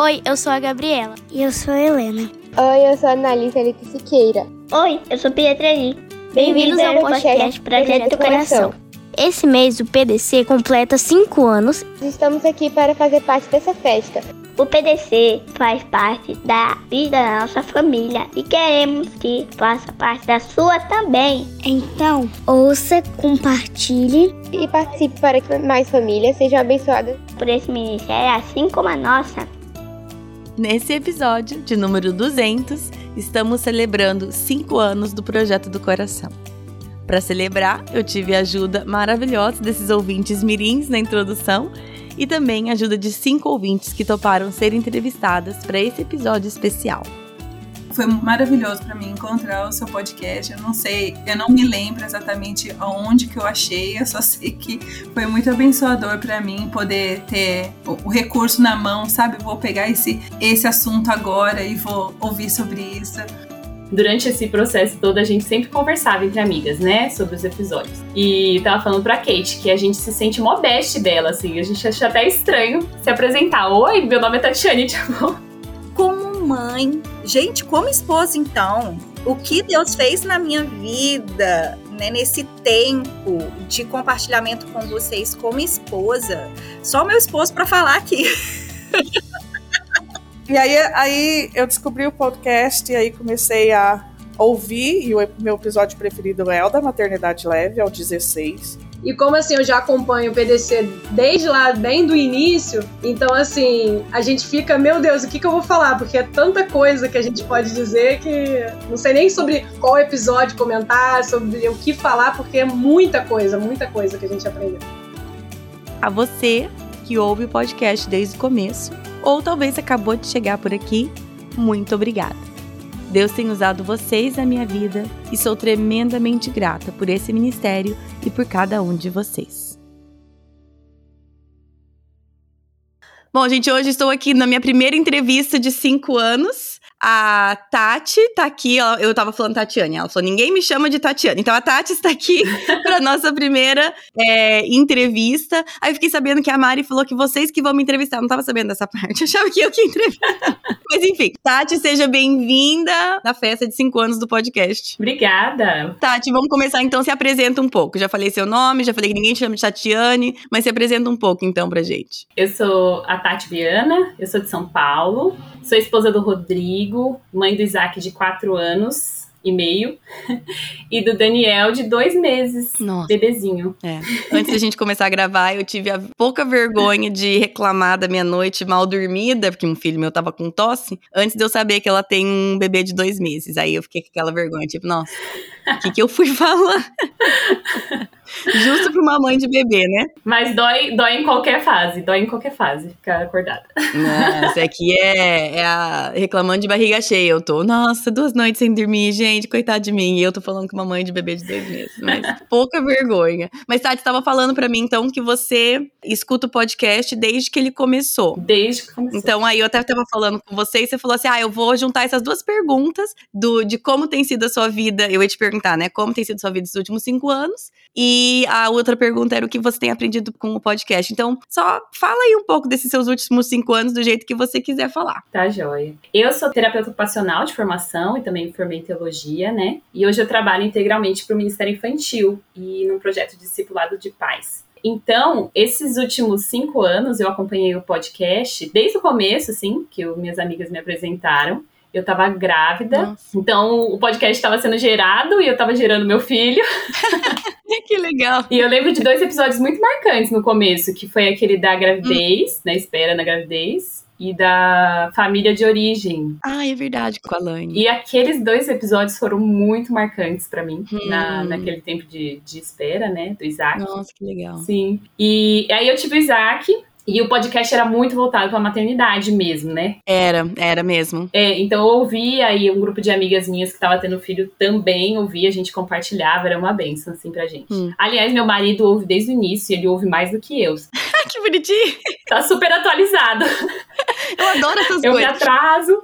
Oi, eu sou a Gabriela. E eu sou a Helena. Oi, eu sou a Analisa Alita Siqueira. Oi, eu sou Pietra Lee. Bem-vindos ao podcast Projeto do Coração. Esse mês o PDC completa 5 anos. Estamos aqui para fazer parte dessa festa. O PDC faz parte da vida da nossa família e queremos que faça parte da sua também. Então, ouça, compartilhe e participe para que mais famílias sejam abençoadas por esse ministério, assim como a nossa. Nesse episódio, de número 200, estamos celebrando 5 anos do Projeto do Coração. Para celebrar, eu tive a ajuda maravilhosa desses ouvintes mirins na introdução e também a ajuda de cinco ouvintes que toparam ser entrevistadas para esse episódio especial. Foi maravilhoso para mim encontrar o seu podcast. Eu não sei, eu não me lembro exatamente aonde que eu achei, eu só sei que foi muito abençoador para mim poder ter o, recurso na mão, sabe? Vou pegar esse, esse assunto agora e vou ouvir sobre isso durante esse processo todo, a gente sempre conversava entre amigas, né, sobre os episódios. E tava falando pra Kate que a gente se sente mó best dela, assim, a gente acha até estranho se apresentar. Oi, meu nome é Tatiane, tipo. Mãe, gente, como esposa, então, o que Deus fez na minha vida, né, nesse tempo de compartilhamento com vocês como esposa, só meu esposo para falar aqui. E aí, aí eu descobri o podcast e aí comecei a ouvir, e o meu episódio preferido é o da Maternidade Leve, é o 16. E como assim, eu já acompanho o PDC desde lá, bem do início, então assim, a gente fica, meu Deus, o que, que eu vou falar? Porque é tanta coisa que a gente pode dizer que não sei nem sobre qual episódio comentar, sobre o que falar, porque é muita coisa, muita coisa que a gente aprendeu. A você que ouve o podcast desde o começo ou talvez acabou de chegar por aqui, muito obrigada. Deus tem usado vocês na minha vida e sou tremendamente grata por esse ministério e por cada um de vocês. Bom, gente, hoje estou aqui na minha primeira entrevista de cinco anos a Tati tá aqui, ó, eu tava falando Tatiane, ela falou, ninguém me chama de Tatiane. Então a Tati está aqui para nossa primeira é, entrevista. Aí eu fiquei sabendo que a Mari falou que vocês que vão me entrevistar. Eu não tava sabendo dessa parte, eu achava que eu que ia entrevistar. Mas enfim, Tati, seja bem-vinda na festa de cinco anos do podcast. Obrigada. Tati, vamos começar então, se apresenta um pouco. Já falei seu nome, já falei que ninguém te chama de Tatiane, mas se apresenta um pouco então pra gente. Eu sou a Tati Viana, eu sou de São Paulo, sou esposa do Rodrigo, Rodrigo, mãe do Isaac de quatro anos e meio, e do Daniel de dois meses, Nossa. bebezinho. É. Antes da gente começar a gravar, eu tive a pouca vergonha de reclamar da minha noite mal dormida, porque um filho meu tava com tosse, antes de eu saber que ela tem um bebê de dois meses. Aí eu fiquei com aquela vergonha, tipo, nossa, o que, que eu fui falar? Justo pra uma mãe de bebê, né? Mas dói, dói em qualquer fase, dói em qualquer fase, ficar acordada. Nossa, aqui é, é a reclamando de barriga cheia. Eu tô, nossa, duas noites sem dormir, gente, coitado de mim. E eu tô falando com uma mãe de bebê de dois meses, mas pouca vergonha. Mas Tati estava falando para mim, então, que você escuta o podcast desde que ele começou. Desde que começou. Então, aí eu até tava falando com você e você falou assim: ah, eu vou juntar essas duas perguntas do, de como tem sido a sua vida. Eu ia te perguntar, né? Como tem sido sua vida nos últimos cinco anos. E a outra pergunta era o que você tem aprendido com o podcast. Então, só fala aí um pouco desses seus últimos cinco anos do jeito que você quiser falar. Tá, joia. Eu sou terapeuta ocupacional de formação e também me formei teologia, né? E hoje eu trabalho integralmente para o Ministério Infantil e num projeto de discipulado de pais. Então, esses últimos cinco anos eu acompanhei o podcast desde o começo, assim, que eu, minhas amigas me apresentaram. Eu tava grávida, Nossa. então o podcast estava sendo gerado e eu tava gerando meu filho. que legal. E eu lembro de dois episódios muito marcantes no começo, que foi aquele da gravidez, hum. na espera na gravidez, e da família de origem. Ah, é verdade, com a Lani. E aqueles dois episódios foram muito marcantes para mim, hum. na, naquele tempo de, de espera, né, do Isaac. Nossa, que legal. Sim. E aí eu tive o Isaac, e o podcast era muito voltado para maternidade mesmo, né? Era, era mesmo. É, então eu ouvia e um grupo de amigas minhas que estava tendo filho também ouvia, a gente compartilhava, era uma benção assim pra gente. Hum. Aliás, meu marido ouve desde o início, ele ouve mais do que eu. que bonitinho. Tá super atualizado. Eu adoro essas eu coisas. Eu me atraso.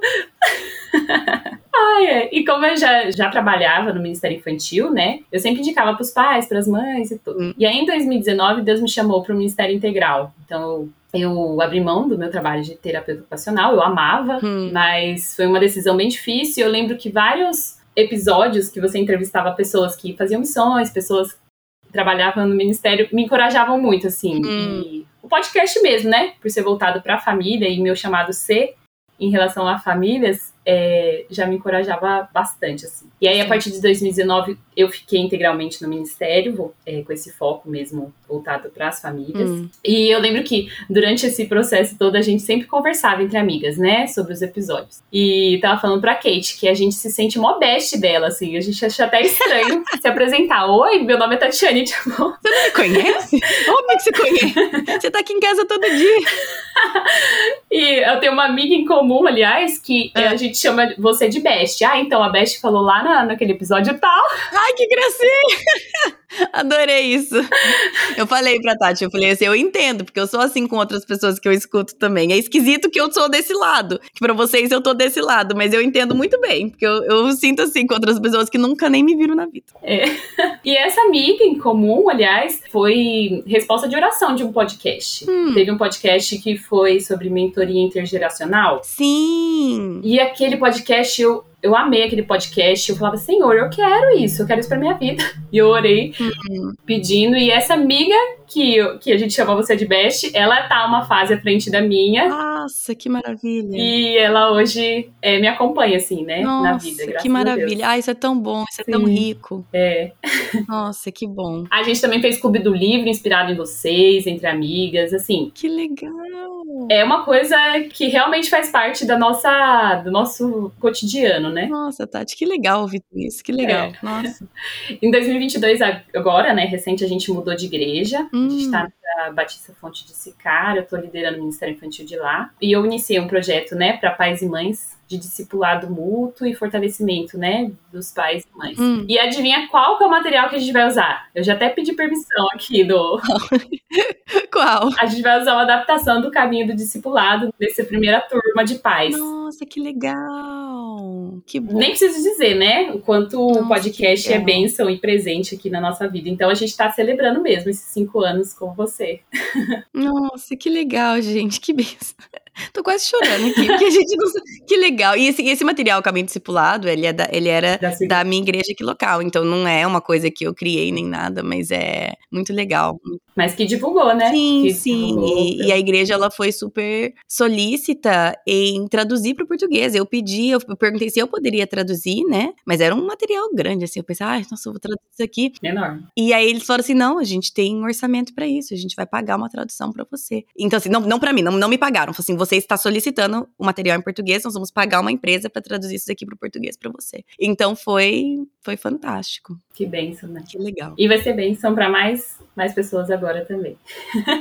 Ah, é. E como eu já, já trabalhava no Ministério Infantil, né? Eu sempre indicava para os pais, para as mães e tudo. Hum. E aí, em 2019, Deus me chamou para o Ministério Integral. Então, eu abri mão do meu trabalho de terapeuta ocupacional, eu amava, Hum. mas foi uma decisão bem difícil. Eu lembro que vários episódios que você entrevistava pessoas que faziam missões, pessoas que trabalhavam no ministério, me encorajavam muito, assim. Hum. O podcast mesmo, né? Por ser voltado para a família e meu chamado ser em relação a famílias, é, já me encorajava bastante, assim. E aí, a partir de 2019, eu fiquei integralmente no ministério, vou- é, com esse foco mesmo voltado para as famílias. Hum. E eu lembro que durante esse processo todo a gente sempre conversava entre amigas, né, sobre os episódios. E tava falando pra Kate que a gente se sente mó best dela, assim, a gente acha até estranho se apresentar. Oi, meu nome é Tatiane, tipo, Você não me conhece? Óbvio que você conhece. Você tá aqui em casa todo dia. E eu tenho uma amiga em comum, aliás, que É. a gente chama você de Best. Ah, então a Best falou lá na, naquele episódio tal. Ai, que gracinha! Adorei isso. Eu falei pra Tati, eu falei assim, eu entendo, porque eu sou assim com outras pessoas que eu escuto também. É esquisito que eu sou desse lado, que pra vocês eu tô desse lado, mas eu entendo muito bem, porque eu, eu sinto assim com outras pessoas que nunca nem me viram na vida. E essa amiga em comum, aliás, foi resposta de oração de um podcast. Hum. Teve um podcast que foi sobre mentoria intergeracional. Sim! E aquele podcast, eu, eu amei aquele podcast. Eu falava, Senhor, eu quero isso, eu quero isso pra minha vida. E eu orei pedindo. E essa amiga que, eu- que a gente chama você de Best, ela tá uma fase à frente da minha. Nossa, que maravilha! E ela hoje é, me acompanha, assim, né? Nossa, na vida, graças que maravilha. Ah, isso é tão bom, isso é tão Sim. rico. É. Nossa, que bom. A gente também fez Clube do Livro, inspirado em vocês, entre amigas, assim. Que legal. É uma coisa que realmente faz parte da nossa, do nosso cotidiano, né? Nossa, Tati, que legal ouvir isso, que legal. É. Nossa. Em 2022, agora, né, recente, a gente mudou de igreja. A gente Hum. tá na Batista Fonte de Sicário, eu tô liderando o Ministério Infantil de lá. E eu iniciei um projeto, né, para pais e mães de discipulado mútuo e fortalecimento, né, dos pais e mães. Hum. E adivinha qual que é o material que a gente vai usar? Eu já até pedi permissão aqui do... Qual? A gente vai usar uma adaptação do caminho do discipulado dessa primeira turma de pais. Nossa, que legal. Que bom. Nem preciso dizer, né? O quanto o Nossa, podcast que é bênção e presente aqui na nossa vida. Então a gente tá celebrando mesmo esses cinco anos com você. Nossa, que legal, gente. Que benção. Tô quase chorando aqui, porque a gente não sabe. Que legal. E esse, esse material Caminho Discipulado, ele, é da- ele era Da da minha igreja aqui local. Então não é uma coisa que eu criei nem nada, mas é muito legal. Mas que divulgou, né? Sim, que sim. divulgou. E, e a igreja ela foi super solícita em traduzir para o português. Eu pedi, eu perguntei se eu poderia traduzir, né? Mas era um material grande, assim. Eu pensei, ai, nossa, eu vou traduzir isso aqui. Enorme. E aí eles falaram assim: não, a gente tem um orçamento pra isso, a gente vai pagar uma tradução pra você. Então, assim, não, não para mim, não, não me pagaram. Falaram assim: você está solicitando o material em português, nós vamos pagar uma empresa pra traduzir isso daqui pro português pra você. Então foi, foi fantástico. Que bênção, né? Que legal. E vai ser bênção pra mais, mais pessoas agora também.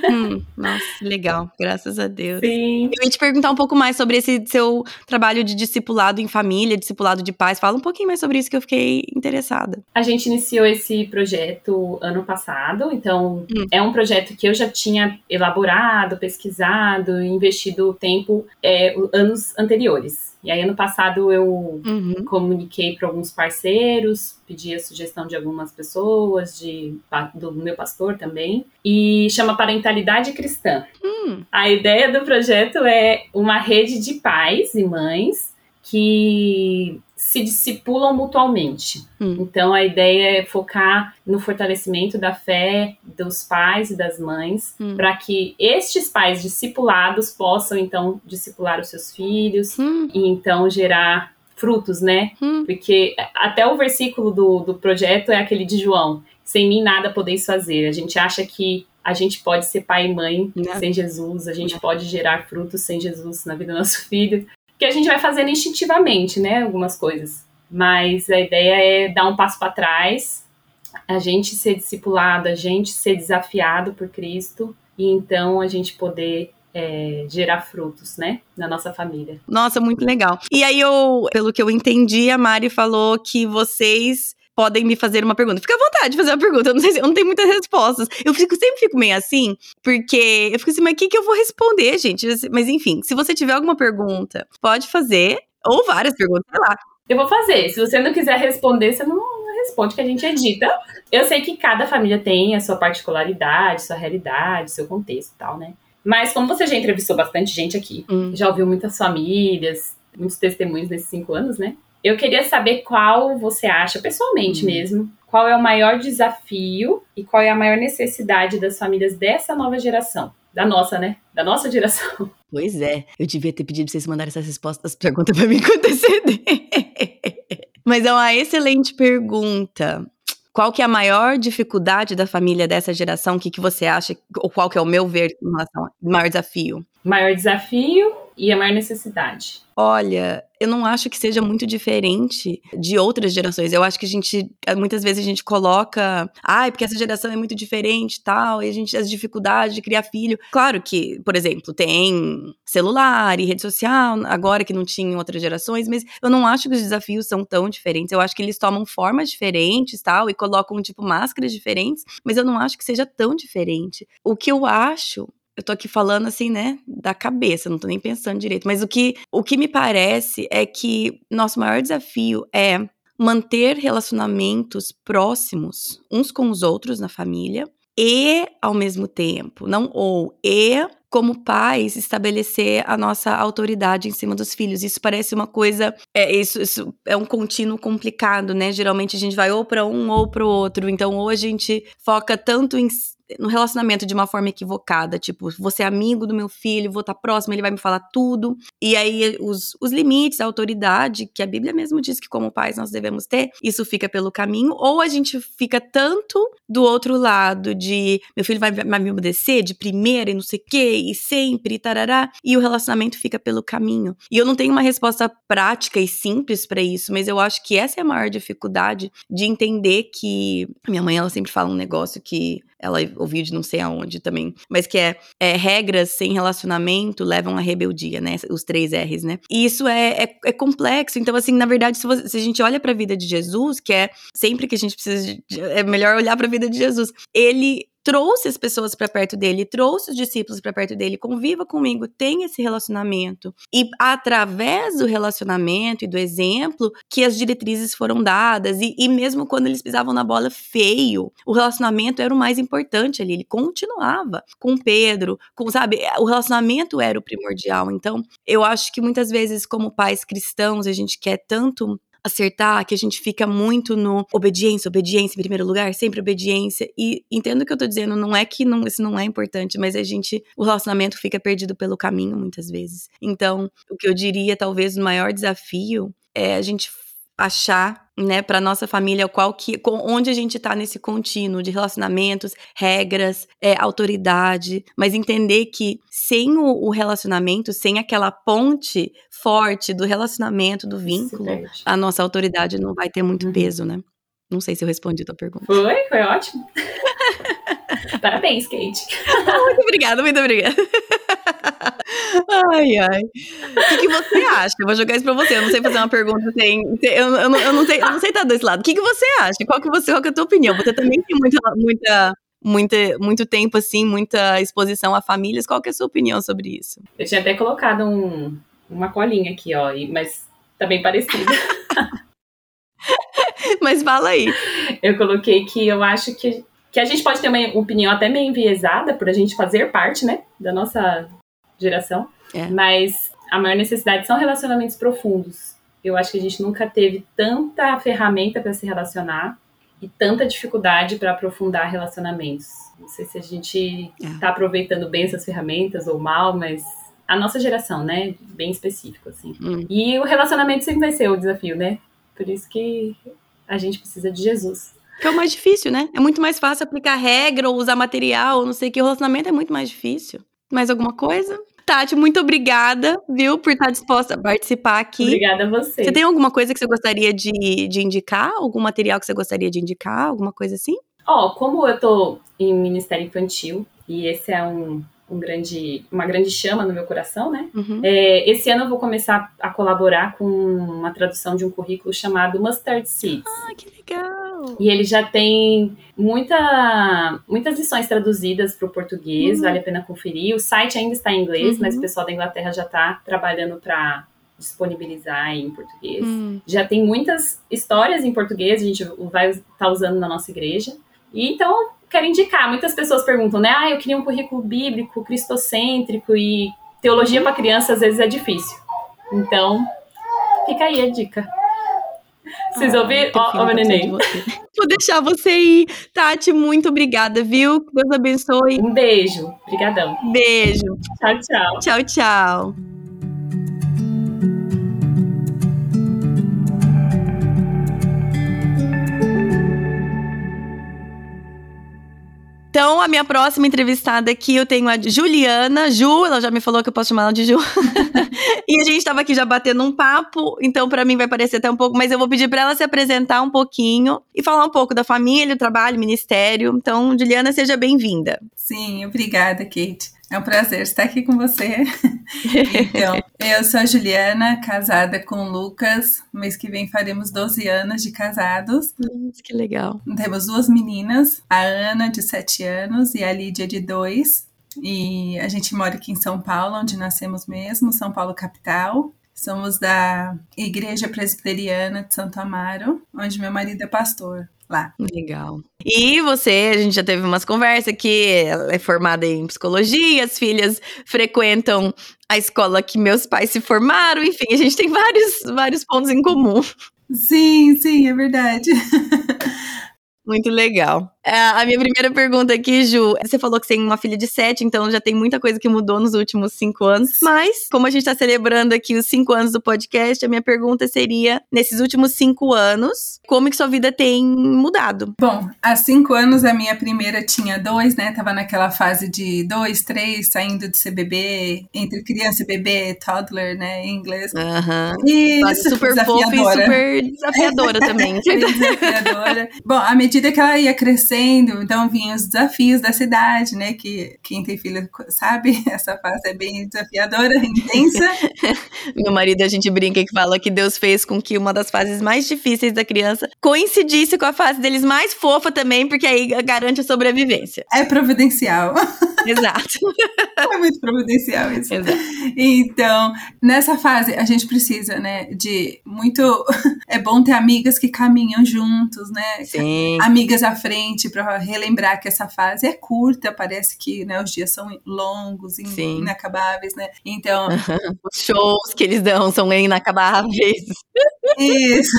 Hum, nossa, legal. Graças a Deus. Sim. Eu ia te perguntar um pouco mais sobre esse seu trabalho de discipulado em família, discipulado de pais. Fala um pouquinho mais sobre isso que eu fiquei interessada. A gente iniciou esse projeto ano passado, então Hum. é um projeto que eu já tinha elaborado, pesquisado, investido tempo é, anos anteriores. E aí, ano passado, eu Uhum. comuniquei para alguns parceiros, pedi a sugestão de algumas pessoas, de, do meu pastor também, e chama Parentalidade Cristã. Hum. A ideia do projeto é uma rede de pais e mães que se discipulam mutualmente. Hum. Então a ideia é focar no fortalecimento da fé dos pais e das mães, Hum. para que estes pais discipulados possam então discipular os seus filhos Hum. e então gerar frutos, né? Hum. Porque até o versículo do, do projeto é aquele de João: sem mim nada podeis fazer. A gente acha que a gente pode ser pai e mãe Né? sem Jesus, a gente pode gerar frutos sem Jesus na vida do nosso filho, que a gente vai fazendo instintivamente, né? Algumas coisas. Mas a ideia é dar um passo para trás, a gente ser discipulado, a gente ser desafiado por Cristo, e então a gente poder é, gerar frutos, né? Na nossa família. Nossa, muito legal. E aí, eu, pelo que eu entendi, a Mari falou que vocês podem me fazer uma pergunta. Fica à vontade de fazer uma pergunta. Eu não sei se eu não tenho muitas respostas. Eu fico, sempre fico meio assim, porque eu fico assim, mas o que, que eu vou responder, gente? Mas enfim, se você tiver alguma pergunta, pode fazer. Ou várias perguntas, sei lá. Eu vou fazer. Se você não quiser responder, você não responde, que a gente edita. Eu sei que cada família tem a sua particularidade, sua realidade, seu contexto e tal, né? Mas como você já entrevistou bastante gente aqui, Hum. já ouviu muitas famílias, muitos testemunhos nesses cinco anos, né? Eu queria saber qual você acha, pessoalmente Hum. mesmo, qual é o maior desafio e qual é a maior necessidade das famílias dessa nova geração. Da nossa, né? Da nossa geração. Pois é, eu devia ter pedido pra vocês mandarem essas respostas perguntas pra mim com. Mas é uma excelente pergunta. Qual que é a maior dificuldade da família dessa geração? O que, que você acha? Ou qual que é o meu ver em relação ao maior desafio? Maior desafio e a maior necessidade. Olha, eu não acho que seja muito diferente de outras gerações. Eu acho que a gente, muitas vezes a gente coloca, ai, porque essa geração é muito diferente tal, e a gente, as dificuldades de criar filho. Claro que, por exemplo, tem celular e rede social, agora que não tinha em outras gerações, mas eu não acho que os desafios são tão diferentes. Eu acho que eles tomam formas diferentes tal, e colocam, tipo, máscaras diferentes, mas eu não acho que seja tão diferente. O que eu acho eu tô aqui falando assim, né, da cabeça, não tô nem pensando direito, mas o que, o que me parece é que nosso maior desafio é manter relacionamentos próximos uns com os outros na família e ao mesmo tempo, não ou e como pais estabelecer a nossa autoridade em cima dos filhos. Isso parece uma coisa, é, isso, isso é um contínuo complicado, né? Geralmente a gente vai ou para um ou para o outro. Então, ou a gente foca tanto em no relacionamento de uma forma equivocada, tipo, você é amigo do meu filho, vou estar próximo, ele vai me falar tudo. E aí os, os limites, a autoridade, que a Bíblia mesmo diz que como pais nós devemos ter, isso fica pelo caminho, ou a gente fica tanto do outro lado de meu filho vai, vai me obedecer de primeira e não sei o quê, e sempre, e tarará, e o relacionamento fica pelo caminho. E eu não tenho uma resposta prática e simples para isso, mas eu acho que essa é a maior dificuldade de entender que minha mãe ela sempre fala um negócio que ela ouviu de não sei aonde também, mas que é, é, regras sem relacionamento levam à rebeldia, né? Os três R's, né? E isso é, é, é complexo. Então, assim, na verdade, se, você, se, a gente olha para a vida de Jesus, que é sempre que a gente precisa, de, é melhor olhar para a vida de Jesus, ele trouxe as pessoas para perto dele, trouxe os discípulos para perto dele, conviva comigo, tem esse relacionamento. E através do relacionamento e do exemplo que as diretrizes foram dadas, e, e mesmo quando eles pisavam na bola feio, o relacionamento era o mais importante ali, ele continuava com Pedro, com, sabe, o relacionamento era o primordial. Então, eu acho que muitas vezes, como pais cristãos, a gente quer tanto acertar, que a gente fica muito no obediência, obediência em primeiro lugar, sempre obediência. E entendo o que eu tô dizendo, não é que não, isso não é importante, mas a gente, o relacionamento fica perdido pelo caminho muitas vezes. Então, o que eu diria, talvez, o maior desafio é a gente achar, né, para nossa família qual que, onde a gente tá nesse contínuo de relacionamentos, regras, é, autoridade, mas entender que sem o, o, relacionamento, sem aquela ponte forte do relacionamento, do vínculo, a nossa autoridade não vai ter muito uhum. peso, né? Não sei se eu respondi a tua pergunta. Foi, foi ótimo. Parabéns, Kate. muito obrigada, muito obrigada. Ai, ai. O que, que, você acha? Eu vou jogar isso pra você. Eu não sei fazer uma pergunta sem. Eu, eu, não, eu, não, sei, eu não sei estar desse lado. O que, que você acha? Qual que, você, qual que é a tua opinião? Você também tem muita, muita, muita, muito tempo, assim, muita exposição a famílias. Qual que é a sua opinião sobre isso? Eu tinha até colocado um, uma colinha aqui, ó, mas tá bem parecida. mas fala aí. Eu coloquei que eu acho que, que a gente pode ter uma opinião até meio enviesada por a gente fazer parte, né, da nossa geração, é. mas a maior necessidade são relacionamentos profundos. Eu acho que a gente nunca teve tanta ferramenta para se relacionar e tanta dificuldade para aprofundar relacionamentos. Não sei se a gente está é. aproveitando bem essas ferramentas ou mal, mas a nossa geração, né, bem específico assim. Hum. E o relacionamento sempre vai ser o desafio, né? Por isso que a gente precisa de Jesus. Que é o mais difícil, né? É muito mais fácil aplicar regra ou usar material, ou não sei o que. O relacionamento é muito mais difícil. Mais alguma coisa? Tati, muito obrigada, viu, por estar disposta a participar aqui. Obrigada a você. Você tem alguma coisa que você gostaria de, de indicar? Algum material que você gostaria de indicar? Alguma coisa assim? Ó, oh, como eu tô em Ministério Infantil, e esse é um, um grande, uma grande chama no meu coração, né? Uhum. É, esse ano eu vou começar a colaborar com uma tradução de um currículo chamado Mustard Seeds. Ah, que legal! E ele já tem muita, muitas lições traduzidas para o português, Uhum. vale a pena conferir. O site ainda está em inglês, Uhum. mas o pessoal da Inglaterra já está trabalhando para disponibilizar em português. Hum. Já tem muitas histórias em português, a gente vai estar usando na nossa igreja. E então, quero indicar. Muitas pessoas perguntam, né? Ah, eu queria um currículo bíblico, cristocêntrico e teologia para criança às vezes é difícil. Então, fica aí a dica. Vocês ah, ouviram? Ó, oh, oh, neném. Vou deixar você ir. Tati, muito obrigada, viu? Deus abençoe. Um beijo. Obrigadão. Beijo. Tchau, tchau. Tchau, tchau. Então, a minha próxima entrevistada aqui, eu tenho a Juliana. Ju, ela já me falou que eu posso chamar ela de Ju. e a gente estava aqui já batendo um papo, então para mim vai parecer até um pouco, mas eu vou pedir para ela se apresentar um pouquinho e falar um pouco da família, trabalho, ministério. Então, Juliana, seja bem-vinda. Sim, obrigada, Kate. É um prazer estar aqui com você. então, eu sou a Juliana, casada com o Lucas. Mês que vem faremos 12 anos de casados. que legal. Temos duas meninas, a Ana, de 7 anos, e a Lídia, de 2. E a gente mora aqui em São Paulo, onde nascemos mesmo, São Paulo capital. Somos da Igreja Presbiteriana de Santo Amaro, onde meu marido é pastor lá. Legal. E você, a gente já teve umas conversas que ela é formada em psicologia, as filhas frequentam a escola que meus pais se formaram, enfim, a gente tem vários, vários pontos em comum. Sim, sim, é verdade. Muito legal. É, a minha primeira pergunta aqui, Ju, você falou que tem uma filha de sete, então já tem muita coisa que mudou nos últimos cinco anos. Mas, como a gente está celebrando aqui os cinco anos do podcast, a minha pergunta seria: nesses últimos cinco anos, como que sua vida tem mudado? Bom, há cinco anos a minha primeira tinha dois, né? Tava naquela fase de dois, três, saindo de ser bebê, entre criança e bebê, toddler, né? Em inglês. Aham. Uhum. super fofa e super desafiadora também. desafiadora. Bom, à medida que ela ia crescer, crescendo, então vinham os desafios da cidade, né? Que quem tem filho sabe, essa fase é bem desafiadora, intensa. Meu marido, a gente brinca que fala que Deus fez com que uma das fases mais difíceis da criança coincidisse com a fase deles mais fofa também, porque aí garante a sobrevivência. É providencial. Exato. é muito providencial isso. Exato. Então, nessa fase, a gente precisa, né, de muito. É bom ter amigas que caminham juntos, né? Sim. Amigas à frente para relembrar que essa fase é curta, parece que né, os dias são longos, in, inacabáveis, né? Então. os shows que eles dão são inacabáveis. Isso.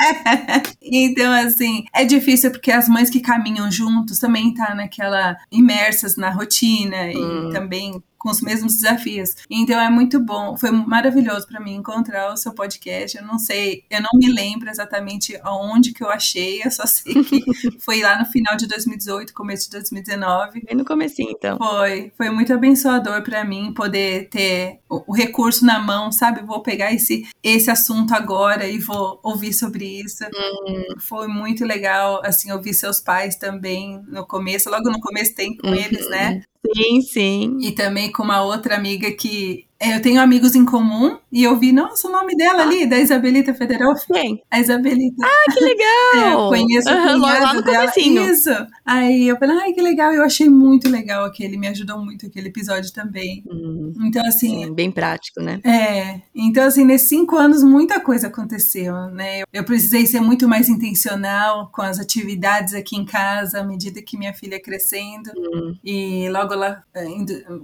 é. Então, assim, é difícil porque as mães que caminham juntos também tá naquela imersas na rotina hum. e também com os mesmos desafios. Então é muito bom, foi maravilhoso para mim encontrar o seu podcast. Eu não sei, eu não me lembro exatamente aonde que eu achei, eu só sei que foi lá no final de 2018, começo de 2019. Bem no comecinho, então. Foi, foi muito abençoador para mim poder ter o, o, recurso na mão, sabe? Vou pegar esse esse assunto agora e vou ouvir sobre isso. Hum. Foi muito legal, assim, ouvir seus pais também no começo, logo no começo tem com uhum. eles, né? Sim, sim. E também com uma outra amiga que eu tenho amigos em comum e eu vi, nossa, o nome dela ali, da Isabelita Federal. Quem? A Isabelita. Ah, que legal! É, eu conheço uhum, o lá no dela. Comecinho. Isso. Aí eu falei, ai, que legal. Eu achei muito legal aquele, me ajudou muito aquele episódio também. Hum, então, assim... Sim, bem prático, né? É. Então, assim, nesses cinco anos, muita coisa aconteceu, né? Eu, precisei ser muito mais intencional com as atividades aqui em casa, à medida que minha filha crescendo. Hum. E logo ela,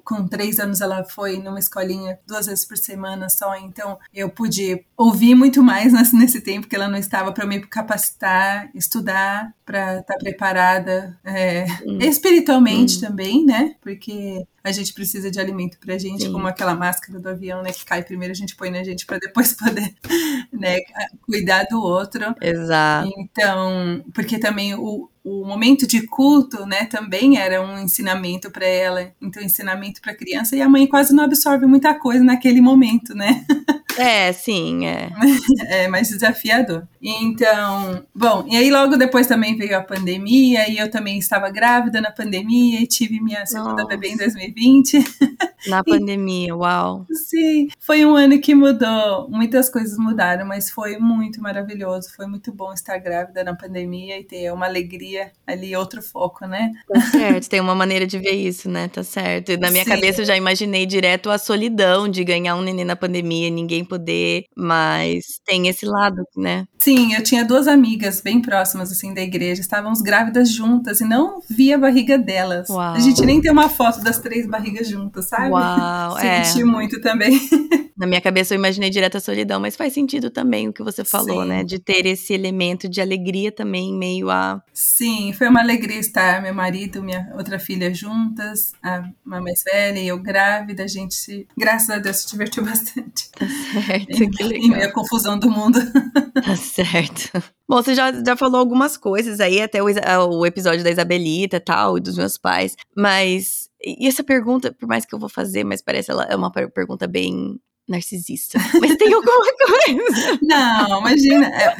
com três anos, ela foi numa escolinha duas vezes por semana só, então eu pude ouvir muito mais nesse, nesse tempo que ela não estava para me capacitar, estudar, para estar tá preparada é, hum. espiritualmente hum. também, né? Porque a gente precisa de alimento pra gente, Sim. como aquela máscara do avião, né? Que cai primeiro, a gente põe na gente para depois poder, né, cuidar do outro. Exato. Então, porque também o, o momento de culto, né, também era um ensinamento para ela. Então, ensinamento para criança e a mãe quase não absorve muita coisa naquele momento, né? É, sim, é. é mais desafiador. Então, bom, e aí logo depois também veio a pandemia e eu também estava grávida na pandemia e tive minha segunda Nossa. bebê em 2020. Na pandemia, uau. Sim, foi um ano que mudou, muitas coisas mudaram, mas foi muito maravilhoso, foi muito bom estar grávida na pandemia e ter uma alegria ali, outro foco, né? Tá certo, tem uma maneira de ver isso, né? Tá certo. E na minha Sim. cabeça eu já imaginei direto a solidão de ganhar um neném na pandemia, ninguém poder, mas tem esse lado, né? Sim, eu tinha duas amigas bem próximas, assim, da igreja. Estávamos grávidas juntas e não via a barriga delas. Uau. A gente nem tem uma foto das três barrigas juntas, sabe? Uau, é. Senti muito também. Na minha cabeça eu imaginei direto a solidão, mas faz sentido também o que você falou, Sim. né? De ter esse elemento de alegria também em meio a. Sim, foi uma alegria estar meu marido, minha outra filha juntas, a mais velha e eu grávida. A gente, graças a Deus, se divertiu bastante. Tá certo, que Em legal. meio à confusão do mundo. Tá certo. Bom, você já, já falou algumas coisas aí, até o, ah, o episódio da Isabelita e tal, e dos meus pais. Mas. E essa pergunta, por mais que eu vou fazer, mas parece ela é uma per- pergunta bem narcisista. Mas tem alguma coisa. Não, imagina. é,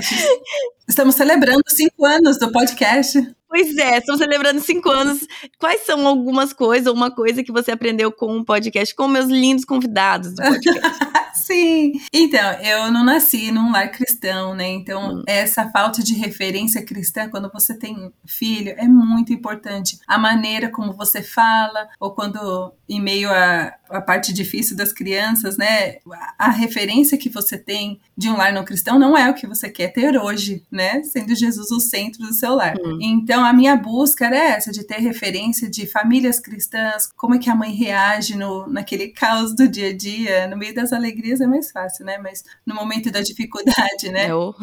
estamos celebrando cinco anos do podcast. Pois é, estamos celebrando cinco anos. Quais são algumas coisas, ou uma coisa que você aprendeu com o podcast, com meus lindos convidados do podcast? Sim. Então, eu não nasci num lar cristão, né? Então, Hum. essa falta de referência cristã, quando você tem filho, é muito importante. A maneira como você fala, ou quando, em meio à, à parte difícil das crianças, né? A, a referência que você tem de um lar não cristão não é o que você quer ter hoje, né? Sendo Jesus o centro do seu lar. Hum. Então, a minha busca era essa, de ter referência de famílias cristãs, como é que a mãe reage no, naquele caos do dia a dia, no meio das alegrias é mais fácil, né? Mas no momento da dificuldade, né? É o-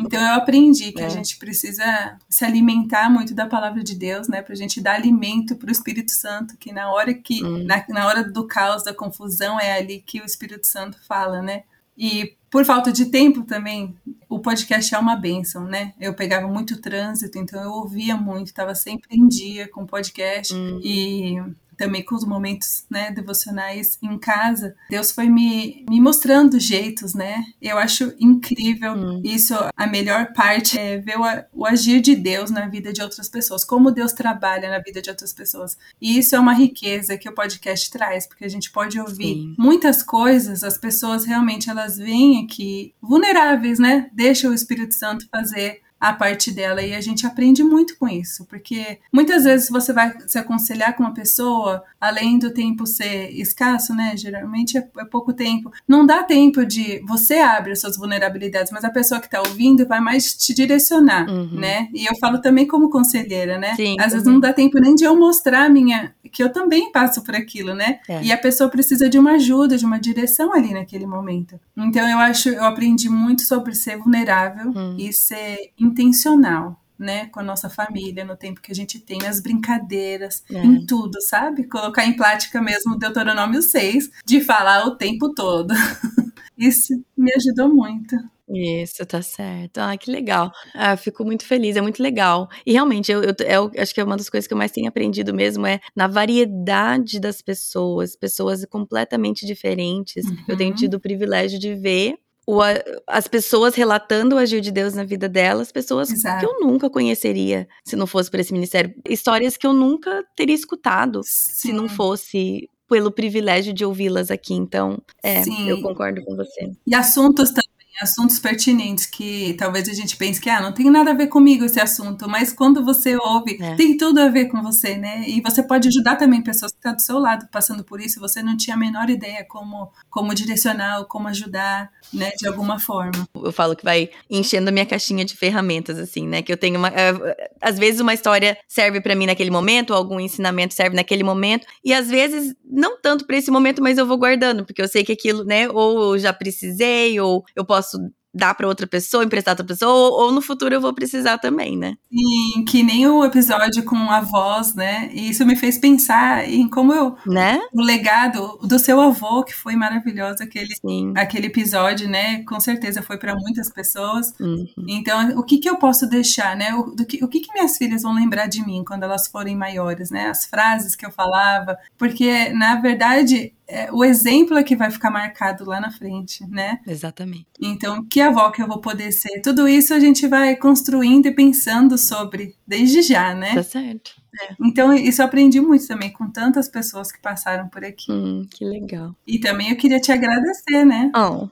Então eu aprendi que É. a gente precisa se alimentar muito da palavra de Deus, né? Pra gente dar alimento pro Espírito Santo, que na hora que, Hum. na, na hora do caos, da confusão, é ali que o Espírito Santo fala, né? E por falta de tempo também, o podcast é uma bênção, né? Eu pegava muito trânsito, então eu ouvia muito, estava sempre em dia com podcast Hum. e também com os momentos né, devocionais em casa. Deus foi me, me mostrando jeitos, né? Eu acho incrível Hum. isso. A melhor parte é ver o, o agir de Deus na vida de outras pessoas, como Deus trabalha na vida de outras pessoas. E isso é uma riqueza que o podcast traz, porque a gente pode ouvir Sim. muitas coisas, as pessoas realmente elas vêm aqui vulneráveis, né? Deixa o Espírito Santo fazer a parte dela e a gente aprende muito com isso, porque muitas vezes você vai se aconselhar com uma pessoa, além do tempo ser escasso, né? Geralmente é, é pouco tempo. Não dá tempo de você abre as suas vulnerabilidades, mas a pessoa que está ouvindo vai mais te direcionar, Uhum. né? E eu falo também como conselheira, né? Sim, Às vezes também. não dá tempo nem de eu mostrar a minha que eu também passo por aquilo, né? É. E a pessoa precisa de uma ajuda, de uma direção ali naquele momento. Então eu acho, eu aprendi muito sobre ser vulnerável Hum. e ser intencional, né, com a nossa família no tempo que a gente tem, nas brincadeiras, É. em tudo, sabe? Colocar em prática mesmo o Deuteronômio 6, de falar o tempo todo. Isso me ajudou muito. Isso, tá certo. Ah, que legal. Ah, fico muito feliz, é muito legal. E realmente, eu, eu, eu acho que é uma das coisas que eu mais tenho aprendido mesmo é na variedade das pessoas, pessoas completamente diferentes. Eu tenho Uhum. tido o privilégio de ver o as pessoas relatando o agir de Deus na vida delas, pessoas Exato. que eu nunca conheceria se não fosse por esse ministério. Histórias que eu nunca teria escutado se não Sim. fosse pelo privilégio de ouvi-las aqui. Então, é, Sim. eu concordo com você. E assuntos também, assuntos pertinentes que talvez a gente pense que ah, não tem nada a ver comigo esse assunto, mas quando você ouve, É. tem tudo a ver com você, né? E você pode ajudar também pessoas que estão do seu lado passando por isso, você não tinha a menor ideia como, como direcionar, ou como ajudar, né, de alguma forma. eu falo que vai enchendo a minha caixinha de ferramentas, assim, né? Que eu tenho uma. é, às vezes uma história serve pra mim naquele momento, algum ensinamento serve naquele momento, e às vezes não tanto pra esse momento, mas eu vou guardando, porque eu sei que aquilo, né? Ou eu já precisei, ou eu posso dar pra outra pessoa, emprestar outra pessoa, ou, ou no futuro eu vou precisar também, né? E que nem o episódio com a voz, né? E isso me fez pensar em como eu. Né? O legado do seu avô, que foi maravilhoso, aquele, Sim. aquele episódio, né? Com certeza foi para muitas pessoas. Uhum. Então, o que, que eu posso deixar, né? O, do que, o que, que minhas filhas vão lembrar de mim quando elas forem maiores, né? As frases que eu falava. Porque, na verdade, é, o exemplo é que vai ficar marcado lá na frente, né? Exatamente. Então, que avó que eu vou poder ser? Tudo isso a gente vai construindo e pensando sobre desde já, né? Tá certo. Então, isso eu aprendi muito também com tantas pessoas que passaram por aqui. Hum, que legal. E também eu queria te agradecer, né? Oh,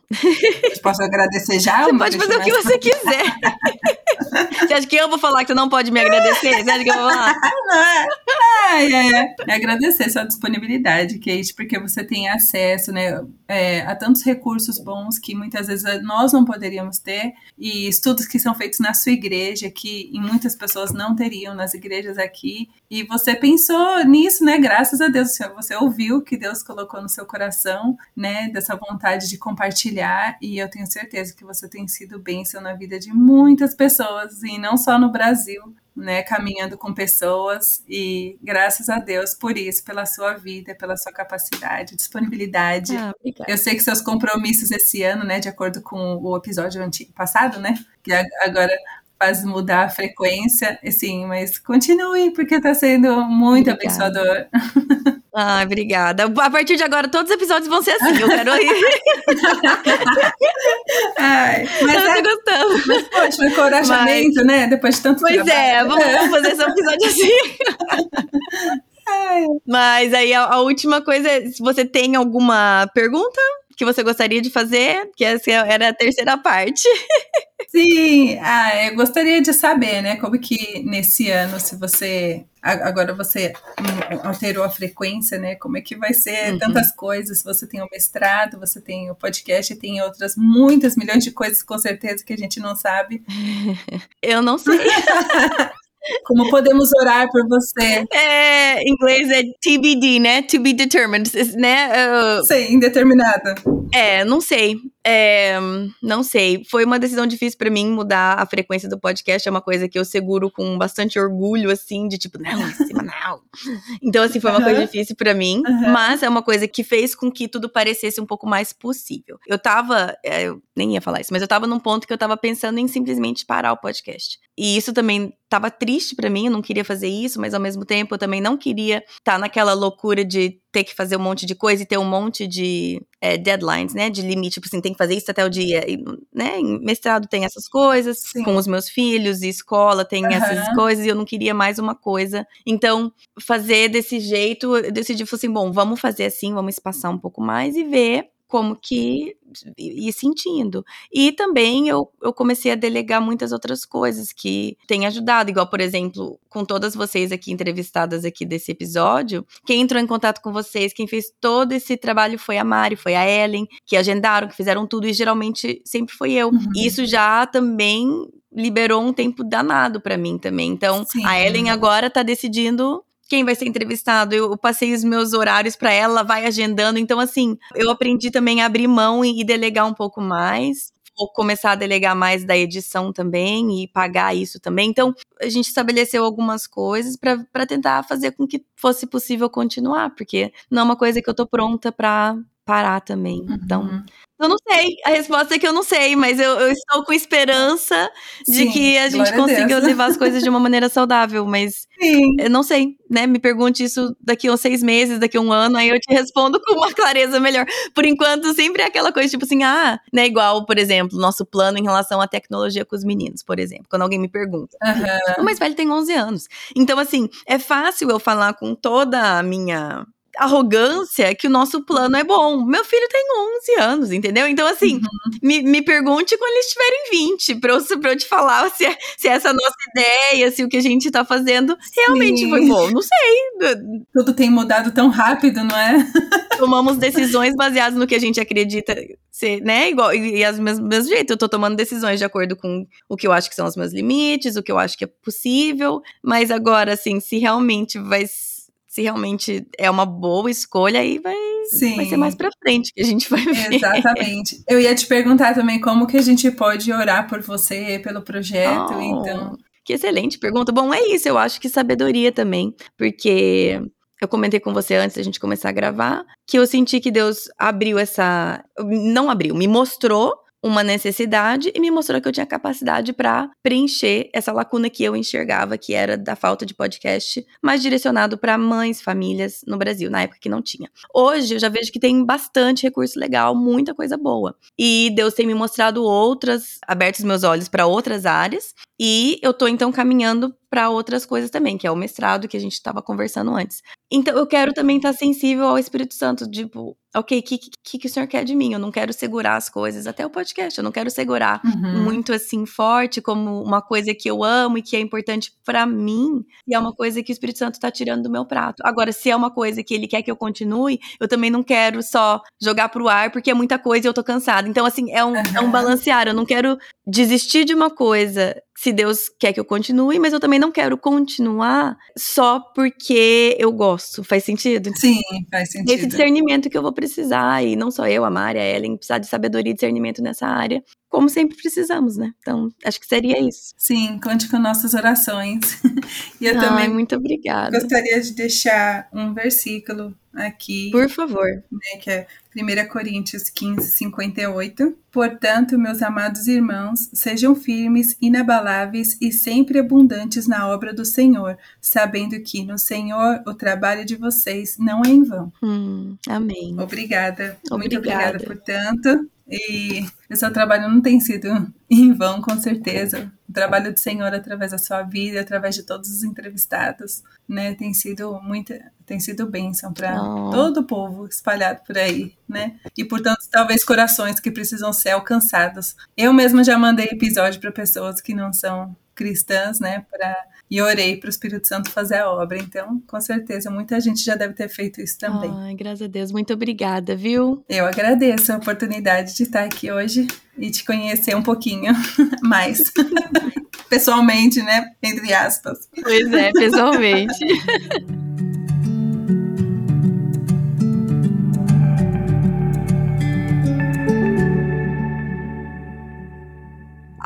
posso agradecer já? você pode fazer o que você quiser. Você acha que eu vou falar que você não pode me agradecer? Você acha que eu vou falar? Ai, é, é. é agradecer sua disponibilidade, Kate, porque você tem acesso né, é, a tantos recursos bons que muitas vezes nós não poderíamos ter, e estudos que são feitos na sua igreja, que muitas pessoas não teriam nas igrejas aqui, e você pensou nisso, né? Graças a Deus, você ouviu que Deus colocou no seu coração, né? Dessa vontade de compartilhar, e eu tenho certeza que você tem sido bênção na vida de muitas pessoas, e não só no Brasil, né, caminhando com pessoas e graças a Deus por isso, pela sua vida, pela sua capacidade, disponibilidade. Ah, eu sei que seus compromissos esse ano, né, de acordo com o episódio antigo, passado, né, que agora faz mudar a frequência, sim, mas continue, porque está sendo muito Obrigada. abençoador. Ah, obrigada. A partir de agora, todos os episódios vão ser assim. Eu quero ir. Ai, mas eu é, gostando. Mas, poxa, encorajamento, mas, né? Depois de tanto Pois trabalho. é, vamos, fazer esse episódio assim. Ai. Mas aí a, a última coisa é: se você tem alguma pergunta que você gostaria de fazer, que essa era a terceira parte. Sim, ah, eu gostaria de saber, né, como que nesse ano, se você agora você alterou a frequência, né? Como é que vai ser uhum. tantas coisas? Você tem o mestrado, você tem o podcast, tem outras muitas milhões de coisas com certeza que a gente não sabe. Eu não sei. Como podemos orar por você? É, em inglês é TBD, né? To be determined, né? Uh, Sim, indeterminada. É, não sei. É, não sei. Foi uma decisão difícil para mim mudar a frequência do podcast. É uma coisa que eu seguro com bastante orgulho, assim, de tipo, não, é semanal. Então, assim, foi uma coisa difícil para mim. Mas é uma coisa que fez com que tudo parecesse um pouco mais possível. Eu tava. É, eu nem ia falar isso, mas eu tava num ponto que eu tava pensando em simplesmente parar o podcast. E isso também tava triste para mim, eu não queria fazer isso, mas ao mesmo tempo eu também não queria estar tá naquela loucura de ter que fazer um monte de coisa e ter um monte de é, deadlines, né? De limite, tipo assim, tem que fazer isso até o dia. E, né? Em mestrado tem essas coisas, Sim. com os meus filhos, e escola tem uhum. essas coisas, e eu não queria mais uma coisa. Então, fazer desse jeito, eu decidi, assim, bom, vamos fazer assim, vamos espaçar um pouco mais e ver como que ir sentindo. E também eu, eu comecei a delegar muitas outras coisas que têm ajudado, igual, por exemplo, com todas vocês aqui entrevistadas aqui desse episódio, quem entrou em contato com vocês, quem fez todo esse trabalho foi a Mari, foi a Ellen, que agendaram, que fizeram tudo, e geralmente sempre foi eu. Uhum. Isso já também liberou um tempo danado para mim também. Então, Sim. a Ellen agora tá decidindo quem vai ser entrevistado. Eu passei os meus horários para ela, vai agendando. Então, assim, eu aprendi também a abrir mão e, delegar um pouco mais. Vou começar a delegar mais da edição também e pagar isso também. Então, a gente estabeleceu algumas coisas para tentar fazer com que fosse possível continuar, porque não é uma coisa que eu tô pronta para parar também. Então, uhum. Eu não sei. A resposta é que eu não sei, mas eu, eu estou com esperança de Sim, que a gente consiga a levar as coisas de uma maneira saudável, mas Sim. eu não sei, né? Me pergunte isso daqui a uns seis meses, daqui a um ano, aí eu te respondo com uma clareza melhor. Por enquanto, sempre é aquela coisa, tipo assim, ah, né? Igual, por exemplo, nosso plano em relação à tecnologia com os meninos, por exemplo, quando alguém me pergunta. Uhum. O mais velho tem 11 anos. Então, assim, é fácil eu falar com toda a minha arrogância que o nosso plano é bom. Meu filho tem 11 anos, entendeu? Então, assim, uhum. me, me pergunte quando eles tiverem 20, pra eu, pra eu te falar se, é, se é essa nossa ideia, se o que a gente tá fazendo realmente Sim. foi bom. Não sei. Tudo tem mudado tão rápido, não é? Tomamos decisões baseadas no que a gente acredita ser, né? Igual, e, e as mesmo jeito, eu tô tomando decisões de acordo com o que eu acho que são os meus limites, o que eu acho que é possível, mas agora, assim, se realmente vai se realmente é uma boa escolha, aí vai, Sim. vai ser mais pra frente que a gente vai ver. Exatamente. Eu ia te perguntar também como que a gente pode orar por você, pelo projeto, oh, então... Que excelente pergunta. Bom, é isso, eu acho que sabedoria também, porque eu comentei com você antes da gente começar a gravar, que eu senti que Deus abriu essa. Não abriu, me mostrou uma necessidade e me mostrou que eu tinha capacidade para preencher essa lacuna que eu enxergava, que era da falta de podcast, mais direcionado para mães, famílias no Brasil, na época que não tinha. Hoje eu já vejo que tem bastante recurso legal, muita coisa boa. E Deus tem me mostrado outras, aberto os meus olhos para outras áreas, E eu tô então caminhando para outras coisas também, que é o mestrado que a gente estava conversando antes. Então eu quero também estar tá sensível ao Espírito Santo, tipo, ok, o que, que, que o senhor quer de mim? Eu não quero segurar as coisas, até o podcast, eu não quero segurar uhum. muito assim forte como uma coisa que eu amo e que é importante para mim, e é uma coisa que o Espírito Santo tá tirando do meu prato. Agora, se é uma coisa que ele quer que eu continue, eu também não quero só jogar pro ar porque é muita coisa e eu tô cansada. Então, assim, é um, uhum. é um balancear. Eu não quero desistir de uma coisa se Deus quer que eu continue, mas eu também não quero continuar só porque eu gosto. Faz sentido? Sim, faz sentido. Esse discernimento que eu vou precisar, e não só eu, a Mari, a Ellen, precisar de sabedoria e discernimento nessa área, como sempre precisamos, né? Então, acho que seria isso. Sim, conte com nossas orações. e eu Ai, também muito obrigada. gostaria de deixar um versículo aqui. Por favor. Né, que é 1 Coríntios 15, 58. Portanto, meus amados irmãos, sejam firmes, inabaláveis e sempre abundantes na obra do Senhor, sabendo que no Senhor o trabalho de vocês não é em vão. Hum, amém. Obrigada. obrigada. Muito obrigada por tanto. E o seu trabalho não tem sido em vão, com certeza. O trabalho do Senhor através da sua vida, através de todos os entrevistados, né, tem sido muito, tem sido bênção para oh. todo o povo espalhado por aí, né? E portanto, talvez corações que precisam ser alcançados. Eu mesma já mandei episódio para pessoas que não são cristãs, né, e orei para o Espírito Santo fazer a obra. Então, com certeza, muita gente já deve ter feito isso também. Ai, graças a Deus, muito obrigada, viu? Eu agradeço a oportunidade de estar aqui hoje e te conhecer um pouquinho mais. pessoalmente, né? Entre aspas. Pois é, pessoalmente.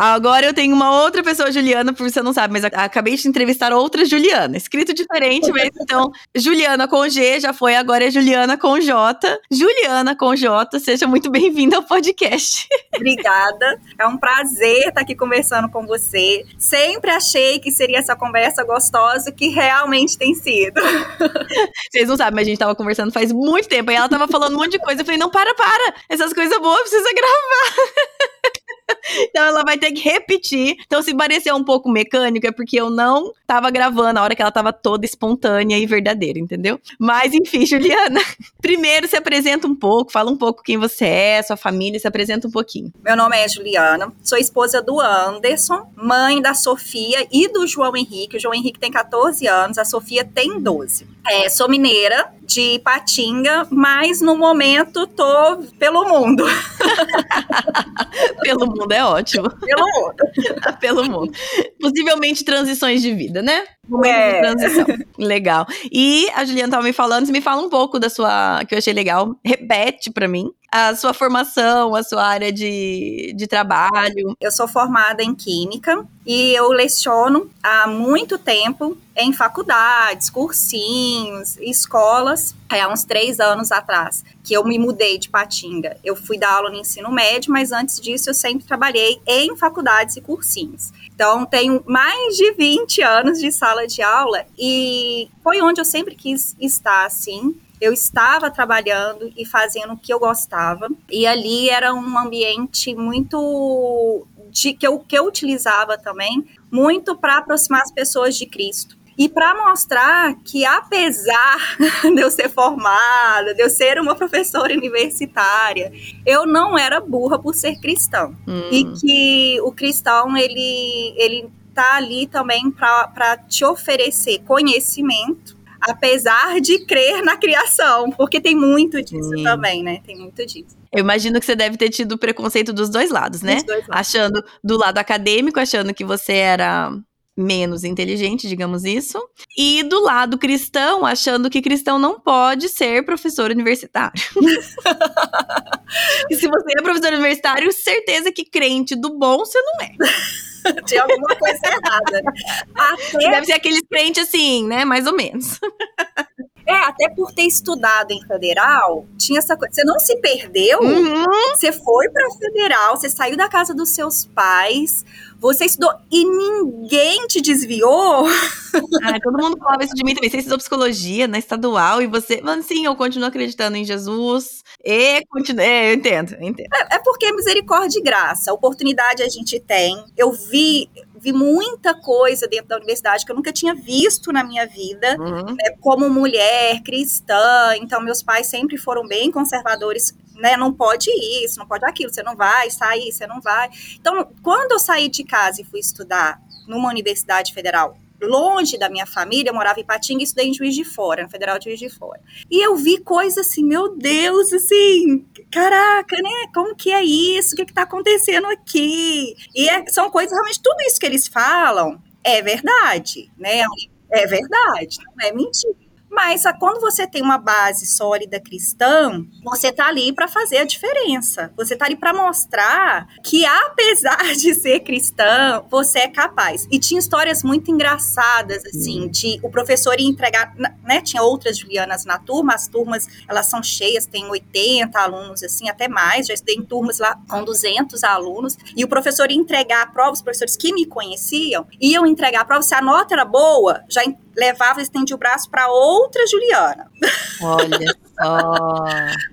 Agora eu tenho uma outra pessoa, Juliana, por você não sabe, mas acabei de entrevistar outra Juliana. Escrito diferente, mas então, Juliana com G já foi, agora é Juliana com J. Juliana com J, seja muito bem-vinda ao podcast. Obrigada. É um prazer estar aqui conversando com você. Sempre achei que seria essa conversa gostosa que realmente tem sido. Vocês não sabem, mas a gente tava conversando faz muito tempo e ela tava falando um monte de coisa. Eu falei, não, para, para. Essas coisas boas precisa gravar. Então ela vai ter que repetir. Então, se parecer um pouco mecânico, é porque eu não tava gravando a hora que ela tava toda espontânea e verdadeira, entendeu? Mas, enfim, Juliana, primeiro se apresenta um pouco, fala um pouco quem você é, sua família, se apresenta um pouquinho. Meu nome é Juliana, sou esposa do Anderson, mãe da Sofia e do João Henrique. O João Henrique tem 14 anos, a Sofia tem 12. É, sou mineira, de Patinga, mas no momento tô pelo mundo. pelo mundo é ótimo. Pelo mundo. pelo mundo. Possivelmente transições de vida, né? É. transição. Legal. E a Juliana tava me falando, você me fala um pouco da sua, que eu achei legal, repete para mim a sua formação, a sua área de, de trabalho? Eu sou formada em Química e eu leciono há muito tempo em faculdades, cursinhos, escolas, é, há uns três anos atrás, que eu me mudei de Patinga. Eu fui dar aula no ensino médio, mas antes disso eu sempre trabalhei em faculdades e cursinhos. Então, tenho mais de 20 anos de sala de aula e foi onde eu sempre quis estar, assim eu estava trabalhando e fazendo o que eu gostava. E ali era um ambiente muito de que eu, que eu utilizava também muito para aproximar as pessoas de Cristo. E para mostrar que, apesar de eu ser formada, de eu ser uma professora universitária, eu não era burra por ser cristão. Hum. E que o cristão, ele, ele tá ali também para te oferecer conhecimento apesar de crer na criação, porque tem muito disso Sim. também, né? Tem muito disso. Eu imagino que você deve ter tido preconceito dos dois lados, né? Dois lados. Achando do lado acadêmico, achando que você era menos inteligente, digamos isso, e do lado cristão, achando que cristão não pode ser professor universitário. e se você é professor universitário, certeza que crente do bom você não é. Tinha alguma coisa errada. Até... Deve ser aqueles crentes assim, né? Mais ou menos. É, até por ter estudado em federal, tinha essa coisa. Você não se perdeu, uhum. você foi pra federal, você saiu da casa dos seus pais, você estudou e ninguém te desviou. Ah, todo mundo falava isso de mim também. Você estudou psicologia na estadual e você. Mano, sim, eu continuo acreditando em Jesus. E continuo. É, eu entendo, eu entendo. É, é porque é misericórdia e graça. Oportunidade a gente tem. Eu vi vi muita coisa dentro da universidade que eu nunca tinha visto na minha vida, uhum. né, como mulher cristã. Então, meus pais sempre foram bem conservadores né, não pode isso, não pode aquilo, você não vai sair, você não vai. Então, quando eu saí de casa e fui estudar numa universidade federal longe da minha família, eu morava em Patinga e estudei em Juiz de Fora, no Federal de Juiz de Fora. E eu vi coisas assim, meu Deus, assim, caraca, né? Como que é isso? O que, que tá acontecendo aqui? E é, são coisas, realmente, tudo isso que eles falam é verdade, né? É verdade, não é mentira. Mas quando você tem uma base sólida cristã, você tá ali para fazer a diferença. Você tá ali para mostrar que apesar de ser cristã, você é capaz. E tinha histórias muito engraçadas assim, de o professor ia entregar, né, tinha outras Julianas na turma, as turmas, elas são cheias, tem 80 alunos assim, até mais, já estudei em turmas lá com 200 alunos, e o professor ia entregar a prova, os professores que me conheciam, iam entregar a prova, se a nota era boa, já levava, estendia o braço para outra Juliana. Olha só.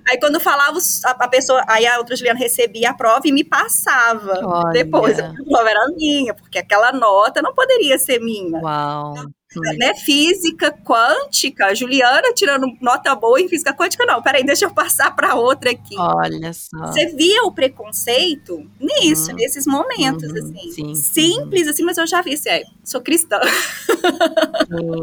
aí quando falava, a, pessoa, aí a outra Juliana recebia a prova e me passava. Olha. Depois a prova era minha, porque aquela nota não poderia ser minha. Uau. Né, física quântica, Juliana tirando nota boa em física quântica, não, peraí, deixa eu passar para outra aqui. Olha só. Você via o preconceito nisso, uhum. nesses momentos, uhum. assim. Sim. Simples, assim, mas eu já vi, assim, é, sou cristã.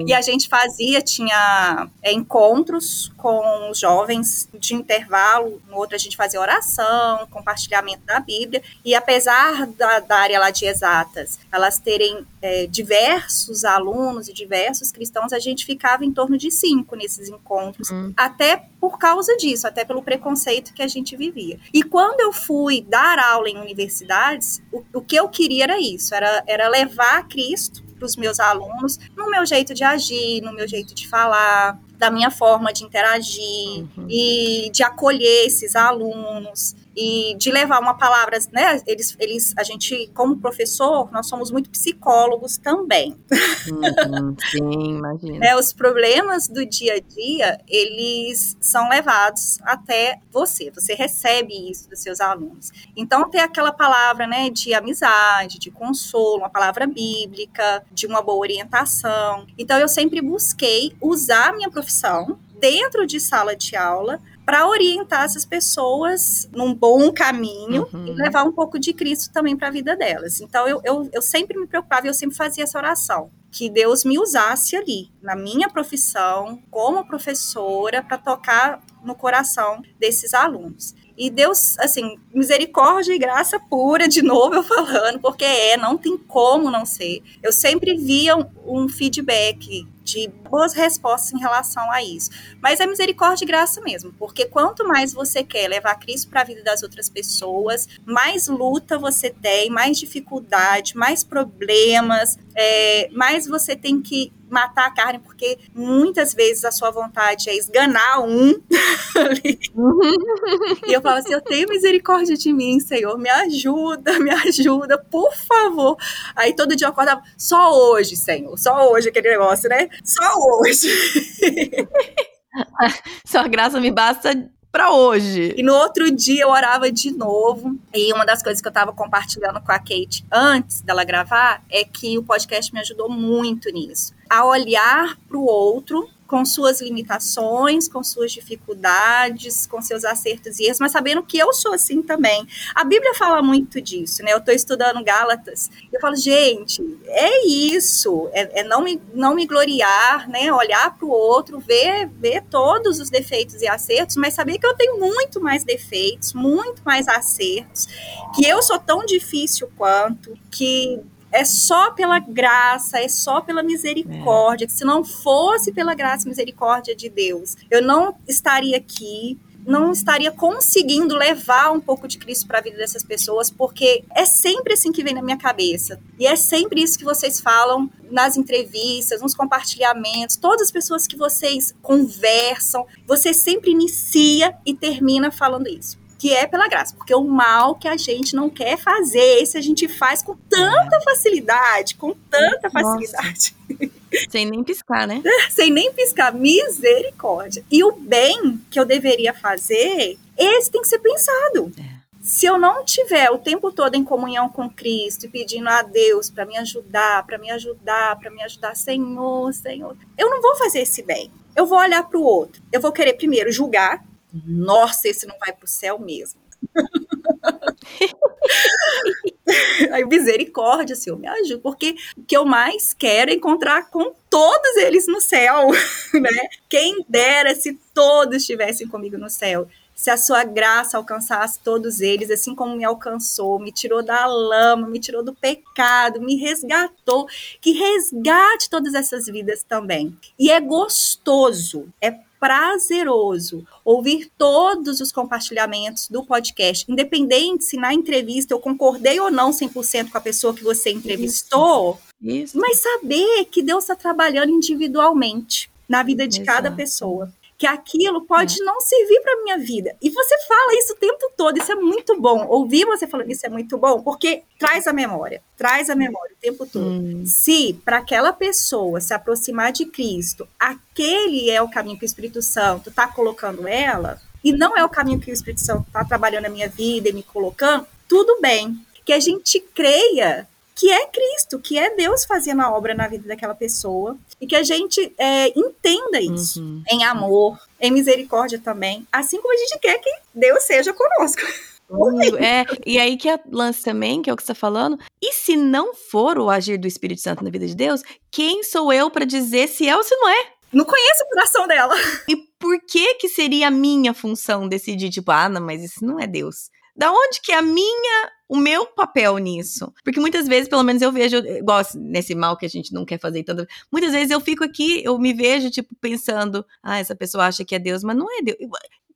E a gente fazia, tinha é, encontros com os jovens de intervalo, no outro a gente fazia oração, compartilhamento da Bíblia, e apesar da, da área lá de exatas, elas terem é, diversos alunos e diversos cristãos, a gente ficava em torno de cinco nesses encontros, hum. até por causa disso, até pelo preconceito que a gente vivia. E quando eu fui dar aula em universidades, o, o que eu queria era isso, era, era levar Cristo para os meus alunos no meu jeito de agir, no meu jeito de falar, da minha forma de interagir uhum. e de acolher esses alunos e de levar uma palavra, né? Eles, eles, a gente, como professor, nós somos muito psicólogos também. Uhum, sim, imagina. né, os problemas do dia a dia, eles são levados até você. Você recebe isso dos seus alunos. Então, ter aquela palavra, né, de amizade, de consolo, uma palavra bíblica, de uma boa orientação. Então, eu sempre busquei usar a minha profissão dentro de sala de aula para orientar essas pessoas num bom caminho uhum. e levar um pouco de Cristo também para a vida delas. Então, eu, eu, eu sempre me preocupava e eu sempre fazia essa oração. Que Deus me usasse ali, na minha profissão, como professora, para tocar no coração desses alunos. E Deus, assim, misericórdia e graça pura, de novo eu falando, porque é, não tem como não ser. Eu sempre via um, um feedback de boas respostas em relação a isso. Mas é misericórdia e graça mesmo, porque quanto mais você quer levar Cristo para a vida das outras pessoas, mais luta você tem, mais dificuldade, mais problemas, é, mais você tem que matar a carne, porque muitas vezes a sua vontade é esganar um. e eu falo assim: eu tenho misericórdia de mim, Senhor, me ajuda, me ajuda, por favor. Aí todo dia eu acordava, só hoje, Senhor, só hoje aquele negócio, né? Só hoje. Sua graça me basta para hoje. E no outro dia eu orava de novo. E uma das coisas que eu estava compartilhando com a Kate antes dela gravar é que o podcast me ajudou muito nisso. A olhar para o outro com suas limitações, com suas dificuldades, com seus acertos e erros, mas sabendo que eu sou assim também. A Bíblia fala muito disso, né? Eu estou estudando Gálatas, eu falo, gente, é isso, é, é, não, me, não me gloriar, né? Olhar para o outro, ver, ver todos os defeitos e acertos, mas saber que eu tenho muito mais defeitos, muito mais acertos, que eu sou tão difícil quanto, que é só pela graça, é só pela misericórdia. É. Se não fosse pela graça e misericórdia de Deus, eu não estaria aqui, não estaria conseguindo levar um pouco de Cristo para a vida dessas pessoas, porque é sempre assim que vem na minha cabeça. E é sempre isso que vocês falam nas entrevistas, nos compartilhamentos, todas as pessoas que vocês conversam, você sempre inicia e termina falando isso que é pela graça, porque o mal que a gente não quer fazer, esse a gente faz com tanta facilidade, com tanta facilidade. Sem nem piscar, né? Sem nem piscar, misericórdia. E o bem que eu deveria fazer, esse tem que ser pensado. É. Se eu não tiver o tempo todo em comunhão com Cristo e pedindo a Deus para me ajudar, para me ajudar, para me ajudar, Senhor, Senhor, eu não vou fazer esse bem. Eu vou olhar para o outro. Eu vou querer primeiro julgar. Nossa, esse não vai para o céu mesmo. Aí, misericórdia, Senhor, me ajuda, porque o que eu mais quero é encontrar com todos eles no céu, né? Quem dera se todos estivessem comigo no céu. Se a sua graça alcançasse todos eles, assim como me alcançou, me tirou da lama, me tirou do pecado, me resgatou, que resgate todas essas vidas também. E é gostoso, é prazeroso ouvir todos os compartilhamentos do podcast, independente se na entrevista eu concordei ou não 100% com a pessoa que você entrevistou, Isso. Isso. mas saber que Deus está trabalhando individualmente na vida de Exato. cada pessoa que aquilo pode é. não servir para minha vida. E você fala isso o tempo todo, isso é muito bom. Ouvir você falando isso é muito bom, porque traz a memória, traz a memória o tempo todo. Hum. Se para aquela pessoa se aproximar de Cristo, aquele é o caminho que o Espírito Santo está colocando ela, e não é o caminho que o Espírito Santo está trabalhando na minha vida e me colocando, tudo bem. Que a gente creia que é Cristo, que é Deus fazendo a obra na vida daquela pessoa, e que a gente é, entenda isso uhum. em amor, em misericórdia também, assim como a gente quer que Deus seja conosco. É, e aí que é lance também, que é o que você está falando. E se não for o agir do Espírito Santo na vida de Deus, quem sou eu para dizer se é ou se não é? Não conheço o coração dela. E por que que seria a minha função decidir, tipo, ah, não, mas isso não é Deus? Da onde que é a minha, o meu papel nisso? Porque muitas vezes, pelo menos eu vejo, igual nesse mal que a gente não quer fazer tanto, muitas vezes eu fico aqui, eu me vejo, tipo, pensando, ah, essa pessoa acha que é Deus, mas não é Deus.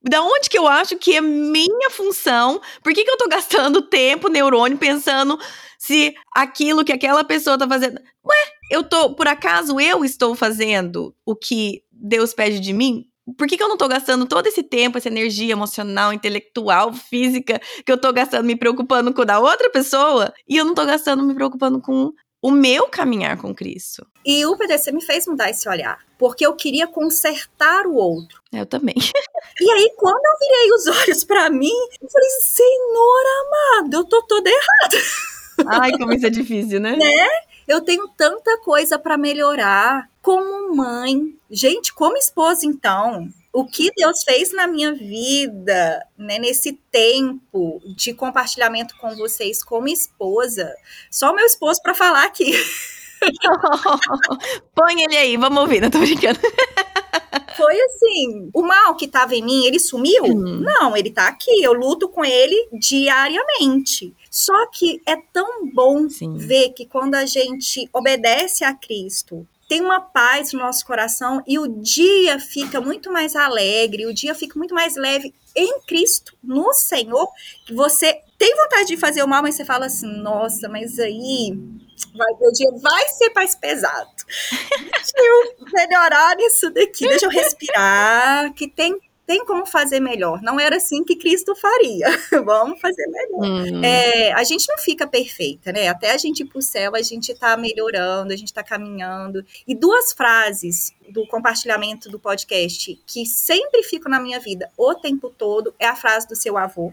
Da onde que eu acho que é minha função? Por que, que eu tô gastando tempo, neurônio, pensando se aquilo que aquela pessoa tá fazendo. Ué, eu tô, por acaso eu estou fazendo o que Deus pede de mim? Por que, que eu não tô gastando todo esse tempo, essa energia emocional, intelectual, física, que eu tô gastando me preocupando com a da outra pessoa, e eu não tô gastando me preocupando com o meu caminhar com Cristo. E o PDC me fez mudar esse olhar, porque eu queria consertar o outro. Eu também. E aí, quando eu virei os olhos para mim, eu falei: Senhor amado, eu tô toda errada. Ai, como isso é difícil, né? Né? Eu tenho tanta coisa para melhorar como mãe. Gente, como esposa, então, o que Deus fez na minha vida, né, nesse tempo de compartilhamento com vocês como esposa. Só o meu esposo para falar aqui. Põe ele aí, vamos ouvir, não tô brincando. Foi assim, o mal que tava em mim, ele sumiu? Uhum. Não, ele tá aqui, eu luto com ele diariamente. Só que é tão bom Sim. ver que quando a gente obedece a Cristo, tem uma paz no nosso coração e o dia fica muito mais alegre, o dia fica muito mais leve em Cristo, no Senhor, que você tem vontade de fazer o mal, mas você fala assim, nossa, mas aí vai, o dia vai ser mais pesado. Deixa eu melhorar isso daqui, deixa eu respirar, que tem tem como fazer melhor. Não era assim que Cristo faria. Vamos fazer melhor. Hum. É, a gente não fica perfeita, né? Até a gente ir para o céu, a gente está melhorando, a gente está caminhando. E duas frases do compartilhamento do podcast que sempre ficam na minha vida o tempo todo é a frase do seu avô.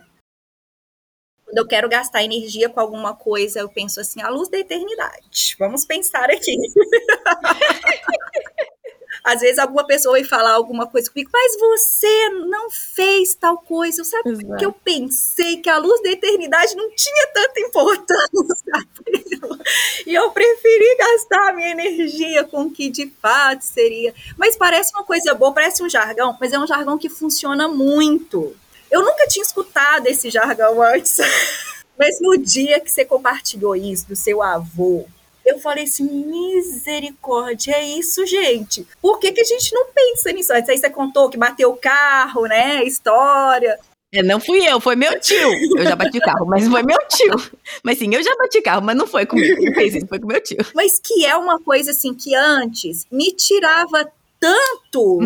Quando eu quero gastar energia com alguma coisa, eu penso assim, a luz da eternidade. Vamos pensar aqui. Às vezes alguma pessoa vai falar alguma coisa comigo, mas você não fez tal coisa. Sabe Exato. que eu pensei que a luz da eternidade não tinha tanta importância. e eu preferi gastar a minha energia com o que de fato seria. Mas parece uma coisa boa, parece um jargão, mas é um jargão que funciona muito. Eu nunca tinha escutado esse jargão antes. Mas no dia que você compartilhou isso do seu avô, eu falei assim, misericórdia, é isso, gente. Por que, que a gente não pensa nisso antes? Aí você contou que bateu o carro, né? História. É, não fui eu, foi meu tio. Eu já bati o carro, mas foi meu tio. Mas sim, eu já bati carro, mas não foi comigo. Quem fez isso foi com meu tio. Mas que é uma coisa assim que antes me tirava tanto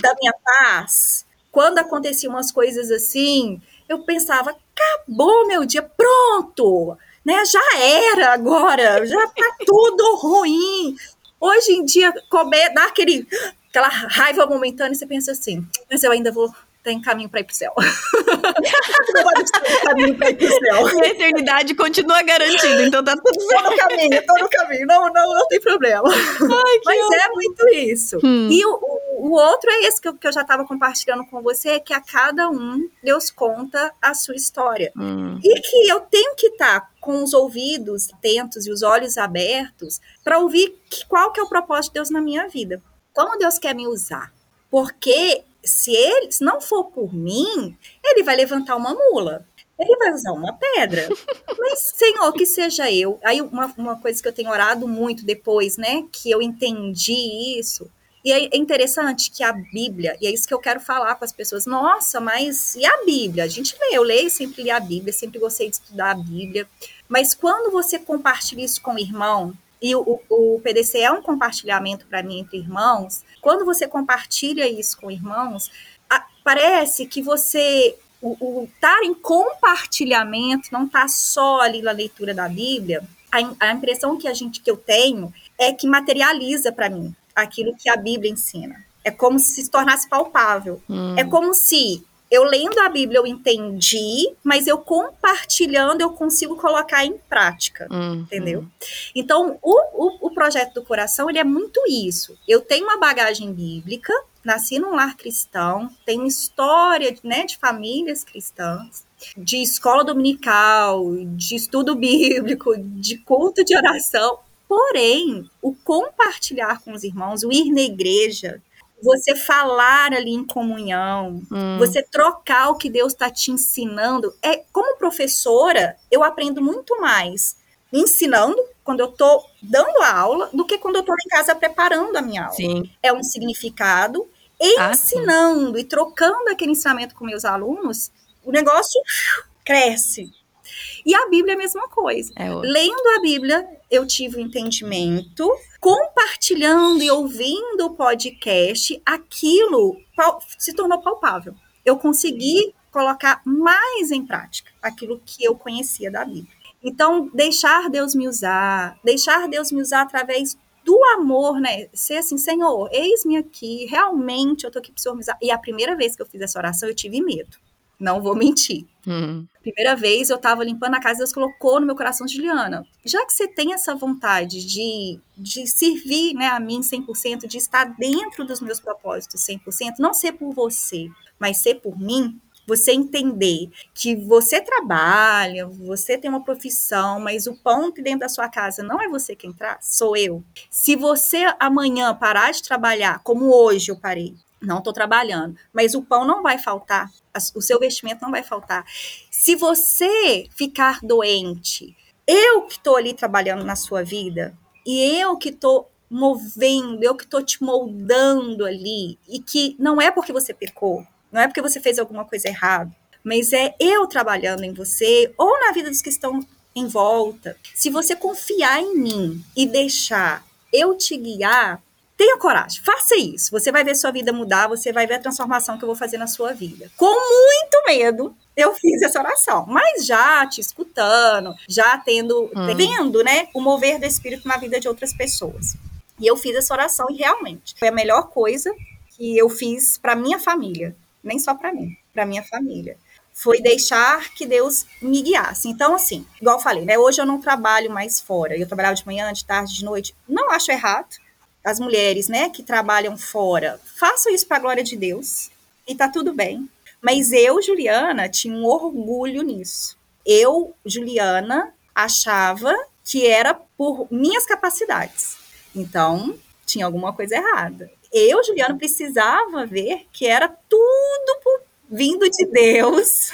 da minha paz. Quando aconteciam umas coisas assim, eu pensava, acabou meu dia, pronto né? Já era agora, já tá tudo ruim. Hoje em dia, comer, dá aquele, aquela raiva momentânea você pensa assim, mas eu ainda vou tem caminho para ir pro céu. caminho para ir pro céu. A eternidade continua garantida, então tá tudo certo. Tô no caminho, tô no caminho. Não, não, não tem problema. Ai, Mas é muito isso. Hum. E o, o, outro é esse que eu, que eu já estava compartilhando com você, que a cada um Deus conta a sua história. Hum. E que eu tenho que estar tá com os ouvidos atentos e os olhos abertos para ouvir que, qual que é o propósito de Deus na minha vida. Como Deus quer me usar? Porque se ele se não for por mim, ele vai levantar uma mula. Ele vai usar uma pedra. Mas, Senhor, que seja eu. Aí, uma, uma coisa que eu tenho orado muito depois, né? Que eu entendi isso. E é interessante que a Bíblia, e é isso que eu quero falar com as pessoas. Nossa, mas e a Bíblia? A gente lê, eu leio, sempre li a Bíblia, sempre gostei de estudar a Bíblia. Mas quando você compartilha isso com o irmão, e o, o PDC é um compartilhamento para mim entre irmãos, quando você compartilha isso com irmãos, a, parece que você o, estar em compartilhamento não está só ali na leitura da Bíblia. A, a, impressão que a gente que eu tenho é que materializa para mim aquilo que a Bíblia ensina. É como se se tornasse palpável. Hum. É como se eu lendo a Bíblia eu entendi, mas eu compartilhando eu consigo colocar em prática, hum, entendeu? Hum. Então, o, o, o, projeto do coração, ele é muito isso. Eu tenho uma bagagem bíblica, nasci num lar cristão, tenho história né, de famílias cristãs, de escola dominical, de estudo bíblico, de culto de oração, Porém, o compartilhar com os irmãos, o ir na igreja, você falar ali em comunhão, hum. você trocar o que Deus está te ensinando. É como professora, eu aprendo muito mais ensinando quando eu estou dando a aula do que quando eu estou em casa preparando a minha aula. Sim. É um significado. Ah, ensinando sim. e trocando aquele ensinamento com meus alunos, o negócio cresce. E a Bíblia é a mesma coisa. É Lendo a Bíblia, eu tive o um entendimento, compartilhando e ouvindo o podcast, aquilo se tornou palpável. Eu consegui colocar mais em prática aquilo que eu conhecia da Bíblia. Então, deixar Deus me usar, deixar Deus me usar através do amor, né? Ser assim, Senhor, eis-me aqui, realmente eu tô aqui para o Senhor me usar. E a primeira vez que eu fiz essa oração, eu tive medo. Não vou mentir. Uhum. Primeira vez eu estava limpando a casa e Deus colocou no meu coração, Juliana, já que você tem essa vontade de, de servir né, a mim 100%, de estar dentro dos meus propósitos 100%, não ser por você, mas ser por mim, você entender que você trabalha, você tem uma profissão, mas o pão que dentro da sua casa não é você quem traz, sou eu. Se você amanhã parar de trabalhar, como hoje eu parei, não estou trabalhando, mas o pão não vai faltar, o seu vestimento não vai faltar. Se você ficar doente, eu que estou ali trabalhando na sua vida, e eu que estou movendo, eu que estou te moldando ali, e que não é porque você pecou, não é porque você fez alguma coisa errada, mas é eu trabalhando em você, ou na vida dos que estão em volta. Se você confiar em mim e deixar eu te guiar, Tenha coragem, faça isso. Você vai ver sua vida mudar, você vai ver a transformação que eu vou fazer na sua vida. Com muito medo, eu fiz essa oração, mas já te escutando, já tendo, hum. vendo, né, o mover do Espírito na vida de outras pessoas. E eu fiz essa oração e realmente foi a melhor coisa que eu fiz para minha família, nem só para mim, para minha família. Foi deixar que Deus me guiasse. Então, assim, igual eu falei, né? Hoje eu não trabalho mais fora. Eu trabalhava de manhã, de tarde, de noite. Não acho errado as mulheres, né, que trabalham fora, façam isso para a glória de Deus e tá tudo bem. Mas eu, Juliana, tinha um orgulho nisso. Eu, Juliana, achava que era por minhas capacidades. Então, tinha alguma coisa errada. Eu, Juliana, precisava ver que era tudo por, vindo de Deus,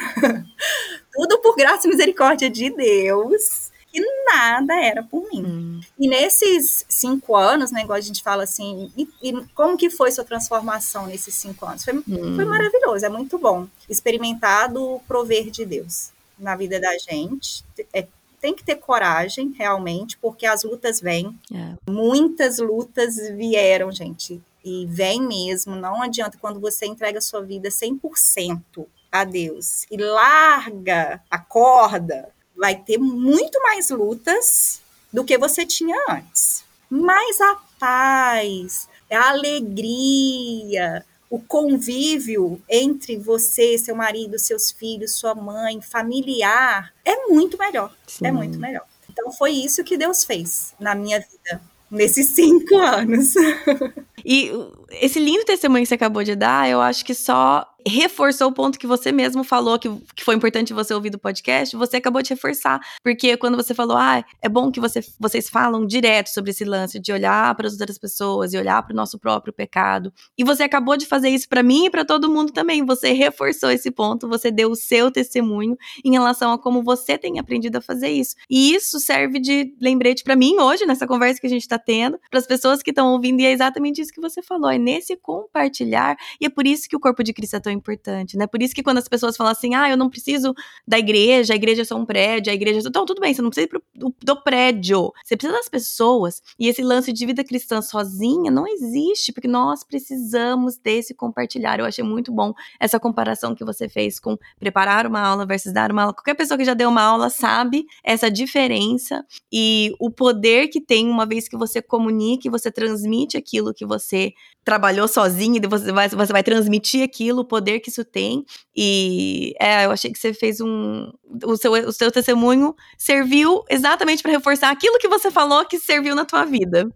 tudo por graça e misericórdia de Deus, que nada era por mim. Hum. E nesses cinco anos, né, igual a gente fala assim, e, e como que foi sua transformação nesses cinco anos? Foi, hum. foi maravilhoso, é muito bom experimentar do prover de Deus na vida da gente. É, tem que ter coragem, realmente, porque as lutas vêm. É. Muitas lutas vieram, gente. E vem mesmo, não adianta quando você entrega a sua vida 100% a Deus e larga a corda, vai ter muito mais lutas do que você tinha antes. Mas a paz, a alegria, o convívio entre você, seu marido, seus filhos, sua mãe, familiar, é muito melhor. É Sim. É muito melhor. Então foi isso que Deus fez na minha vida nesses cinco anos. E esse lindo testemunho que você acabou de dar, eu acho que só reforçou o ponto que você mesmo falou, que, que foi importante você ouvir do podcast, você acabou de reforçar. Porque quando você falou, ah, é bom que você, vocês falam direto sobre esse lance de olhar para as outras pessoas e olhar para o nosso próprio pecado. E você acabou de fazer isso para mim e para todo mundo também. Você reforçou esse ponto, você deu o seu testemunho em relação a como você tem aprendido a fazer isso. E isso serve de lembrete para mim hoje, nessa conversa que a gente está tendo, para as pessoas que estão ouvindo, e é exatamente isso que você falou, é nesse compartilhar, e é por isso que o corpo de Cristo é tão importante, né? Por isso que quando as pessoas falam assim, ah, eu não preciso da igreja, a igreja é só um prédio, a igreja é só... Então, tudo bem, você não precisa do, do prédio, você precisa das pessoas, e esse lance de vida cristã sozinha não existe, porque nós precisamos desse compartilhar. Eu achei muito bom essa comparação que você fez com preparar uma aula versus dar uma aula. Qualquer pessoa que já deu uma aula sabe essa diferença e o poder que tem uma vez que você comunica e você transmite aquilo que você trabalhou sozinho, e você vai, você vai transmitir aquilo, o poder que isso tem. E é, eu achei que você fez um. O seu, o seu testemunho serviu exatamente para reforçar aquilo que você falou que serviu na tua vida.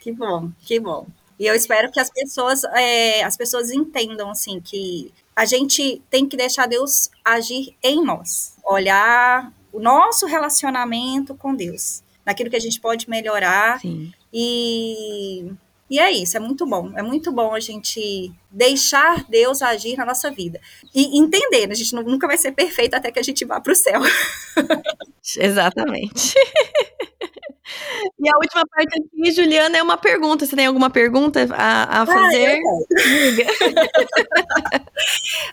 Que bom, que bom. E eu espero que as pessoas, é, as pessoas entendam assim que a gente tem que deixar Deus agir em nós, olhar o nosso relacionamento com Deus, naquilo que a gente pode melhorar Sim. e e é isso, é muito bom. É muito bom a gente deixar Deus agir na nossa vida. E entender, né? a gente nunca vai ser perfeito até que a gente vá para o céu. Exatamente. E a última parte aqui, Juliana, é uma pergunta. Você tem alguma pergunta a, a fazer? Ah, eu,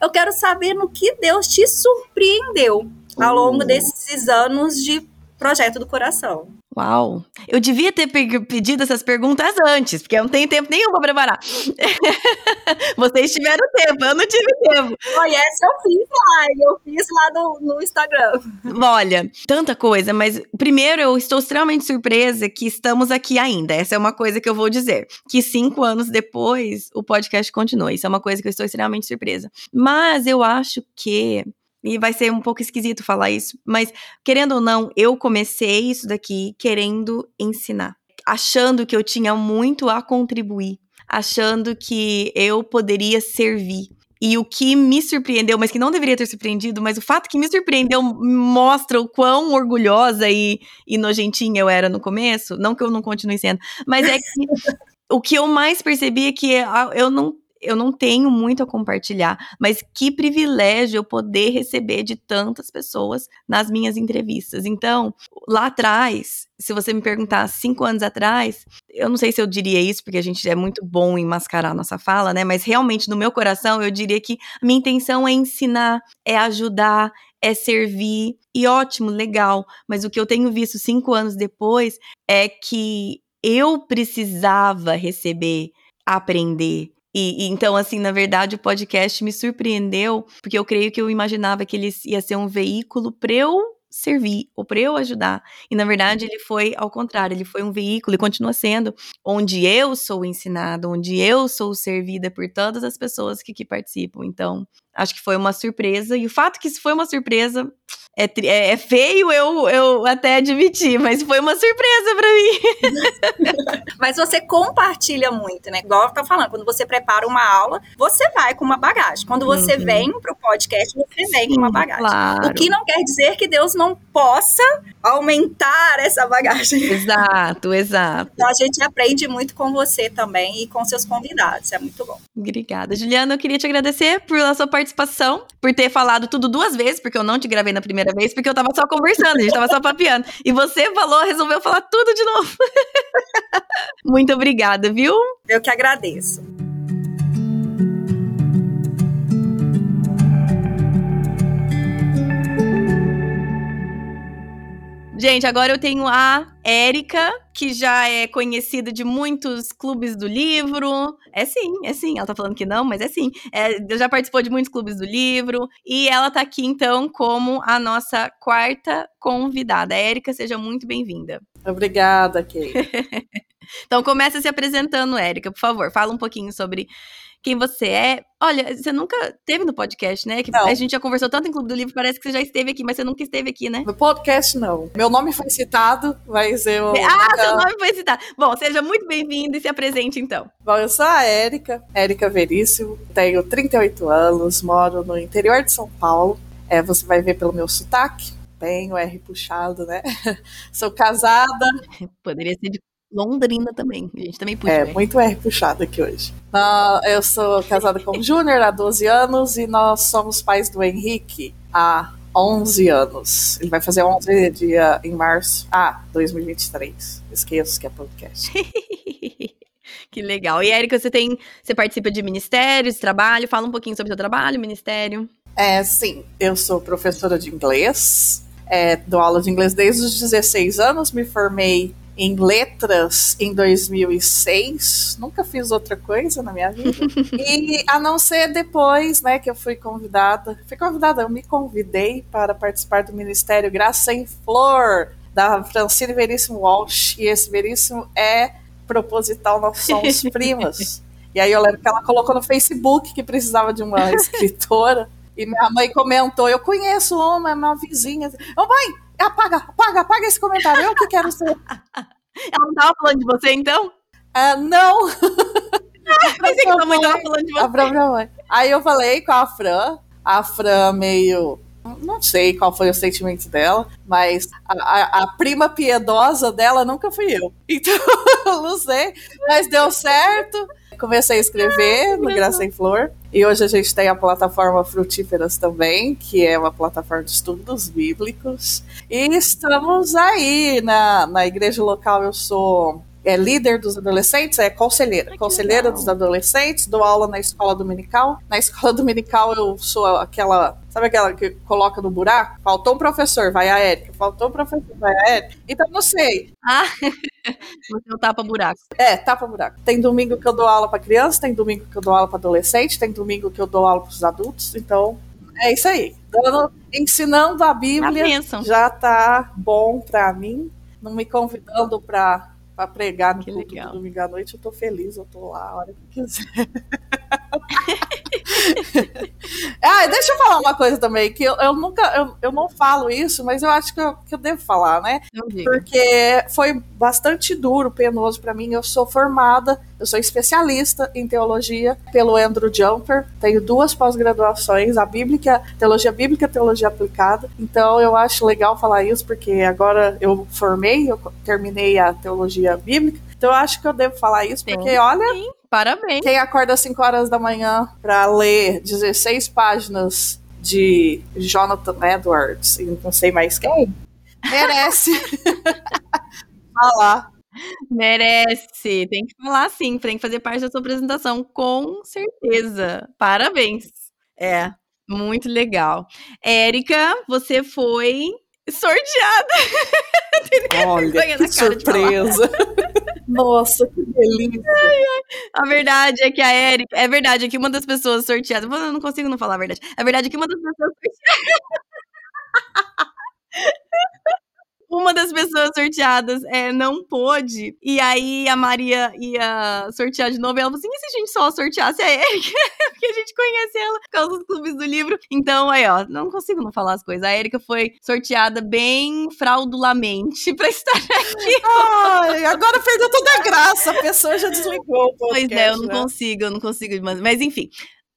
eu quero saber no que Deus te surpreendeu ao longo desses anos de projeto do coração. Uau! Eu devia ter pedido essas perguntas antes, porque eu não tenho tempo nenhum para preparar. Vocês tiveram tempo, eu não tive tempo. Olha, essa eu fiz lá, eu fiz lá no, no Instagram. Olha, tanta coisa, mas primeiro eu estou extremamente surpresa que estamos aqui ainda. Essa é uma coisa que eu vou dizer. Que cinco anos depois o podcast continua. Isso é uma coisa que eu estou extremamente surpresa. Mas eu acho que e vai ser um pouco esquisito falar isso, mas querendo ou não, eu comecei isso daqui querendo ensinar, achando que eu tinha muito a contribuir, achando que eu poderia servir. E o que me surpreendeu, mas que não deveria ter surpreendido, mas o fato que me surpreendeu mostra o quão orgulhosa e, e nojentinha eu era no começo. Não que eu não continue sendo, mas é que o que eu mais percebi é que eu não eu não tenho muito a compartilhar, mas que privilégio eu poder receber de tantas pessoas nas minhas entrevistas. Então, lá atrás, se você me perguntar cinco anos atrás, eu não sei se eu diria isso, porque a gente é muito bom em mascarar nossa fala, né? Mas realmente, no meu coração, eu diria que a minha intenção é ensinar, é ajudar, é servir. E ótimo, legal. Mas o que eu tenho visto cinco anos depois é que eu precisava receber, aprender, e, e, então, assim, na verdade, o podcast me surpreendeu, porque eu creio que eu imaginava que ele ia ser um veículo para eu servir ou para eu ajudar. E na verdade, ele foi ao contrário, ele foi um veículo e continua sendo onde eu sou ensinada, onde eu sou servida por todas as pessoas que, que participam. Então, acho que foi uma surpresa. E o fato que isso foi uma surpresa é, é, é, feio eu, eu até admitir, mas foi uma surpresa para mim. mas você compartilha muito, né? Igual eu tô falando, quando você prepara uma aula, você vai com uma bagagem. Quando você uhum. vem pro podcast, você vem Sim, com uma bagagem. Claro. O que não quer dizer que Deus não possa aumentar essa bagagem. Exato, exato. Então a gente aprende muito com você também e com seus convidados. É muito bom. Obrigada. Juliana, eu queria te agradecer pela sua participação, por ter falado tudo duas vezes, porque eu não te gravei na primeira vez, porque eu tava só conversando, a gente tava só papiando. E você falou, resolveu falar tudo de novo. muito obrigada, viu? Eu que agradeço. Gente, agora eu tenho a Érica, que já é conhecida de muitos clubes do livro. É sim, é sim. Ela tá falando que não, mas é sim. É, já participou de muitos clubes do livro. E ela tá aqui, então, como a nossa quarta convidada. Érica, seja muito bem-vinda. Obrigada, Kay. então, começa se apresentando, Érica, por favor. Fala um pouquinho sobre quem você é. Olha, você nunca teve no podcast, né? Que Não. a gente já conversou tanto em Clube do Livro, parece que você já esteve aqui, mas você nunca esteve aqui, né? No podcast, não. Meu nome foi citado, mas eu. Ah, nunca- seu nome foi citado. Bom, seja muito bem-vindo e se apresente então. Bom, eu sou a Érica, Érica Veríssimo, tenho 38 anos, moro no interior de São Paulo. É, você vai ver pelo meu sotaque, bem o R puxado, né? sou casada, Poderia ser de Londrina também. A gente também puxa. é né? muito R puxado aqui hoje. Ah, eu sou casada com o Júnior há 12 anos e nós somos pais do Henrique há 11 anos. Ele vai fazer 11 dia em março. Ah, 2023. Esqueço que é podcast. que legal. E Érica, você tem. Você participa de ministérios, trabalho? Fala um pouquinho sobre o seu trabalho, ministério. É, sim, eu sou professora de inglês, é, dou aula de inglês desde os 16 anos, me formei em letras em 2006, nunca fiz outra coisa na minha vida. e a não ser depois, né, que eu fui convidada, fui convidada, eu me convidei para participar do Ministério Graça em Flor, da Francine Veríssimo Walsh, e esse Veríssimo é proposital, nós somos primas. E aí eu lembro que ela colocou no Facebook que precisava de uma escritora. E minha mãe comentou, eu conheço uma, é uma vizinha. Ô mãe, apaga, apaga, apaga esse comentário, eu que quero ser. Ela não tava falando de você, então? Ah, não. Pensei que sua mãe tava falando de A você. própria mãe. Aí eu falei com a Fran, a Fran meio. Não sei qual foi o sentimento dela, mas a, a- a prima piedosa dela nunca fui eu. Então, eu não sei, mas deu certo. Comecei a escrever no Graça em Flor. E hoje a gente tem a plataforma Frutíferas também, que é uma plataforma de estudos bíblicos. E estamos aí na, na igreja local. Eu sou é, líder dos adolescentes, é conselheira. conselheira dos adolescentes, dou aula na escola dominical. Na escola dominical eu sou aquela. Sabe aquela que coloca no buraco? Faltou um professor, vai a Érica. Faltou um professor, vai a Érica. Então não sei. Ah, você não tapa buraco. É, tapa buraco. Tem domingo que eu dou aula para criança, tem domingo que eu dou aula para adolescente, tem domingo que eu dou aula para os adultos. Então, é isso aí. Dando, ensinando a A Bíblia bênção. já tá bom para mim. Não me convidando para para pregar no Que culto legal. do domingo à noite, eu tô feliz, eu tô lá a hora que quiser. ah, deixa eu falar uma coisa também, que eu, eu nunca, eu, eu não falo isso, mas eu acho que eu, que eu devo falar, né? Porque foi bastante duro, penoso pra mim. Eu sou formada, eu sou especialista em teologia pelo Andrew Jumper. Tenho duas pós-graduações, a bíblica, teologia bíblica, e teologia aplicada. Então eu acho legal falar isso porque agora eu formei, eu terminei a teologia bíblica. Então eu acho que eu devo falar isso Sim. porque olha, Sim, parabéns. quem acorda às 5 horas da manhã para ler 16 páginas de Jonathan Edwards e não sei mais quem, merece falar. Merece. Tem que falar sim, tem que fazer parte da sua apresentação, com certeza. Parabéns. É, muito legal. Érica, você foi sorteada. Olha, que surpresa. Nossa, que delícia. A verdade é que a Érica. É verdade é que uma das pessoas sorteadas. Eu não consigo não falar a verdade. A verdade é que uma das pessoas Uma das pessoas sorteadas é, não pôde, e aí a Maria ia sortear de novo, e ela falou assim, e se a gente só sorteasse a Erika? Porque a gente conhece ela por causa dos clubes do livro. Então, aí, ó, não consigo não falar as coisas. A Erika foi sorteada bem fraudulamente pra estar aqui. Ai, agora perdeu toda a graça. A pessoa já desligou o Pois podcast, é, eu não né? consigo, eu não consigo. Mas, mas enfim,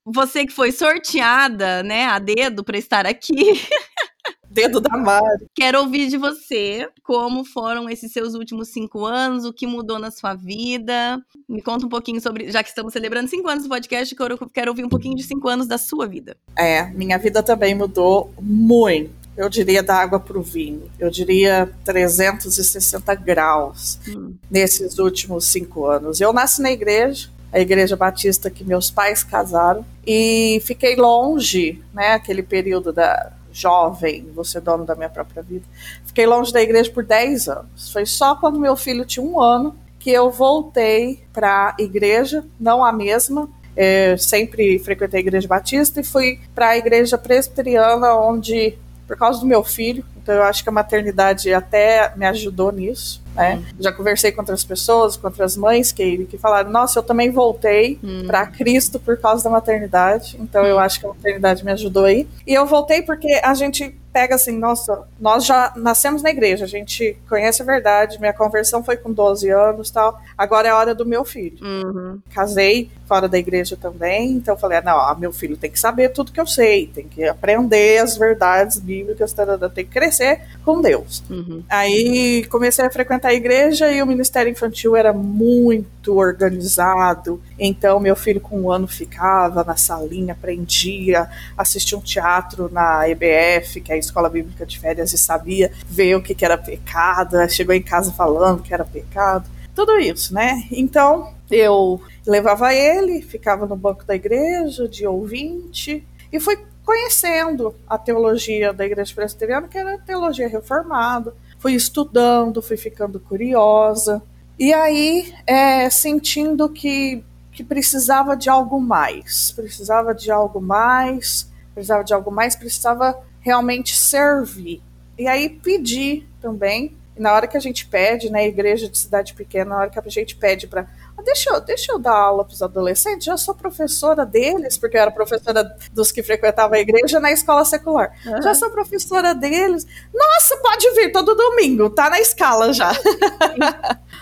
você que foi sorteada, né, a dedo pra estar aqui, Dedo da Mari. quero ouvir de você como foram esses seus últimos cinco anos, o que mudou na sua vida. Me conta um pouquinho sobre, já que estamos celebrando cinco anos do podcast, quero, quero ouvir um pouquinho de cinco anos da sua vida. É, minha vida também mudou muito. Eu diria da água para o vinho. Eu diria 360 graus Hum. nesses últimos cinco anos. Eu nasci na igreja, a igreja batista que meus pais casaram, e fiquei longe, né, aquele período da jovem, você dono da minha própria vida. Fiquei longe da igreja por 10 anos. Foi só quando meu filho tinha um ano que eu voltei para a igreja, não a mesma, é, sempre frequentei a igreja batista e fui para a igreja presbiteriana, onde, por causa do meu filho, então eu acho que a maternidade até me ajudou nisso. Né? Hum. Já conversei com outras pessoas, com outras mães que, que falaram: Nossa, eu também voltei Hum. para Cristo por causa da maternidade. Então eu acho que a maternidade me ajudou aí. E eu voltei porque a gente pega assim: Nossa, nós já nascemos na igreja, a gente conhece a verdade. Minha conversão foi com 12 anos tal. Agora é a hora do meu filho. Uhum. Casei fora da igreja também, então falei: ah, Não, meu filho tem que saber tudo que eu sei, tem que aprender as verdades bíblicas, tem que crescer com Deus. Uhum. Aí comecei a frequentar a igreja e o ministério infantil era muito organizado. Então meu filho com um ano ficava na salinha, aprendia, assistia um teatro na EBF, que é Escola Bíblica de Férias, e sabia ver o que, que era pecado. Chegou em casa falando que era pecado. Tudo isso, né? Então eu levava ele, ficava no banco da igreja, de ouvinte, e fui conhecendo a teologia da igreja presbiteriana, que era teologia reformada. Fui estudando, fui ficando curiosa. E aí, é, sentindo que, que precisava de algo mais. Precisava de algo mais, precisava de algo mais, precisava realmente servir. E aí pedi também, e na hora que a gente pede, na né, igreja de cidade pequena, na hora que a gente pede para ah, deixa, eu, deixa eu dar aula para os adolescentes, já sou professora deles, porque eu era professora dos que frequentavam a igreja na escola secular. Uhum. Já sou professora deles. Nossa, pode vir todo domingo, tá na escala já.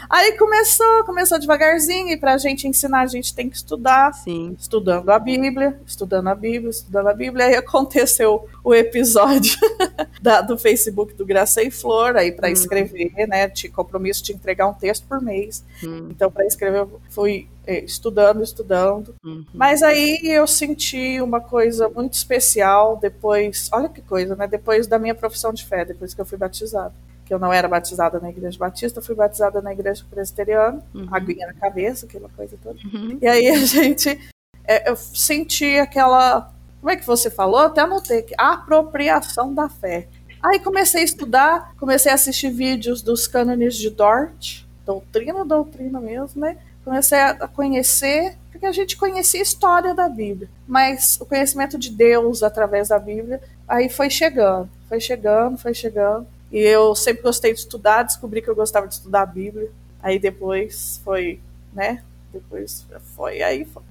Aí começou, começou devagarzinho, e para a gente ensinar, a gente tem que estudar. Sim. Estudando a Bíblia, estudando a Bíblia, estudando a Bíblia. Aí aconteceu o episódio da, do Facebook do Graça e Flor, aí para hum. escrever, né? Tinha compromisso de entregar um texto por mês. Hum. Então, para escrever, eu fui estudando, estudando. Uhum. Mas aí eu senti uma coisa muito especial depois, olha que coisa, né? Depois da minha profissão de fé, depois que eu fui batizada que eu não era batizada na igreja batista, fui batizada na igreja presbiteriana, uhum. aguinha na cabeça, aquela coisa toda. Uhum. E aí a gente, é, eu senti aquela, como é que você falou? Até anotei aqui, apropriação da fé. Aí comecei a estudar, comecei a assistir vídeos dos cânones de Dort, doutrina, doutrina mesmo, né? Comecei a conhecer, porque a gente conhecia a história da Bíblia, mas o conhecimento de Deus através da Bíblia, aí foi chegando, foi chegando, foi chegando. E eu sempre gostei de estudar, descobri que eu gostava de estudar a Bíblia. Aí depois foi, né? Depois foi aí foi.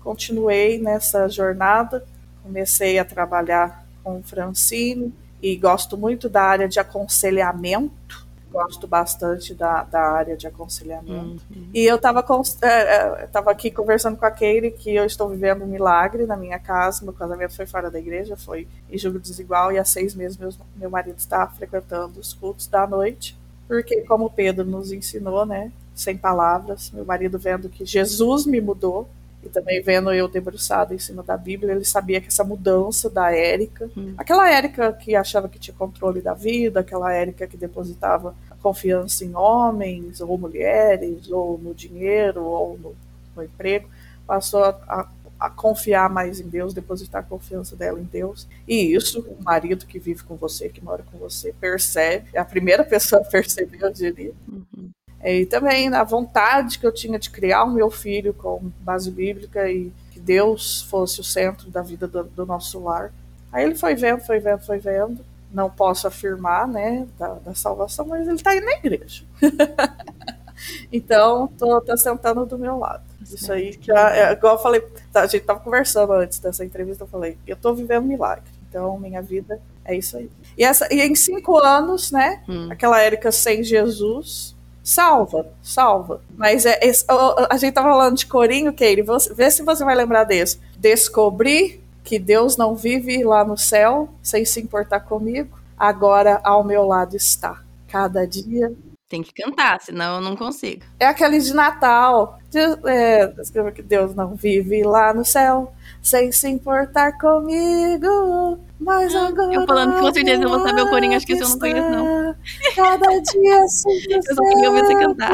continuei nessa jornada, comecei a trabalhar com Francine e gosto muito da área de aconselhamento. Gosto bastante da, da área de aconselhamento. Uhum. E eu estava é, tava aqui conversando com a Keire que eu estou vivendo um milagre na minha casa. Meu casamento foi fora da igreja, foi em julho desigual, e há seis meses meu, meu marido está frequentando os cultos da noite. Porque, como Pedro nos ensinou, né, sem palavras, meu marido vendo que Jesus me mudou, e também vendo eu debruçado em cima da Bíblia, ele sabia que essa mudança da Érica, hum. aquela Érica que achava que tinha controle da vida, aquela Érica que depositava confiança em homens ou mulheres, ou no dinheiro, ou no, no emprego, passou a, a, a, confiar mais em Deus, depositar a confiança dela em Deus. E isso, o marido que vive com você, que mora com você, percebe, é a primeira pessoa a perceber, eu diria. Uhum. E também a vontade que eu tinha de criar o meu filho com base bíblica e que Deus fosse o centro da vida do, do nosso lar. Aí ele foi vendo, foi vendo, foi vendo não posso afirmar, né, da, da salvação, mas ele está aí na igreja. então, tô, tá sentando do meu lado. Isso aí, que é, igual eu falei, tá, a gente tava conversando antes dessa entrevista, eu falei, eu tô vivendo um milagre. Então, minha vida é isso aí. E, essa, e em cinco anos, né, hum. aquela Érica sem Jesus, salva, salva. Mas é, a, a gente tava falando de corinho, Keire, vê se você vai lembrar desse. Descobrir que Deus não vive lá no céu sem se importar comigo, agora ao meu lado está. Cada dia. Tem que cantar, senão eu não consigo. É aquele de Natal. É, escreva que Deus não vive lá no céu sem se importar comigo. Mas agora. Eu falando que com certeza eu vou saber o corinho, acho que esse eu não conheço, não. Cada dia sem Eu só queria ouvir você cantar.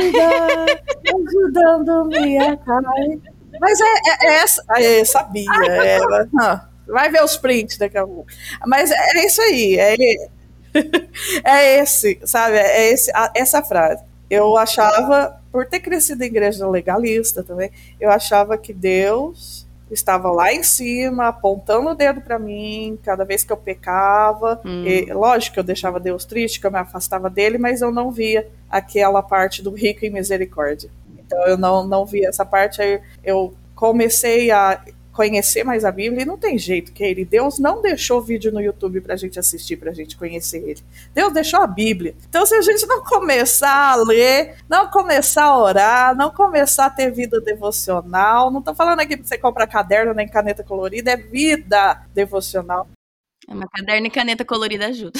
Ajudando-me a cair. Mas é, é, é essa. É, sabia. É, vai ver os prints daqui a pouco. Mas é, é isso aí. É, é esse, sabe? É esse, essa frase. Eu achava, por ter crescido em igreja legalista também, eu achava que Deus estava lá em cima, apontando o dedo para mim, cada vez que eu pecava. Hum. E, lógico que eu deixava Deus triste, que eu me afastava dele, mas eu não via aquela parte do rico em misericórdia. Então eu não, não via essa parte, aí eu comecei a conhecer mais a Bíblia e não tem jeito, Keire. Deus não deixou vídeo no YouTube pra gente assistir, pra gente conhecer ele. Deus deixou a Bíblia. Então, se a gente não começar a ler, não começar a orar, não começar a ter vida devocional, não tô falando aqui pra você comprar caderno nem caneta colorida, é vida devocional. É uma caderno e caneta colorida ajuda.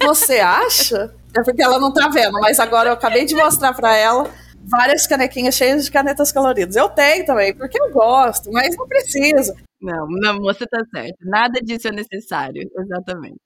Você acha? É porque ela não tá vendo, mas agora eu acabei de mostrar para ela várias canequinhas cheias de canetas coloridas. Eu tenho também, porque eu gosto, mas não precisa. Não, não, você tá certo. Nada disso é necessário, exatamente.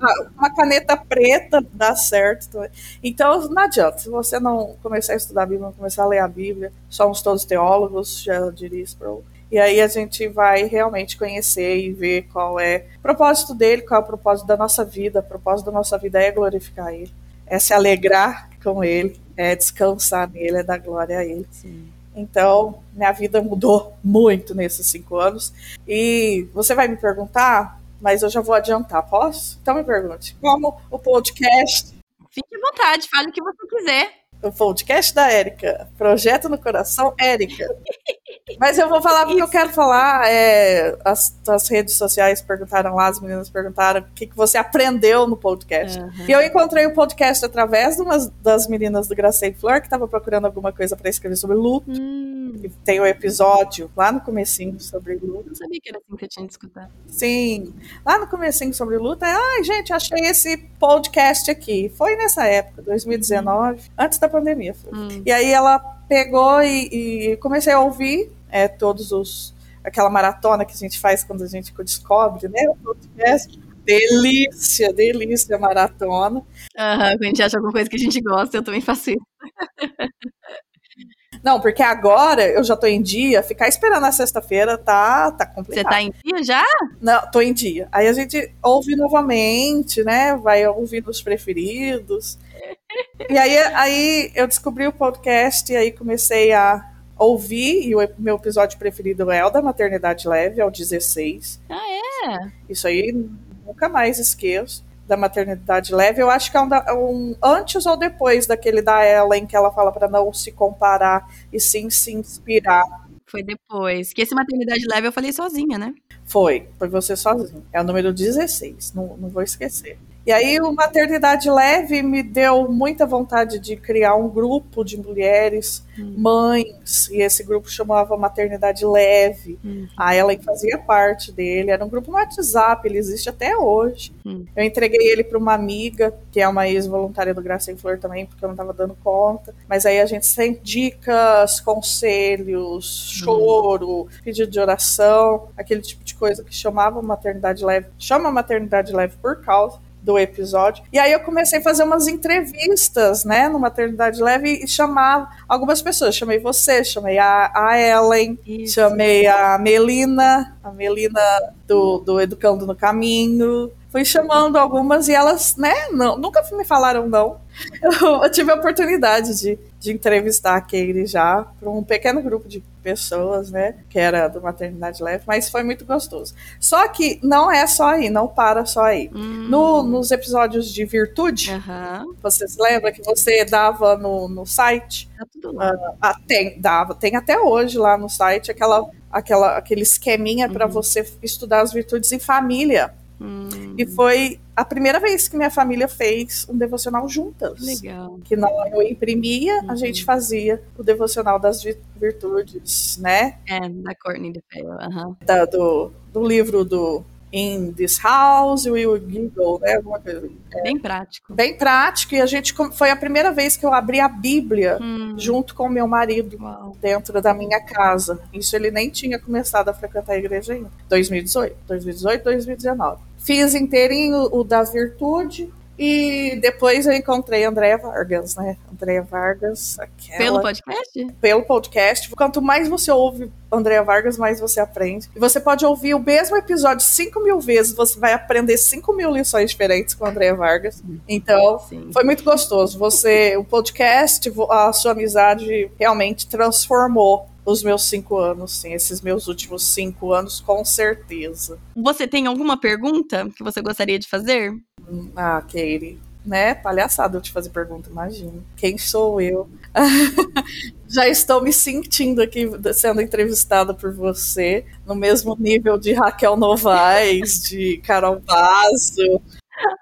Ah, uma caneta preta dá certo também. Então, não adianta. Se você não começar a estudar a Bíblia, não começar a ler a Bíblia, somos todos teólogos, já diria isso para e aí a gente vai realmente conhecer e ver qual é o propósito dele, qual é o propósito da nossa vida. O propósito da nossa vida é glorificar ele, é se alegrar com ele, é descansar nele, é dar glória a ele. Sim. Então, minha vida mudou muito nesses cinco anos. E você vai me perguntar, mas eu já vou adiantar, posso? Então me pergunte, como o podcast. Fique à vontade, fale o que você quiser. O podcast da Érica, Projeto no Coração Érica. Mas eu vou falar porque eu quero falar. É, as, as redes sociais perguntaram lá, as meninas perguntaram o que, que você aprendeu no podcast. Uhum. E eu encontrei o podcast através de uma das meninas do Gracei Flor, que estava procurando alguma coisa para escrever sobre luto. Hum. Tem o um episódio lá no comecinho sobre luto. Eu não sabia que era assim que eu tinha de escutar. Sim. Lá no comecinho sobre luto, é, ai, gente, achei esse podcast aqui. Foi nessa época, 2019, hum. antes da pandemia. Hum. E aí ela pegou e, e comecei a ouvir é, todos os aquela maratona que a gente faz quando a gente descobre, né? O podcast. Delícia, delícia maratona. Uhum, quando a gente acha alguma coisa que a gente gosta, eu também faço isso. Não, porque agora eu já tô em dia, ficar esperando a sexta-feira tá, tá complicado. Você tá em dia já? Não, tô em dia. Aí a gente ouve novamente, né? Vai ouvindo os preferidos. e aí, aí eu descobri o podcast e aí comecei a ouvi, e o meu episódio preferido é o da maternidade leve, é o 16. Ah, é? Isso aí nunca mais esqueço. Da maternidade leve, eu acho que é um, um antes ou depois daquele da Ellen que ela fala para não se comparar e sim se inspirar. Foi depois. Que esse maternidade leve eu falei sozinha, né? Foi, foi você sozinha. É o número 16, não, não vou esquecer. E aí, o Maternidade Leve me deu muita vontade de criar um grupo de mulheres, hum. mães, e esse grupo chamava Maternidade Leve. Hum. A Ellen fazia parte dele, era um grupo no WhatsApp, ele existe até hoje. Hum. Eu entreguei ele para uma amiga, que é uma ex-voluntária do Graça em Flor também, porque eu não estava dando conta. Mas aí a gente tem dicas, conselhos, hum. choro, pedido de oração, aquele tipo de coisa que chamava Maternidade Leve, chama Maternidade Leve por causa do episódio. E aí eu comecei a fazer umas entrevistas, né, no Maternidade Leve e chamar algumas pessoas. Chamei você, chamei a, a Ellen, Isso. chamei a Melina, a Melina do, do Educando no Caminho. Fui chamando algumas e elas, né, não, nunca me falaram não. Eu, eu tive a oportunidade de, de entrevistar a Keire já para um pequeno grupo de pessoas, né, que era do Maternidade Leve, mas foi muito gostoso. Só que não é só aí, não para só aí. Hum. No, nos episódios de Virtude, uhum. você se lembra que você dava no, no site? Tá tudo lá. Uh, tem, dava, tem até hoje lá no site aquela, aquela, aquele esqueminha uhum. para você estudar as virtudes em família. Hum. E foi a primeira vez que minha família fez um devocional juntas. Legal. Que não eu imprimia, uhum. a gente fazia o devocional das virtudes, né? É, da Courtney DeFeo, uhum. da, do, do livro do In This House, We Will Giggle, né? Alguma coisa. É, bem prático. Bem prático, e a gente foi a primeira vez que eu abri a Bíblia hum. junto com meu marido Uau. dentro da minha casa. Isso ele nem tinha começado a frequentar a igreja ainda. 2018, 2018, 2019. Fiz inteirinho o da virtude, e depois eu encontrei Andréa Vargas, né? Andréa Vargas, aquela... Pelo podcast? Pelo podcast. Quanto mais você ouve Andréa Vargas, mais você aprende. E você pode ouvir o mesmo episódio cinco mil vezes, você vai aprender cinco mil lições diferentes com Andréa Vargas. Então, Sim. foi muito gostoso. Você, o podcast, a sua amizade realmente transformou os meus cinco anos, sim, esses meus últimos cinco anos, com certeza. Você tem alguma pergunta que você gostaria de fazer? Ah, Katie, né? Palhaçada eu te fazer pergunta, imagina. Quem sou eu? Já estou me sentindo aqui sendo entrevistada por você, no mesmo nível de Raquel Novaes, de Carol Basso,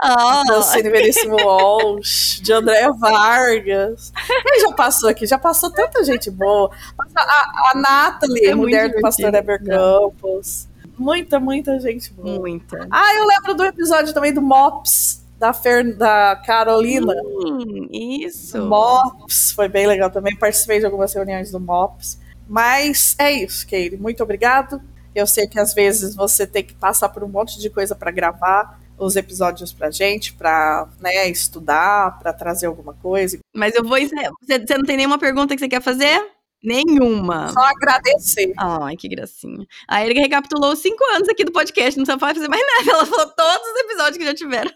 Oh. Francine Veríssimo Walsh, de Andréa Vargas. Quem já passou aqui? Já passou tanta gente boa. A, a Nathalie, É mulher do pastor divertido. Eber Campos. Muita, muita gente boa. Muita. Ah, eu lembro do episódio também do Mops, da, Fer, da Carolina. Hum, isso. Mops, foi bem legal também. Participei de algumas reuniões do Mops. Mas é isso, Keire. Muito obrigado. Eu sei que às vezes você tem que passar por um monte de coisa para gravar os episódios pra gente, pra né, estudar, pra trazer alguma coisa. Mas eu vou você não tem nenhuma pergunta que você quer fazer? Nenhuma. Só agradecer. Ai, que gracinha. A Erika recapitulou os cinco anos aqui do podcast, não precisa fazer mais nada. Ela falou todos os episódios que já tiveram.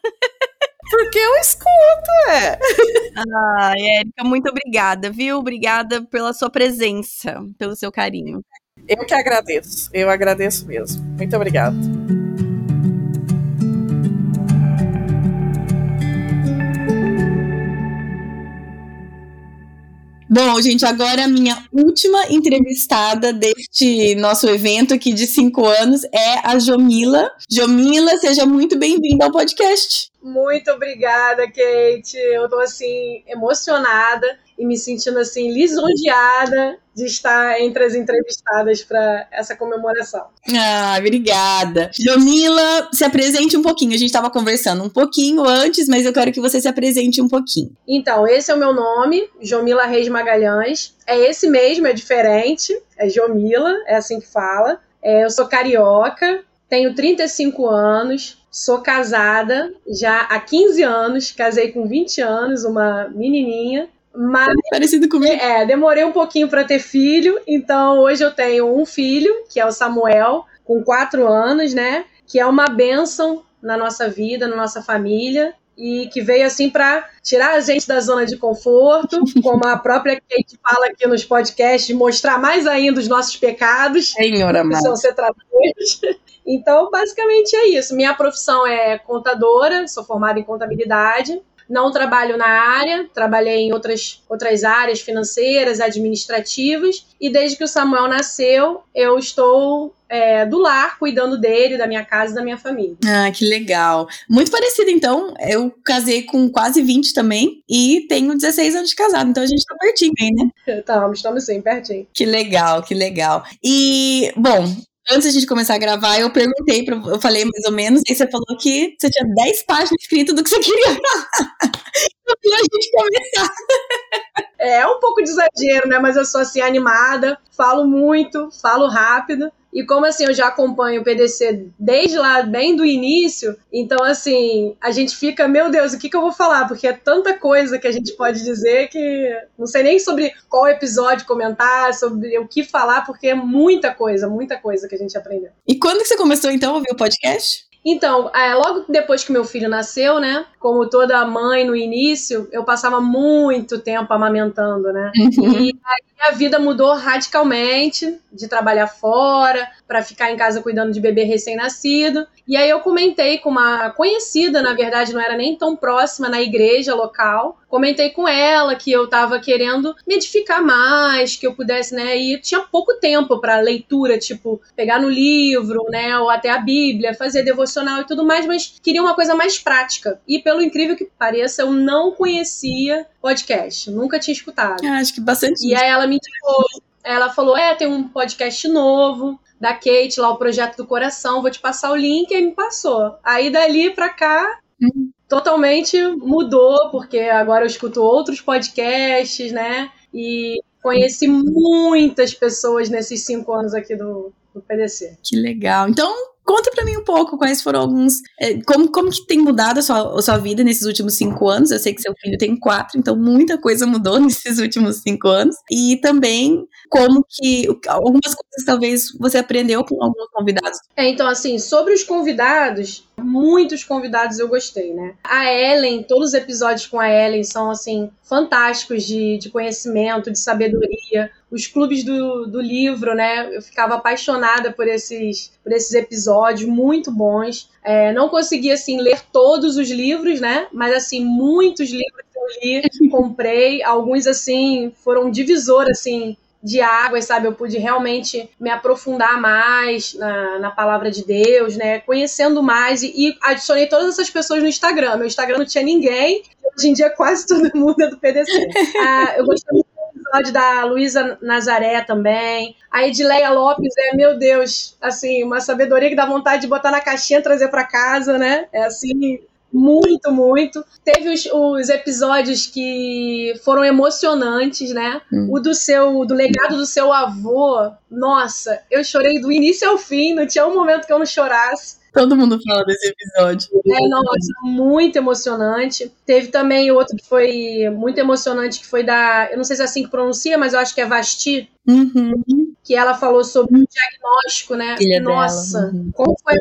Porque eu escuto, é. Ai, Erika, muito obrigada, viu? Obrigada pela sua presença, pelo seu carinho. Eu que agradeço. Eu agradeço mesmo. Muito obrigada. Bom, gente, agora a minha última entrevistada deste nosso evento aqui de cinco anos é a Jomila. Jomila, seja muito bem-vinda ao podcast. Muito obrigada, Kate. Eu tô assim emocionada e me sentindo assim lisonjeada de estar entre as entrevistadas para essa comemoração. Ah, obrigada. Jomila, se apresente um pouquinho. A gente estava conversando um pouquinho antes, mas eu quero que você se apresente um pouquinho. Então, esse é o meu nome, Jomila Reis Magalhães. É esse mesmo, é diferente. É Jomila, é assim que fala. É, eu sou carioca, tenho 35 anos, sou casada já há 15 anos, casei com 20 anos, uma menininha. Mas Parecido comigo. é, demorei um pouquinho para ter filho, então hoje eu tenho um filho, que é o Samuel, com 4 anos, né? Que é uma bênção na nossa vida, na nossa família, e que veio assim para tirar a gente da zona de conforto, como a própria Kate fala aqui nos podcasts, mostrar mais ainda os nossos pecados Senhora que precisam ser tratados. Então, basicamente é isso. Minha profissão é contadora, sou formada em contabilidade. Não trabalho na área, trabalhei em outras, outras áreas financeiras, administrativas, e desde que o Samuel nasceu, eu estou é, do lar, cuidando dele, da minha casa e da minha família. Ah, que legal. Muito parecido, então. Eu casei com quase 20 também e tenho 16 anos de casado, então a gente tá pertinho aí, né? Estamos, estamos sim, pertinho. Que legal, que legal. E, bom, antes de começar a gravar, eu perguntei, pra, eu falei mais ou menos, e você falou que você tinha 10 páginas escritas do que você queria falar. A gente começar. É um pouco de exagero, né? Mas eu sou assim animada, falo muito, falo rápido. E como assim eu já acompanho o PDC desde lá, bem do início, então assim, a gente fica, meu Deus, o que, que eu vou falar? Porque é tanta coisa que a gente pode dizer que não sei nem sobre qual episódio comentar, sobre o que falar, porque é muita coisa, muita coisa que a gente aprendeu. E quando que você começou, então, a ouvir o podcast? Então, é, logo depois que meu filho nasceu, né? Como toda mãe no início, eu passava muito tempo amamentando, né? E aí a vida mudou radicalmente de trabalhar fora para ficar em casa cuidando de bebê recém-nascido. E aí eu comentei com uma conhecida, na verdade não era nem tão próxima, na igreja local. Comentei com ela que eu tava querendo me edificar mais, que eu pudesse, né? E tinha pouco tempo para leitura, tipo, pegar no livro, né? Ou até a Bíblia, fazer devocional e tudo mais, mas queria uma coisa mais prática. E pelo incrível que pareça, eu não conhecia podcast, nunca tinha escutado. Ah, acho que bastante. E aí ela me indicou, ela falou: é, tem um podcast novo da Kate, lá o Projeto do Coração, vou te passar o link, e me passou. Aí dali pra cá, Uhum. totalmente mudou, porque agora eu escuto outros podcasts, né? E conheci muitas pessoas nesses cinco anos aqui do, do PDC. Que legal. Então, conta pra mim um pouco quais foram alguns. é, como, como que tem mudado a sua, a sua vida nesses últimos cinco anos? Eu sei que seu filho tem quatro, então muita coisa mudou nesses últimos cinco anos. E também como que algumas coisas talvez você aprendeu com alguns convidados. É, então, assim, sobre os convidados, Muitos convidados eu gostei, né? A Ellen, todos os episódios com a Ellen são, assim, fantásticos de, de conhecimento, de sabedoria. Os clubes do, do livro, né? Eu ficava apaixonada por esses, por esses episódios, muito bons. É, não consegui, assim, ler todos os livros, né? Mas, assim, muitos livros eu li, comprei. Alguns, assim, foram divisor, assim, de águas, sabe? Eu pude realmente me aprofundar mais na, na palavra de Deus, né? Conhecendo mais e, e, adicionei todas essas pessoas no Instagram. Meu Instagram não tinha ninguém, hoje em dia quase todo mundo é do PDC. ah, eu gostei muito episódio da Luísa Nazaré também. A Edileia Lopes é, meu Deus, assim, uma sabedoria que dá vontade de botar na caixinha e trazer para casa, né? É assim, muito, muito. Teve os, os, episódios que foram emocionantes, né? Hum. O do seu, do legado do seu avô. Nossa, eu chorei do início ao fim, não tinha um momento que eu não chorasse. Todo mundo fala desse episódio. É, nossa, muito emocionante. Teve também outro que foi muito emocionante, que foi da. Eu não sei se é assim que pronuncia, mas eu acho que é Vasti. Uhum. Que ela falou sobre o diagnóstico, né? Filha nossa, uhum. como foi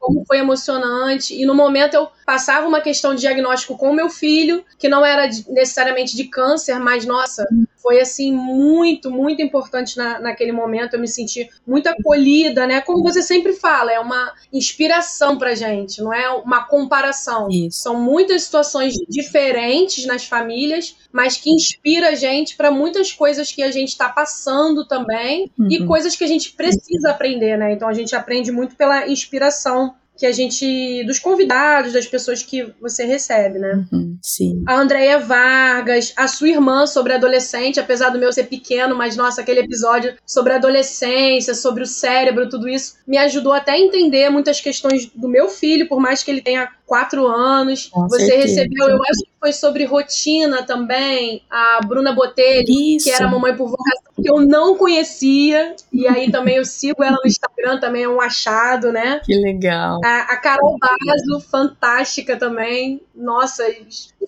como foi emocionante. E no momento eu passava uma questão de diagnóstico com meu filho, que não era necessariamente de câncer, mas nossa, foi assim muito, muito importante na, naquele momento. Eu me senti muito acolhida, né? Como você sempre fala, é uma inspiração pra gente, não é uma comparação. Isso. São muitas situações diferentes nas famílias, mas que inspira a gente para muitas coisas que a gente está passando também Uhum. e coisas que a gente precisa aprender, né? Então a gente aprende muito pela inspiração que a gente. dos convidados, das pessoas que você recebe, né? Uhum, sim. A Andrea Vargas, a sua irmã sobre adolescente, apesar do meu ser pequeno, mas nossa, aquele episódio sobre adolescência, sobre o cérebro, tudo isso, me ajudou até a entender muitas questões do meu filho, por mais que ele tenha quatro anos. Com Você certeza. recebeu, eu acho que foi sobre rotina também, a Bruna Botelho, Isso. que era mamãe por vocação, que eu não conhecia, e aí também eu sigo ela no Instagram, também é um achado, né? Que legal. A, a Carol Bazo, fantástica também. Nossa,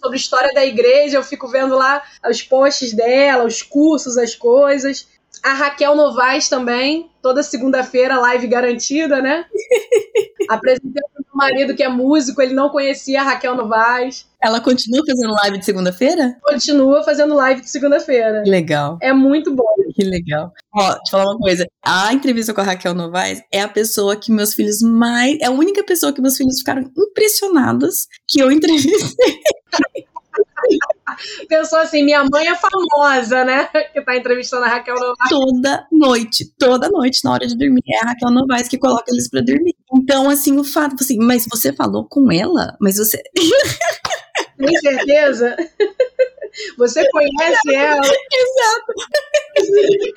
sobre história da igreja, eu fico vendo lá os posts dela, os cursos, as coisas. A Raquel Novaes também, toda segunda-feira, live garantida, né? Apresentei pro meu marido que é músico, ele não conhecia a Raquel Novaes. Ela continua fazendo live de segunda-feira? Continua fazendo live de segunda-feira. Que legal. É muito bom. Que legal. Ó, deixa eu falar uma coisa. A entrevista com a Raquel Novaes é a pessoa que meus filhos mais. É a única pessoa que meus filhos ficaram impressionados que eu entrevistei. Pensou assim, minha mãe é famosa, né? Que tá entrevistando a Raquel Novaes. Toda noite, toda noite, na hora de dormir. É a Raquel Novaes que coloca eles pra dormir. Então, assim, o fato, assim, mas você falou com ela? Mas você. Tem certeza? Você conhece ela? Exato.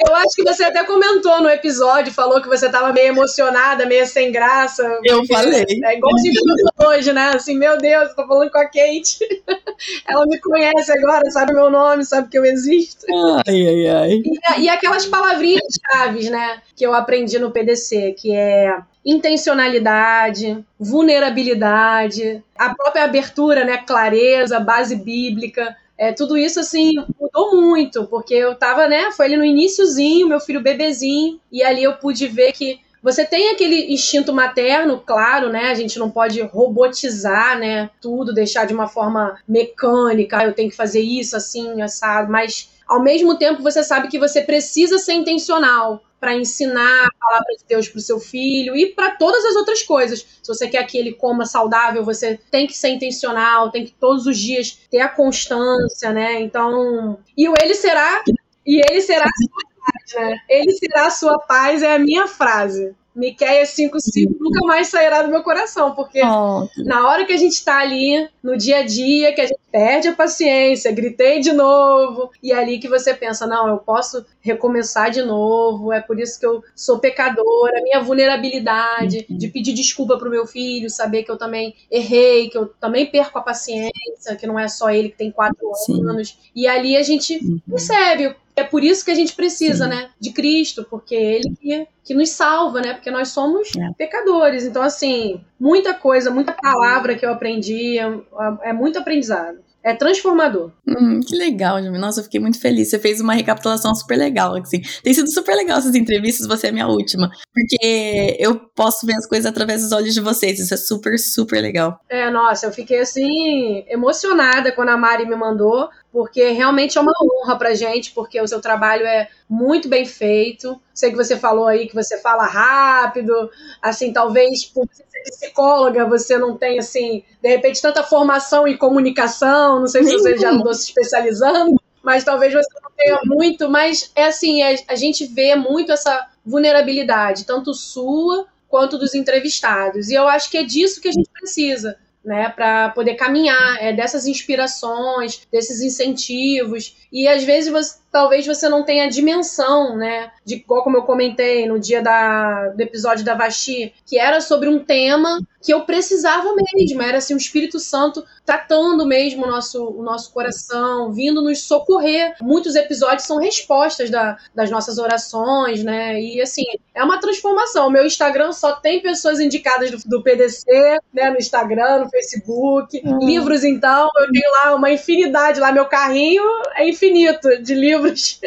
Eu acho que você até comentou no episódio, falou que você tava meio emocionada, meio sem graça. Eu falei. É igualzinho tô hoje, né? Assim, meu Deus, eu tô falando com a Kate. Ela me conhece agora, sabe meu nome, sabe que eu existo. Ai, ai, ai. E, e aquelas palavrinhas chaves, né? Que eu aprendi no PDC, que é intencionalidade, vulnerabilidade, a própria abertura, né? Clareza, base bíblica. É, tudo isso, assim, mudou muito, porque eu tava, né? Foi ali no iníciozinho, meu filho bebezinho, e ali eu pude ver que você tem aquele instinto materno, claro, né? A gente não pode robotizar, né? Tudo, deixar de uma forma mecânica, "Ah, eu tenho que fazer isso, assim, assado, mas ao mesmo tempo você sabe que você precisa ser intencional para ensinar a palavra de Deus para o seu filho e para todas as outras coisas. Se você quer que ele coma saudável, você tem que ser intencional, tem que todos os dias ter a constância, né? Então, e o ele será e ele será a sua paz, né? Ele será a sua paz é a minha frase. Miqueias 5,5 nunca mais sairá do meu coração, porque Ó, na hora que a gente tá ali, no dia a dia, que a gente perde a paciência, gritei de novo, e é ali que você pensa, não, eu posso recomeçar de novo, é por isso que eu sou pecadora, minha vulnerabilidade Uhum. de pedir desculpa pro meu filho, saber que eu também errei, que eu também perco a paciência, que não é só ele que tem quatro Sim. anos, e ali a gente Uhum. percebe, é por isso que a gente precisa, Sim. né, de Cristo, porque é ele que, que nos salva, né, porque nós somos É. pecadores, então assim, muita coisa, muita palavra que eu aprendi, é, é muito aprendizado. É transformador. Hum, que legal, Jami. Nossa, eu fiquei muito feliz. Você fez uma recapitulação super legal, assim. Tem sido super legal essas entrevistas, você é minha última. Porque eu posso ver as coisas através dos olhos de vocês. Isso é super, super legal. É, nossa, eu fiquei assim, emocionada quando a Mari me mandou, porque realmente é uma honra pra gente, porque o seu trabalho é muito bem feito. Sei que você falou aí que você fala rápido, assim, talvez por você psicóloga, você não tem, assim, de repente, tanta formação em comunicação, não sei se você já andou se especializando, mas talvez você não tenha muito, mas é assim, é, a gente vê muito essa vulnerabilidade, tanto sua quanto dos entrevistados. E eu acho que é disso que a gente precisa né, para poder caminhar, é dessas inspirações, desses incentivos. E às vezes você, talvez você não tenha a dimensão, né, de igual como eu comentei no dia da, do episódio da Vaxi, que era sobre um tema que eu precisava mesmo, era assim o Espírito Santo tratando mesmo o nosso, o nosso coração, vindo nos socorrer. Muitos episódios são respostas da, das nossas orações, né? E assim, é uma transformação. O meu Instagram só tem pessoas indicadas do, do PDC, né? No Instagram, no Facebook. Hum. Livros, então, eu tenho lá uma infinidade lá. Meu carrinho é infinito de livros.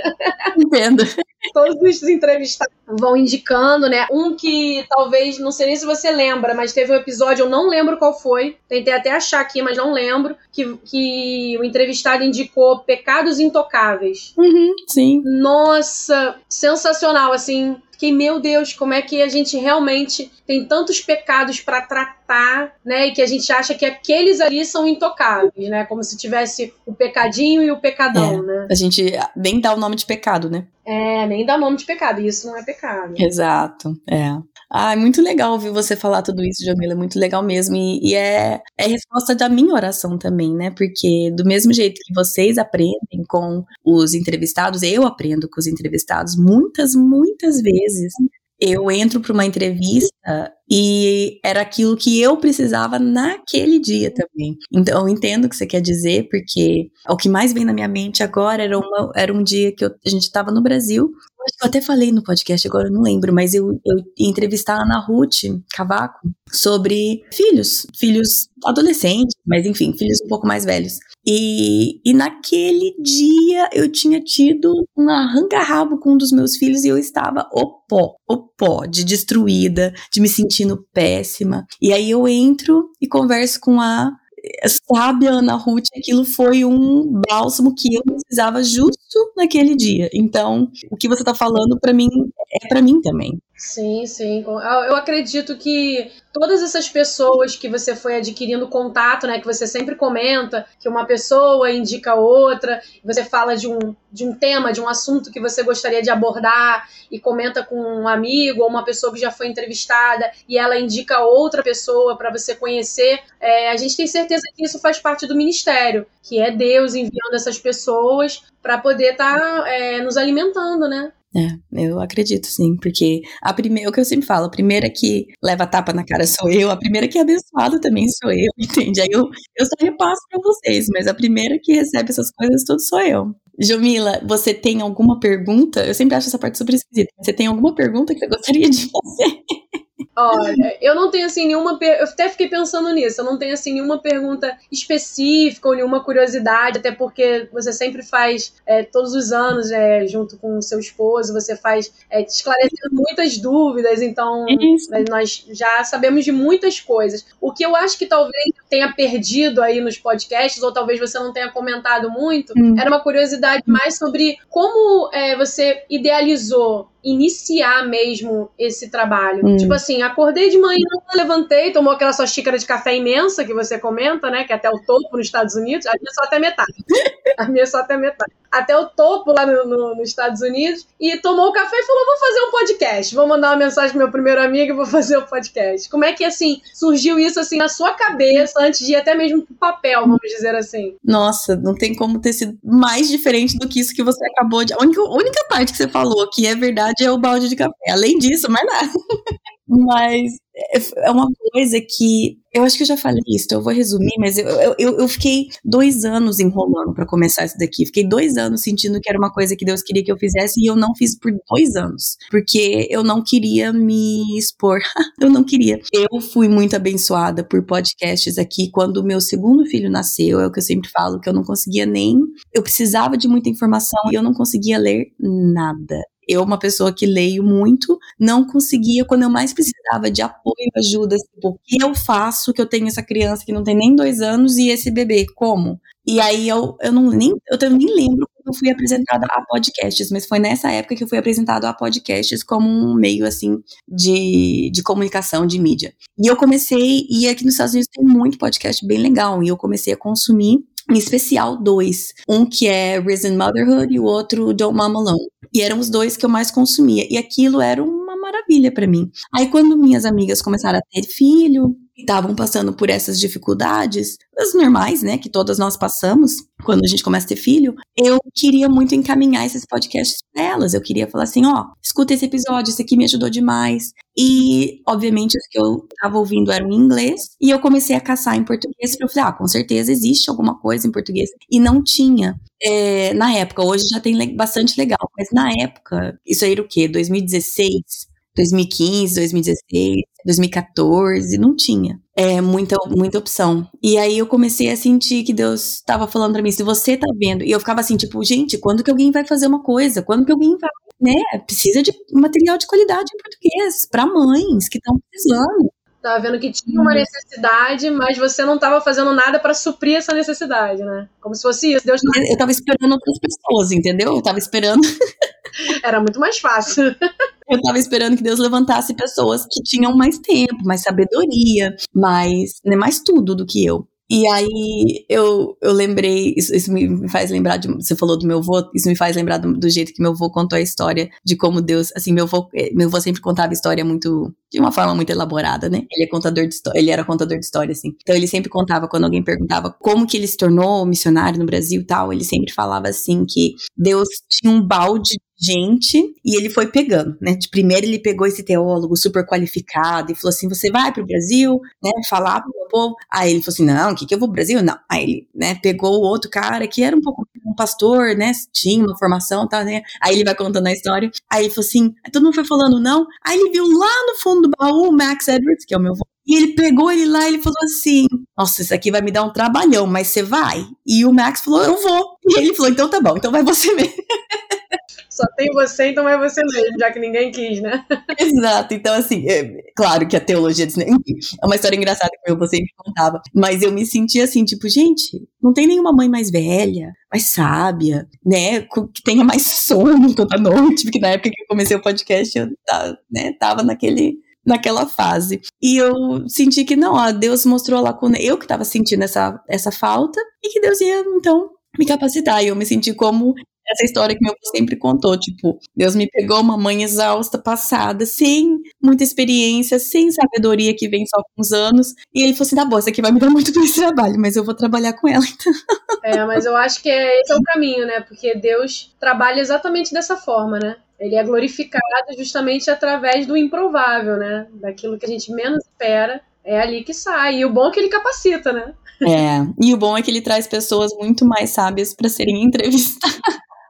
Entendo. Todos os entrevistados vão indicando, né? Um que talvez, não sei nem se você lembra, mas teve um episódio, eu não lembro qual foi. Tentei até achar aqui, mas não lembro. Que, que o entrevistado indicou Pecados Intocáveis. Uhum, sim. Nossa, sensacional, assim. Fiquei, meu Deus, como é que a gente realmente tem tantos pecados para tratar, né? E que a gente acha que aqueles ali são intocáveis, né? Como se tivesse o pecadinho e o pecadão, é, né? A gente nem dá o nome de pecado, né? É, nem dá nome de pecado. Isso não é pecado. Exato, é. Ah, muito legal ouvir você falar tudo isso, Jamila. É muito legal mesmo. E, e é, é resposta da minha oração também, né? Porque do mesmo jeito que vocês aprendem com os entrevistados, eu aprendo com os entrevistados muitas, muitas vezes. Eu entro para uma entrevista e era aquilo que eu precisava naquele dia também. Então eu entendo o que você quer dizer, porque o que mais vem na minha mente agora era, uma, era um dia que eu, a gente estava no Brasil. Eu até falei no podcast, agora eu não lembro, mas eu, eu ia entrevistar a Ana Ruth Cavaco sobre filhos, filhos adolescentes, mas enfim, filhos um pouco mais velhos. E, e naquele dia eu tinha tido um arranca-rabo com um dos meus filhos e eu estava o pó, o pó, de destruída, de me sentindo péssima. E aí eu entro e converso com a sabe, Ana Ruth, aquilo foi um bálsamo que eu precisava justo naquele dia. Então, o que você tá falando para mim é para mim também. Sim, sim. Eu acredito que todas essas pessoas que você foi adquirindo contato, né, que você sempre comenta, que uma pessoa indica outra, você fala de um, de um tema, de um assunto que você gostaria de abordar e comenta com um amigo ou uma pessoa que já foi entrevistada e ela indica outra pessoa para você conhecer, é, a gente tem certeza que isso faz parte do ministério, que é Deus enviando essas pessoas para poder estar tá, é, nos alimentando, né? É, eu acredito sim, porque a primeira, o que eu sempre falo, a primeira que leva tapa na cara sou eu, a primeira que é abençoada também sou eu, entende? Aí eu, eu só repasso para vocês, mas a primeira que recebe essas coisas tudo sou eu. Jomila, você tem alguma pergunta? Eu sempre acho essa parte super esquisita. Você tem alguma pergunta que você gostaria de fazer? Olha, eu não tenho assim nenhuma. Per... Eu até fiquei pensando nisso. Eu não tenho assim nenhuma pergunta específica ou nenhuma curiosidade, até porque você sempre faz é, todos os anos, é, junto com o seu esposo, você faz é, esclarecendo muitas dúvidas, então é nós já sabemos de muitas coisas. O que eu acho que talvez tenha perdido aí nos podcasts, ou talvez você não tenha comentado muito, hum. era uma curiosidade mais sobre como é, você idealizou iniciar mesmo esse trabalho. Hum. Tipo assim, acordei de manhã, levantei, tomou aquela sua xícara de café imensa que você comenta, né? Que é até o topo nos Estados Unidos. A minha só até metade. A minha é só até metade. Até o topo lá no, no, nos Estados Unidos. E tomou o café e falou: vou fazer um podcast. Vou mandar uma mensagem pro meu primeiro amigo e vou fazer o um podcast. Como é que, assim, surgiu isso, assim, na sua cabeça, antes de ir até mesmo pro papel, vamos dizer assim? Nossa, não tem como ter sido mais diferente do que isso que você acabou de... A única, a única parte que você falou que é verdade é o balde de café. Além disso, mais nada. Mas é uma coisa que Eu acho que eu já falei isso, eu vou resumir, mas eu, eu, eu fiquei dois anos enrolando para começar isso daqui. Fiquei dois anos sentindo que era uma coisa que Deus queria que eu fizesse e eu não fiz por dois anos. Porque eu não queria me expor. eu não queria. Eu fui muito abençoada por podcasts aqui. Quando o meu segundo filho nasceu, é o que eu sempre falo, que eu não conseguia nem. Eu precisava de muita informação e eu não conseguia ler nada eu, uma pessoa que leio muito, não conseguia, quando eu mais precisava de apoio, ajuda, tipo, o que eu faço que eu tenho essa criança que não tem nem dois anos e esse bebê? Como? E aí eu, eu não nem, eu nem lembro quando eu fui apresentada a podcasts, mas foi nessa época que eu fui apresentado a podcasts como um meio assim de, de comunicação, de mídia. E eu comecei, e aqui nos Estados Unidos tem muito podcast bem legal, e eu comecei a consumir em especial dois. Um que é Risen Motherhood e o outro Don't Mama Alone. E eram os dois que eu mais consumia. E aquilo era uma maravilha para mim. Aí quando minhas amigas começaram a ter filho, estavam passando por essas dificuldades, as normais, né, que todas nós passamos quando a gente começa a ter filho, eu queria muito encaminhar esses podcasts para elas. Eu queria falar assim, ó, escuta esse episódio, esse aqui me ajudou demais. E, obviamente, os que eu estava ouvindo eram em inglês, e eu comecei a caçar em português, porque eu falei, ah, com certeza existe alguma coisa em português. E não tinha. É, na época, hoje já tem bastante legal, mas na época, isso aí era o quê? 2016? 2015, 2016, 2014, não tinha é, muita, muita opção. E aí eu comecei a sentir que Deus estava falando para mim, se você tá vendo, e eu ficava assim, tipo, gente, quando que alguém vai fazer uma coisa? Quando que alguém vai, né? Precisa de material de qualidade em português para mães que estão precisando. Tava vendo que tinha uma necessidade, mas você não estava fazendo nada para suprir essa necessidade, né? Como se fosse isso. Deus não... Eu tava esperando outras pessoas, entendeu? Eu tava esperando. Era muito mais fácil. Eu tava esperando que Deus levantasse pessoas que tinham mais tempo, mais sabedoria, mais, né, mais tudo do que eu. E aí eu, eu lembrei, isso, isso me faz lembrar de. Você falou do meu avô, isso me faz lembrar do, do, jeito que meu avô contou a história de como Deus. Assim, meu avô, eh, meu avô sempre contava história muito. de uma forma muito elaborada, né? Ele é contador de história, ele era contador de história, assim. Então ele sempre contava, quando alguém perguntava como que ele se tornou missionário no Brasil e tal, ele sempre falava assim que Deus tinha um balde gente e ele foi pegando, né? De primeiro ele pegou esse teólogo super qualificado e falou assim: você vai para o Brasil, né? Falar para o povo. Aí ele falou assim: não, o que, que eu vou pro Brasil? Não. Aí ele, né? Pegou o outro cara que era um pouco um pastor, né? Tinha uma formação, tá? Né? Aí ele vai contando a história. Aí ele falou assim: todo mundo foi falando não. Aí ele viu lá no fundo do baú o Max Edwards, que é o meu. E ele pegou ele lá e ele falou assim: Nossa, isso aqui vai me dar um trabalhão, mas você vai? E o Max falou: Eu vou. E ele falou: Então tá bom, então vai você mesmo. Só tem você, então é você mesmo, já que ninguém quis, né? Exato. Então, assim, é, claro que a teologia é uma história engraçada que eu você me contava. Mas eu me sentia assim, tipo, gente, não tem nenhuma mãe mais velha, mais sábia, né? Que tenha mais sono toda noite, porque na época que eu comecei o podcast, eu né, tava naquele naquela fase. E eu senti que não, ó, Deus mostrou lá com eu que estava sentindo essa, essa falta e que Deus ia então me capacitar. E eu me senti como essa história que meu pai sempre contou, tipo, Deus me pegou uma mãe exausta, passada, sem muita experiência, sem sabedoria que vem só com os anos, e ele falou assim, tá bom, isso aqui vai me dar muito mais trabalho, mas eu vou trabalhar com ela, então. É, mas eu acho que é, esse é o caminho, né, porque Deus trabalha exatamente dessa forma, né, ele é glorificado justamente através do improvável, né, daquilo que a gente menos espera, é ali que sai, e o bom é que ele capacita, né. É, e o bom é que ele traz pessoas muito mais sábias para serem entrevistadas.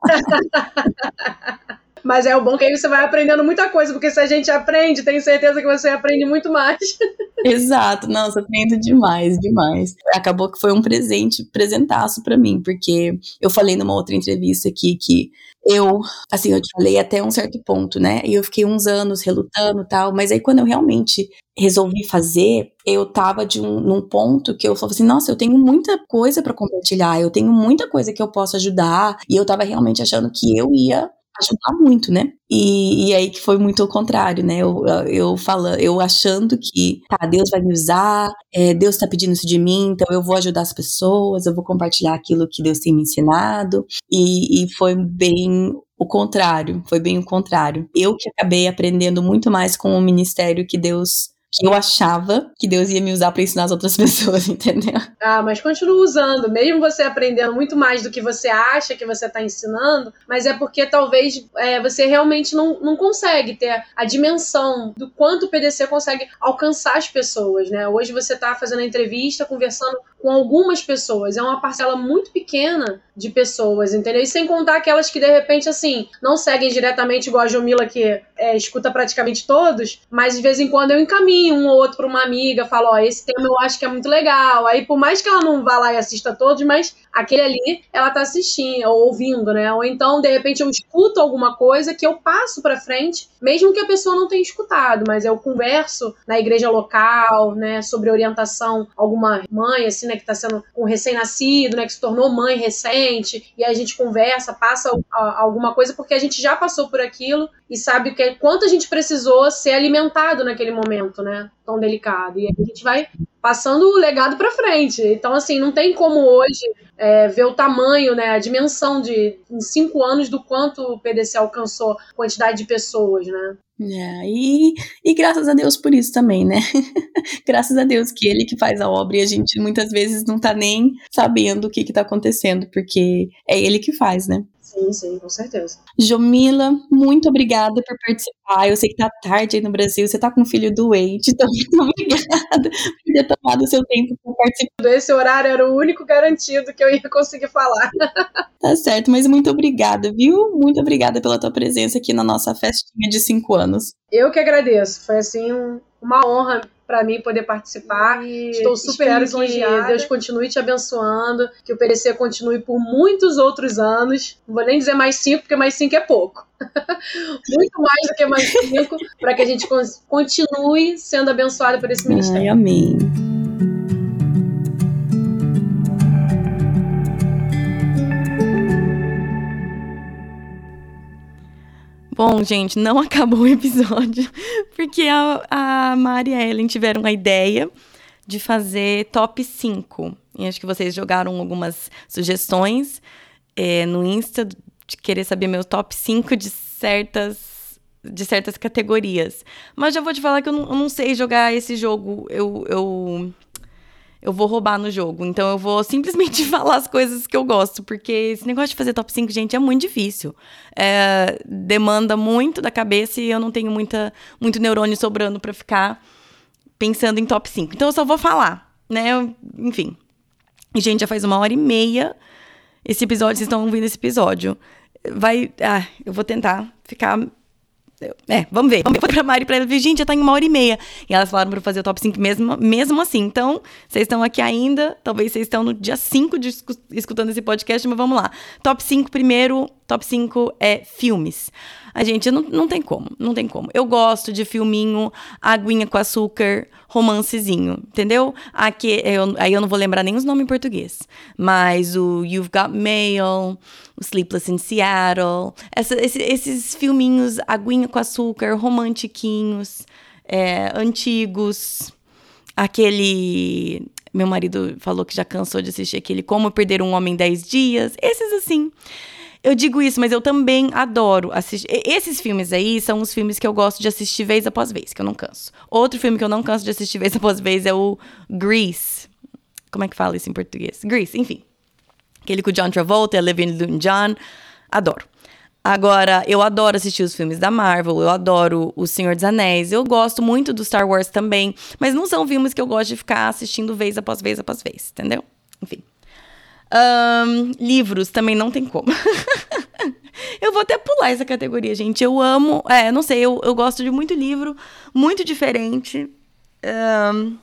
Mas é o bom que aí você vai aprendendo muita coisa, porque se a gente aprende, tenho certeza que você aprende muito mais. Exato, nossa, aprendo demais, demais. Acabou que foi um presente, presentaço para mim, porque eu falei numa outra entrevista aqui que eu, assim, eu te falei até um certo ponto, né? E eu fiquei uns anos relutando tal, mas aí quando eu realmente resolvi fazer, eu tava de um, num ponto que eu falava assim, nossa, eu tenho muita coisa para compartilhar, eu tenho muita coisa que eu posso ajudar, e eu tava realmente achando que eu ia ajudar muito, né? E, e, aí que foi muito o contrário, né? Eu, eu falando, eu achando que tá, Deus vai me usar, é, Deus tá pedindo isso de mim, então eu vou ajudar as pessoas, eu vou compartilhar aquilo que Deus tem me ensinado. E, e foi bem o contrário, foi bem o contrário. Eu que acabei aprendendo muito mais com o ministério que Deus que eu achava que Deus ia me usar para ensinar as outras pessoas, entendeu? Ah, mas continua usando, mesmo você aprendendo muito mais do que você acha que você está ensinando, mas é porque talvez é, você realmente não, não consegue ter a dimensão do quanto o PDC consegue alcançar as pessoas, né? Hoje você está fazendo a entrevista, conversando com algumas pessoas, é uma parcela muito pequena de pessoas, entendeu? E sem contar aquelas que de repente, assim, não seguem diretamente igual a Jomila, que é, escuta praticamente todos, mas de vez em quando eu encaminho um ou outro para uma amiga, falo, ó, esse tema eu acho que é muito legal. Aí, por mais que ela não vá lá e assista todos, mas aquele ali ela tá assistindo ou ouvindo, né? Ou então, de repente, eu escuto alguma coisa que eu passo para frente, mesmo que a pessoa não tenha escutado, mas eu converso na igreja local, né, sobre orientação, alguma mãe, assim, né, que tá sendo um recém-nascido, né, que se tornou mãe e a gente conversa, passa alguma coisa, porque a gente já passou por aquilo e sabe que quanto a gente precisou ser alimentado naquele momento, né? Tão delicado. E a gente vai passando o legado para frente. Então, assim, não tem como hoje é, ver o tamanho, né, a dimensão de em cinco anos do quanto o PDC alcançou quantidade de pessoas, né? É, e, e graças a Deus por isso também, né? graças a Deus que ele que faz a obra e a gente muitas vezes não tá nem sabendo o que que tá acontecendo, porque é ele que faz, né? Sim, sim, com certeza. Jomila, muito obrigada por participar. Eu sei que tá tarde aí no Brasil, você tá com o filho doente, então muito obrigada por ter tomado o seu tempo para participar. Esse horário era o único garantido que eu ia conseguir falar. tá certo, mas muito obrigada, viu? Muito obrigada pela tua presença aqui na nossa festinha de cinco anos. Eu que agradeço. Foi assim uma honra para mim poder participar. E Estou super lisonjeada. Que Deus continue te abençoando, que o PDC continue por muitos outros anos. Não vou nem dizer mais cinco, porque mais cinco é pouco. Muito mais do que mais cinco, para que a gente continue sendo abençoado por esse ministério. Ai, amém. Bom, gente, não acabou o episódio, porque a, a Mari e a Ellen tiveram a ideia de fazer top 5. E acho que vocês jogaram algumas sugestões é, no Insta de querer saber meu top 5 de certas, de certas categorias. Mas já vou te falar que eu não, eu não sei jogar esse jogo. Eu, eu eu vou roubar no jogo. Então eu vou simplesmente falar as coisas que eu gosto, porque esse negócio de fazer top 5, gente, é muito difícil. É, demanda muito da cabeça e eu não tenho muita, muito neurônio sobrando para ficar pensando em top 5. Então eu só vou falar, né? Enfim. E, gente, já faz uma hora e meia esse episódio, vocês estão ouvindo esse episódio. Vai. Ah, eu vou tentar ficar é, vamos ver. Ver. Foi pra Mari pra ela ver, gente, já tá em uma hora e meia. E elas falaram pra fazer o top 5 mesmo, mesmo assim. Então, vocês estão aqui ainda. Talvez vocês estão no dia 5 de escutando esse podcast, mas vamos lá. Top 5 primeiro. Top 5 é filmes. A gente não, não tem como, não tem como. Eu gosto de filminho, aguinha com açúcar, romancezinho, entendeu? Aqui, eu, aí eu não vou lembrar nem os nomes em português. Mas o You've Got Mail, o Sleepless in Seattle, essa, esse, esses filminhos, aguinha com açúcar, romantiquinhos, é, antigos. Aquele. Meu marido falou que já cansou de assistir aquele Como Perder um Homem em 10 Dias. Esses assim. Eu digo isso, mas eu também adoro assistir. Esses filmes aí são os filmes que eu gosto de assistir vez após vez, que eu não canso. Outro filme que eu não canso de assistir vez após vez é o Grease. Como é que fala isso em português? Grease, enfim. Aquele com o John Travolta, a Olivia Newton-John. Adoro. Agora, eu adoro assistir os filmes da Marvel, eu adoro O Senhor dos Anéis, eu gosto muito do Star Wars também, mas não são filmes que eu gosto de ficar assistindo vez após vez após vez, entendeu? Enfim. Um, livros também não tem como. eu vou até pular essa categoria, gente. Eu amo. É, não sei, eu, eu gosto de muito livro, muito diferente. Um,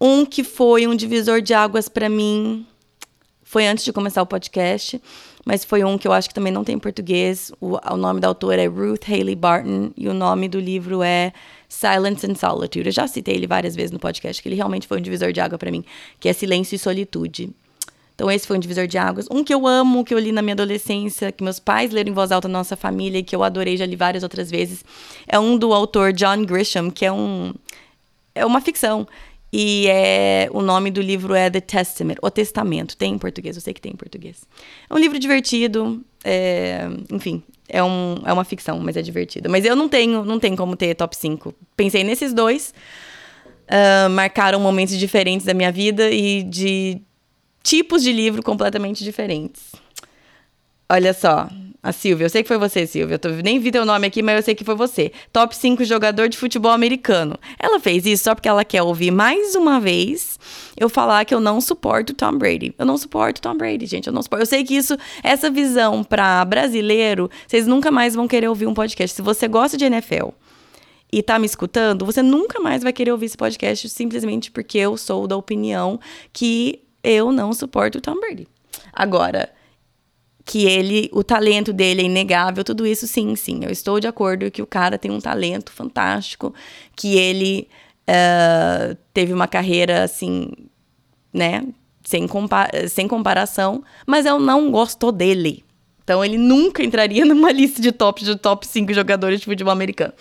um que foi um divisor de águas para mim foi antes de começar o podcast, mas foi um que eu acho que também não tem em português. O, o nome da autora é Ruth Haley Barton e o nome do livro é Silence and Solitude. Eu já citei ele várias vezes no podcast, que ele realmente foi um divisor de água para mim, que é Silêncio e Solitude. Então, esse foi um divisor de águas. Um que eu amo, que eu li na minha adolescência, que meus pais leram em voz alta na nossa família, e que eu adorei, já li várias outras vezes, é um do autor John Grisham, que é um. É uma ficção. E é o nome do livro é The Testament, O Testamento. Tem em português, eu sei que tem em português. É um livro divertido, é, enfim, é, um, é uma ficção, mas é divertido. Mas eu não tenho, não tenho como ter top 5. Pensei nesses dois. Uh, marcaram momentos diferentes da minha vida e de tipos de livro completamente diferentes. Olha só, a Silvia, eu sei que foi você, Silvia. Eu nem vi teu nome aqui, mas eu sei que foi você. Top 5 jogador de futebol americano. Ela fez isso só porque ela quer ouvir mais uma vez eu falar que eu não suporto Tom Brady. Eu não suporto Tom Brady, gente. Eu não suporto. Eu sei que isso, essa visão para brasileiro, vocês nunca mais vão querer ouvir um podcast. Se você gosta de NFL e tá me escutando, você nunca mais vai querer ouvir esse podcast simplesmente porque eu sou da opinião que eu não suporto Tom Brady. Agora, que ele, o talento dele é inegável, tudo isso sim, sim. Eu estou de acordo que o cara tem um talento fantástico, que ele uh, teve uma carreira assim, né, sem, compa sem comparação, mas eu não gosto dele. Então ele nunca entraria numa lista de top de top 5 jogadores de futebol americano.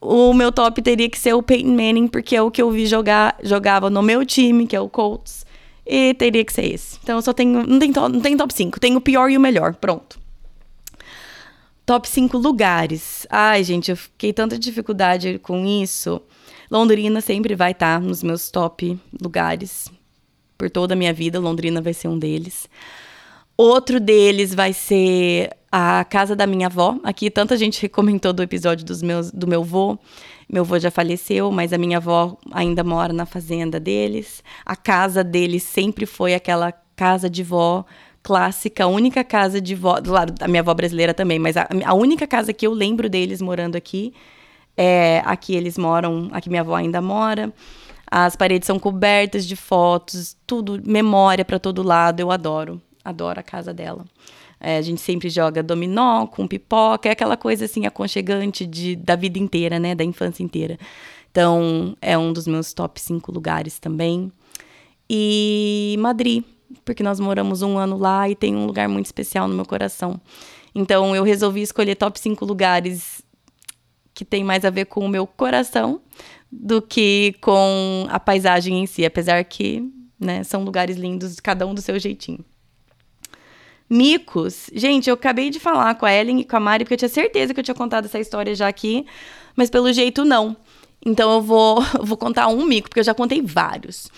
O meu top teria que ser o Peyton Manning, porque é o que eu vi jogar, jogava no meu time, que é o Colts. E teria que ser esse. Então eu só tenho. Não tem, to, não tem top 5. Tem o pior e o melhor. Pronto. Top 5 lugares. Ai, gente, eu fiquei tanta dificuldade com isso. Londrina sempre vai estar tá nos meus top lugares. Por toda a minha vida, Londrina vai ser um deles. Outro deles vai ser a casa da minha avó. Aqui tanta gente comentou do episódio dos meus, do meu avô. Meu avô já faleceu, mas a minha avó ainda mora na fazenda deles. A casa deles sempre foi aquela casa de vó clássica, a única casa de vó, do lado da minha avó brasileira também, mas a, a única casa que eu lembro deles morando aqui é aqui eles moram, aqui minha avó ainda mora. As paredes são cobertas de fotos, tudo, memória para todo lado. Eu adoro, adoro a casa dela. É, a gente sempre joga dominó com pipoca, é aquela coisa assim aconchegante de, da vida inteira, né? Da infância inteira. Então, é um dos meus top 5 lugares também. E Madrid, porque nós moramos um ano lá e tem um lugar muito especial no meu coração. Então, eu resolvi escolher top 5 lugares que tem mais a ver com o meu coração do que com a paisagem em si, apesar que né, são lugares lindos, cada um do seu jeitinho. Micos. Gente, eu acabei de falar com a Ellen e com a Mari, porque eu tinha certeza que eu tinha contado essa história já aqui, mas pelo jeito não. Então eu vou, eu vou contar um mico, porque eu já contei vários.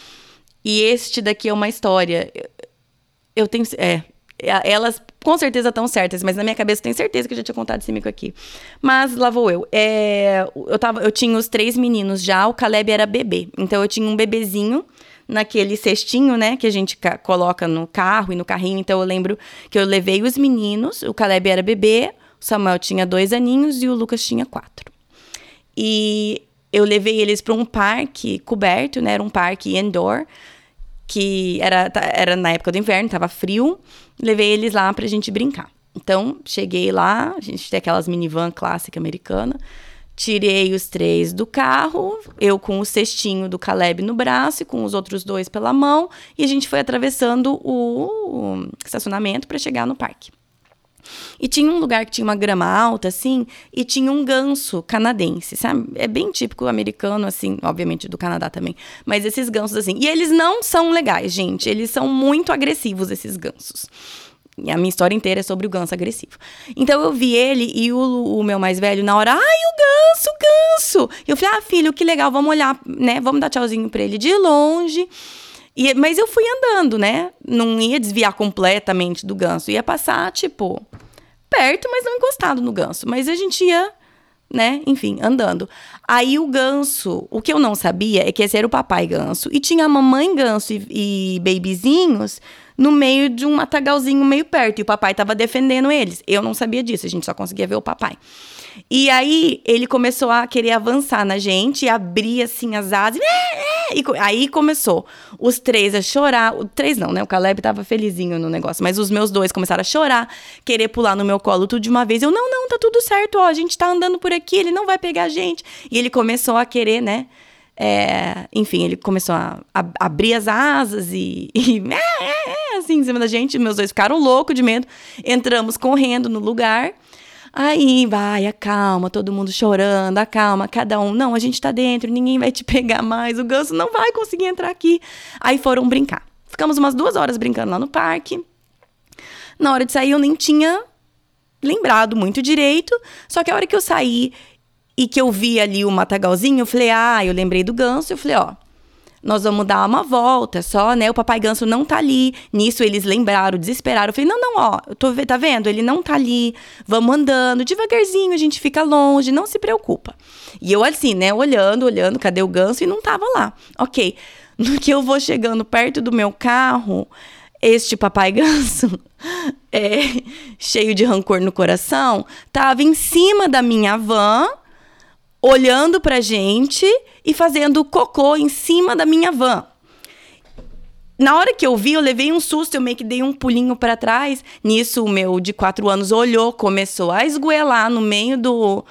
E este daqui é uma história. Eu tenho. É. Elas com certeza estão certas, mas na minha cabeça eu tenho certeza que eu já tinha contado esse mico aqui. Mas lá vou eu. É, eu, tava, eu tinha os três meninos já, o Caleb era bebê. Então eu tinha um bebezinho naquele cestinho, né, que a gente coloca no carro e no carrinho. Então eu lembro que eu levei os meninos, o Caleb era bebê, o Samuel tinha dois aninhos e o Lucas tinha quatro. E eu levei eles para um parque coberto, né, era um parque indoor, que era, era na época do inverno, tava frio. Levei eles lá pra gente brincar. Então, cheguei lá, a gente tem aquelas minivan clássica americana. Tirei os três do carro, eu com o cestinho do Caleb no braço e com os outros dois pela mão, e a gente foi atravessando o estacionamento para chegar no parque. E tinha um lugar que tinha uma grama alta, assim, e tinha um ganso canadense, sabe? É bem típico americano, assim, obviamente do Canadá também. Mas esses gansos, assim. E eles não são legais, gente. Eles são muito agressivos, esses gansos. A minha história inteira é sobre o ganso agressivo. Então eu vi ele e o, o meu mais velho na hora, ai, o ganso, o ganso. E eu falei, ah, filho, que legal, vamos olhar, né? Vamos dar tchauzinho pra ele de longe. E, mas eu fui andando, né? Não ia desviar completamente do ganso. Ia passar, tipo, perto, mas não encostado no ganso. Mas a gente ia, né? Enfim, andando. Aí o ganso, o que eu não sabia é que esse era o papai ganso. E tinha a mamãe ganso e, e babyzinhos no meio de um matagalzinho meio perto. E o papai estava defendendo eles. Eu não sabia disso, a gente só conseguia ver o papai. E aí ele começou a querer avançar na gente, abrir assim as asas. E aí começou os três a chorar. O três não, né? O Caleb tava felizinho no negócio. Mas os meus dois começaram a chorar, querer pular no meu colo tudo de uma vez. Eu, não, não, tá tudo certo, ó. A gente tá andando por aqui, ele não vai pegar a gente. E ele começou a querer, né? É, enfim, ele começou a, a, abrir as asas e, e é, é, é, assim, em cima da gente. Meus dois ficaram loucos de medo. Entramos correndo no lugar. Aí vai, acalma, todo mundo chorando, acalma, cada um. Não, a gente tá dentro, ninguém vai te pegar mais, o ganso não vai conseguir entrar aqui. Aí foram brincar. Ficamos umas duas horas brincando lá no parque. Na hora de sair, eu nem tinha lembrado muito direito. Só que a hora que eu saí e que eu vi ali o matagalzinho, eu falei, ah, eu lembrei do ganso. Eu falei, ó, nós vamos dar uma volta só, né? O papai ganso não tá ali. Nisso eles lembraram, desesperaram. Eu falei, não, não, ó, tô, tá vendo? Ele não tá ali. Vamos andando, devagarzinho, a gente fica longe, não se preocupa. E eu assim, né, olhando, olhando, cadê o ganso? E não tava lá. Ok. No que eu vou chegando perto do meu carro, este papai ganso, é, cheio de rancor no coração, tava em cima da minha van, olhando pra gente e fazendo cocô em cima da minha van. Na hora que eu vi, eu levei um susto, eu meio que dei um pulinho para trás. Nisso, o meu de quatro anos olhou, começou a esgoelar no meio do,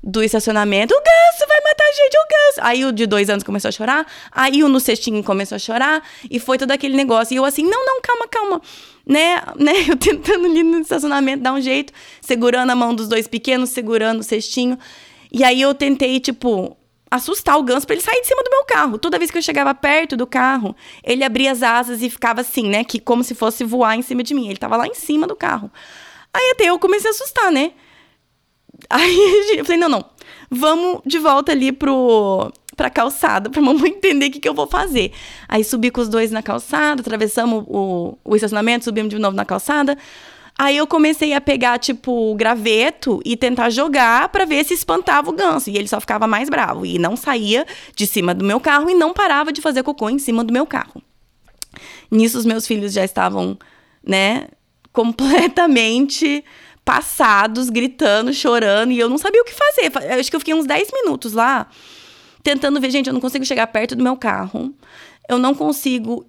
do estacionamento. O ganso vai matar a gente, o ganso. Aí o de dois anos começou a chorar. Aí o no cestinho começou a chorar. E foi todo aquele negócio. E eu assim, não, não, calma, calma. Né, né, eu tentando ali no estacionamento dar um jeito, segurando a mão dos dois pequenos, segurando o cestinho. E aí eu tentei, tipo, assustar o ganso para ele sair de cima do meu carro. Toda vez que eu chegava perto do carro, ele abria as asas e ficava assim, né? Que como se fosse voar em cima de mim. Ele tava lá em cima do carro. Aí até eu comecei a assustar, né? Aí eu falei, não, não. Vamos de volta ali pro pra calçada, pra mamãe entender o que, que eu vou fazer. Aí subi com os dois na calçada, atravessamos o, o estacionamento, subimos de novo na calçada. Aí eu comecei a pegar, tipo, graveto e tentar jogar para ver se espantava o ganso. E ele só ficava mais bravo. E não saía de cima do meu carro e não parava de fazer cocô em cima do meu carro. Nisso, os meus filhos já estavam, né, completamente passados, gritando, chorando. E eu não sabia o que fazer. Eu acho que eu fiquei uns 10 minutos lá, tentando ver, gente, eu não consigo chegar perto do meu carro. Eu não consigo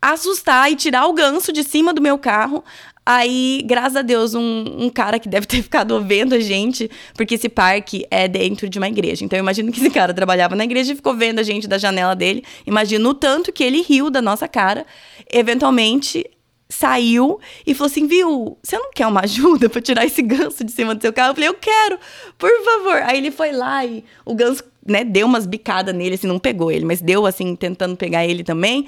assustar e tirar o ganso de cima do meu carro. Aí, graças a Deus, um, um, cara que deve ter ficado vendo a gente, porque esse parque é dentro de uma igreja. Então, eu imagino que esse cara trabalhava na igreja e ficou vendo a gente da janela dele. Imagino o tanto que ele riu da nossa cara. Eventualmente, saiu e falou assim: Viu, você não quer uma ajuda para tirar esse ganso de cima do seu carro? Eu falei: Eu quero, por favor. Aí ele foi lá e o ganso, né, deu umas bicadas nele, assim, não pegou ele, mas deu, assim, tentando pegar ele também.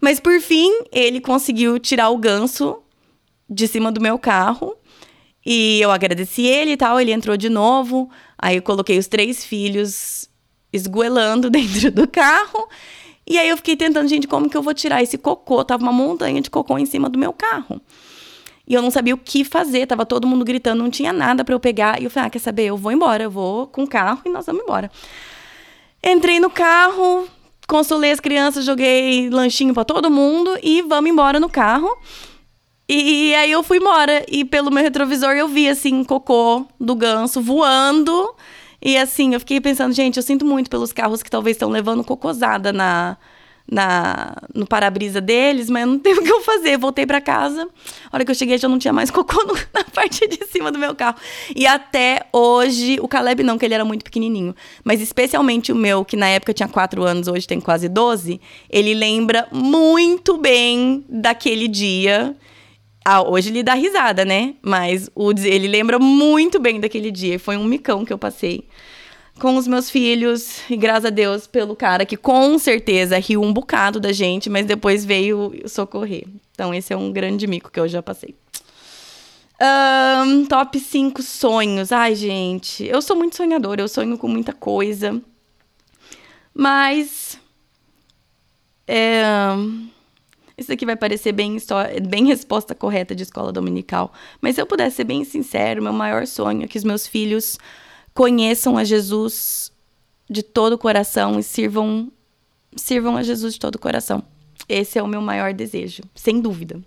Mas por fim, ele conseguiu tirar o ganso de cima do meu carro. E eu agradeci ele e tal, ele entrou de novo. Aí eu coloquei os três filhos esgoelando dentro do carro. E aí eu fiquei tentando, gente, como que eu vou tirar esse cocô? Tava uma montanha de cocô em cima do meu carro. E eu não sabia o que fazer, tava todo mundo gritando, não tinha nada para eu pegar. E eu falei: "Ah, quer saber? Eu vou embora, eu vou com o carro e nós vamos embora". Entrei no carro, consolei as crianças, joguei lanchinho para todo mundo e vamos embora no carro. E aí eu fui embora. E pelo meu retrovisor eu vi, assim, cocô do ganso voando. E assim, eu fiquei pensando, gente, eu sinto muito pelos carros que talvez estão levando cocosada na, na, no para-brisa deles, mas eu não tenho o que eu fazer. Voltei para casa. A hora que eu cheguei, já não tinha mais cocô no, na parte de cima do meu carro. E até hoje, o Caleb não, que ele era muito pequenininho. Mas especialmente o meu, que na época tinha 4 anos, hoje tem quase 12, ele lembra muito bem daquele dia. Ah, hoje ele dá risada, né? Mas o, ele lembra muito bem daquele dia. Foi um micão que eu passei com os meus filhos. E graças a Deus pelo cara que com certeza riu um bocado da gente, mas depois veio socorrer. Então esse é um grande mico que eu já passei. Um, top 5 sonhos. Ai, gente, eu sou muito sonhadora, eu sonho com muita coisa. Mas. É isso aqui vai parecer bem, bem resposta correta de escola dominical. Mas se eu pudesse ser bem sincero, meu maior sonho é que os meus filhos conheçam a Jesus de todo o coração e sirvam, sirvam a Jesus de todo o coração. Esse é o meu maior desejo, sem dúvida.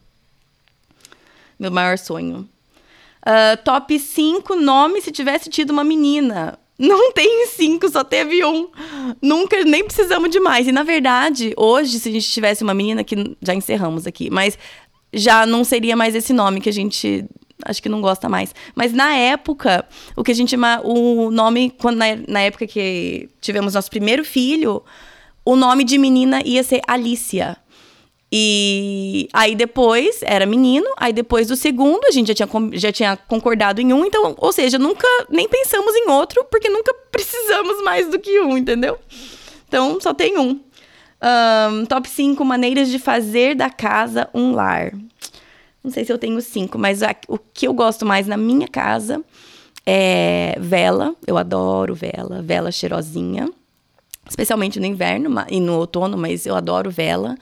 Meu maior sonho. Uh, top 5 nome se tivesse tido uma menina. Não tem cinco, só teve um. Nunca, nem precisamos de mais. E na verdade, hoje, se a gente tivesse uma menina, que já encerramos aqui, mas já não seria mais esse nome que a gente acho que não gosta mais. Mas na época, o que a gente. O nome, quando na, na época que tivemos nosso primeiro filho, o nome de menina ia ser Alicia. E aí depois era menino, aí depois do segundo a gente já tinha, já tinha concordado em um, então, ou seja, nunca nem pensamos em outro, porque nunca precisamos mais do que um, entendeu? Então só tem um. um top 5 maneiras de fazer da casa um lar. Não sei se eu tenho cinco, mas a, o que eu gosto mais na minha casa é vela. Eu adoro vela, vela cheirosinha. Especialmente no inverno e no outono, mas eu adoro vela.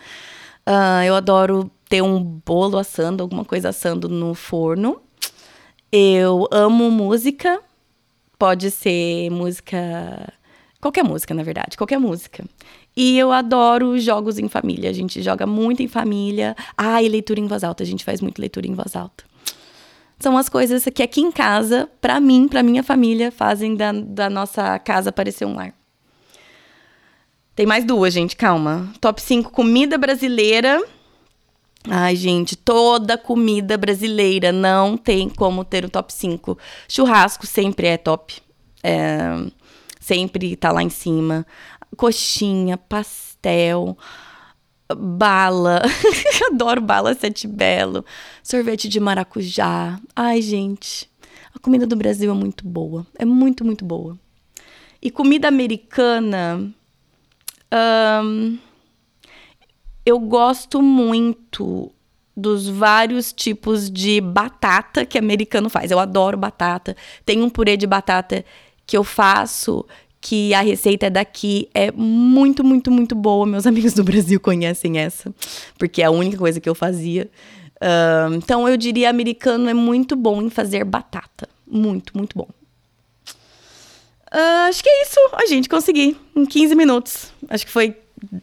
Uh, eu adoro ter um bolo assando, alguma coisa assando no forno. Eu amo música. Pode ser música. Qualquer música, na verdade, qualquer música. E eu adoro jogos em família. A gente joga muito em família. Ah, e leitura em voz alta. A gente faz muito leitura em voz alta. São as coisas que aqui em casa, para mim, para minha família, fazem da, da nossa casa parecer um lar. Tem mais duas, gente, calma. Top 5 comida brasileira. Ai, gente, toda comida brasileira não tem como ter um top 5. Churrasco sempre é top. É, sempre tá lá em cima coxinha, pastel, bala. Adoro bala sete belo, sorvete de maracujá. Ai, gente, a comida do Brasil é muito boa. É muito, muito boa. E comida americana. Um, eu gosto muito dos vários tipos de batata que americano faz. Eu adoro batata. Tem um purê de batata que eu faço que a receita é daqui, é muito, muito, muito boa. Meus amigos do Brasil conhecem essa, porque é a única coisa que eu fazia. Então eu diria americano é muito bom em fazer batata. Muito, muito bom. Uh, acho que é isso. A gente consegui em 15 minutos. Acho que foi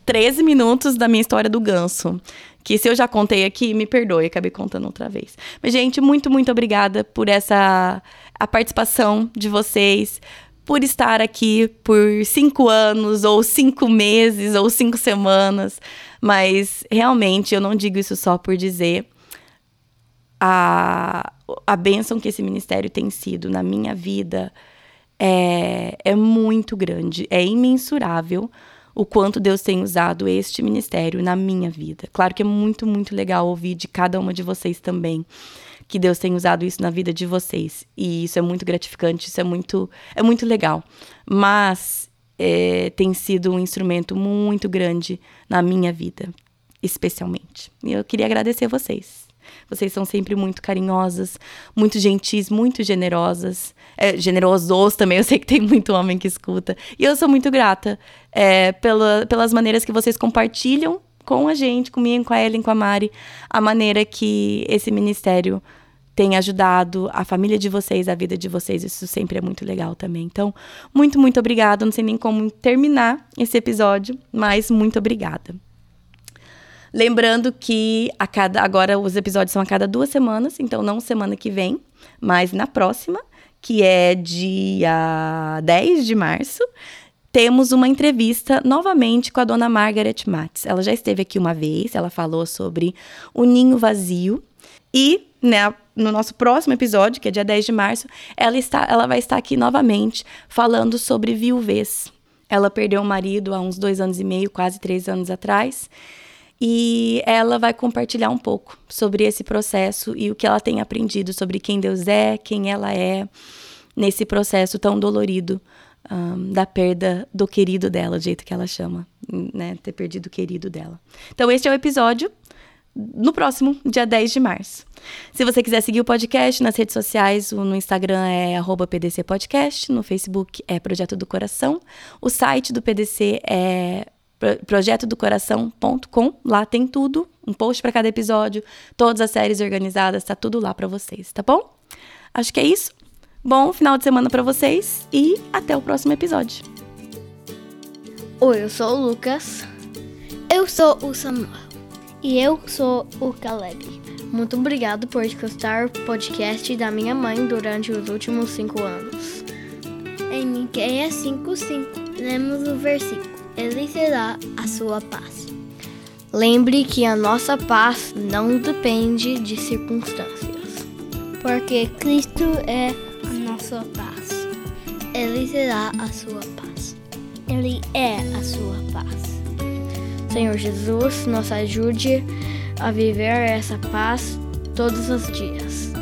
13 minutos da minha história do ganso. Que se eu já contei aqui, me perdoe, acabei contando outra vez. Mas, gente, muito, muito obrigada por essa a participação de vocês por estar aqui por cinco anos, ou cinco meses, ou cinco semanas, mas realmente eu não digo isso só por dizer a, a bênção que esse ministério tem sido na minha vida é, é muito grande, é imensurável o quanto Deus tem usado este ministério na minha vida. Claro que é muito, muito legal ouvir de cada uma de vocês também que Deus tem usado isso na vida de vocês. E isso é muito gratificante, isso é muito, é muito legal. Mas é, tem sido um instrumento muito grande na minha vida, especialmente. E eu queria agradecer a vocês. Vocês são sempre muito carinhosas, muito gentis, muito generosas. É, generosos também, eu sei que tem muito homem que escuta. E eu sou muito grata é, pela, pelas maneiras que vocês compartilham com a gente, comigo, com a Ellen, com a Mari, a maneira que esse ministério tem ajudado a família de vocês, a vida de vocês. Isso sempre é muito legal também. Então, muito, muito obrigada. Não sei nem como terminar esse episódio, mas muito obrigada. Lembrando que a cada agora os episódios são a cada duas semanas, então não semana que vem, mas na próxima, que é dia 10 de março, temos uma entrevista novamente com a dona Margaret Matz. Ela já esteve aqui uma vez, ela falou sobre o ninho vazio e né, no nosso próximo episódio, que é dia 10 de março, ela, está, ela vai estar aqui novamente falando sobre viuvez. Ela perdeu o marido há uns dois anos e meio, quase três anos atrás. E ela vai compartilhar um pouco sobre esse processo e o que ela tem aprendido sobre quem Deus é, quem ela é, nesse processo tão dolorido um, da perda do querido dela, do jeito que ela chama, né? Ter perdido o querido dela. Então, este é o episódio no próximo, dia 10 de março. Se você quiser seguir o podcast nas redes sociais, no Instagram é PDC Podcast, no Facebook é Projeto do Coração, o site do PDC é projetodocoração.com. Lá tem tudo, um post para cada episódio, todas as séries organizadas, tá tudo lá para vocês, tá bom? Acho que é isso. Bom final de semana para vocês e até o próximo episódio. Oi, eu sou o Lucas. Eu sou o Samuel. E eu sou o Caleb. Muito obrigado por escutar o podcast da minha mãe durante os últimos cinco anos. Em Miqueias 5,5, lemos o versículo: Ele será a sua paz. Lembre que a nossa paz não depende de circunstâncias. Porque Cristo é a nossa paz. Ele será a sua paz. Ele é a sua paz. Senhor Jesus, nos ajude a viver essa paz todos os dias.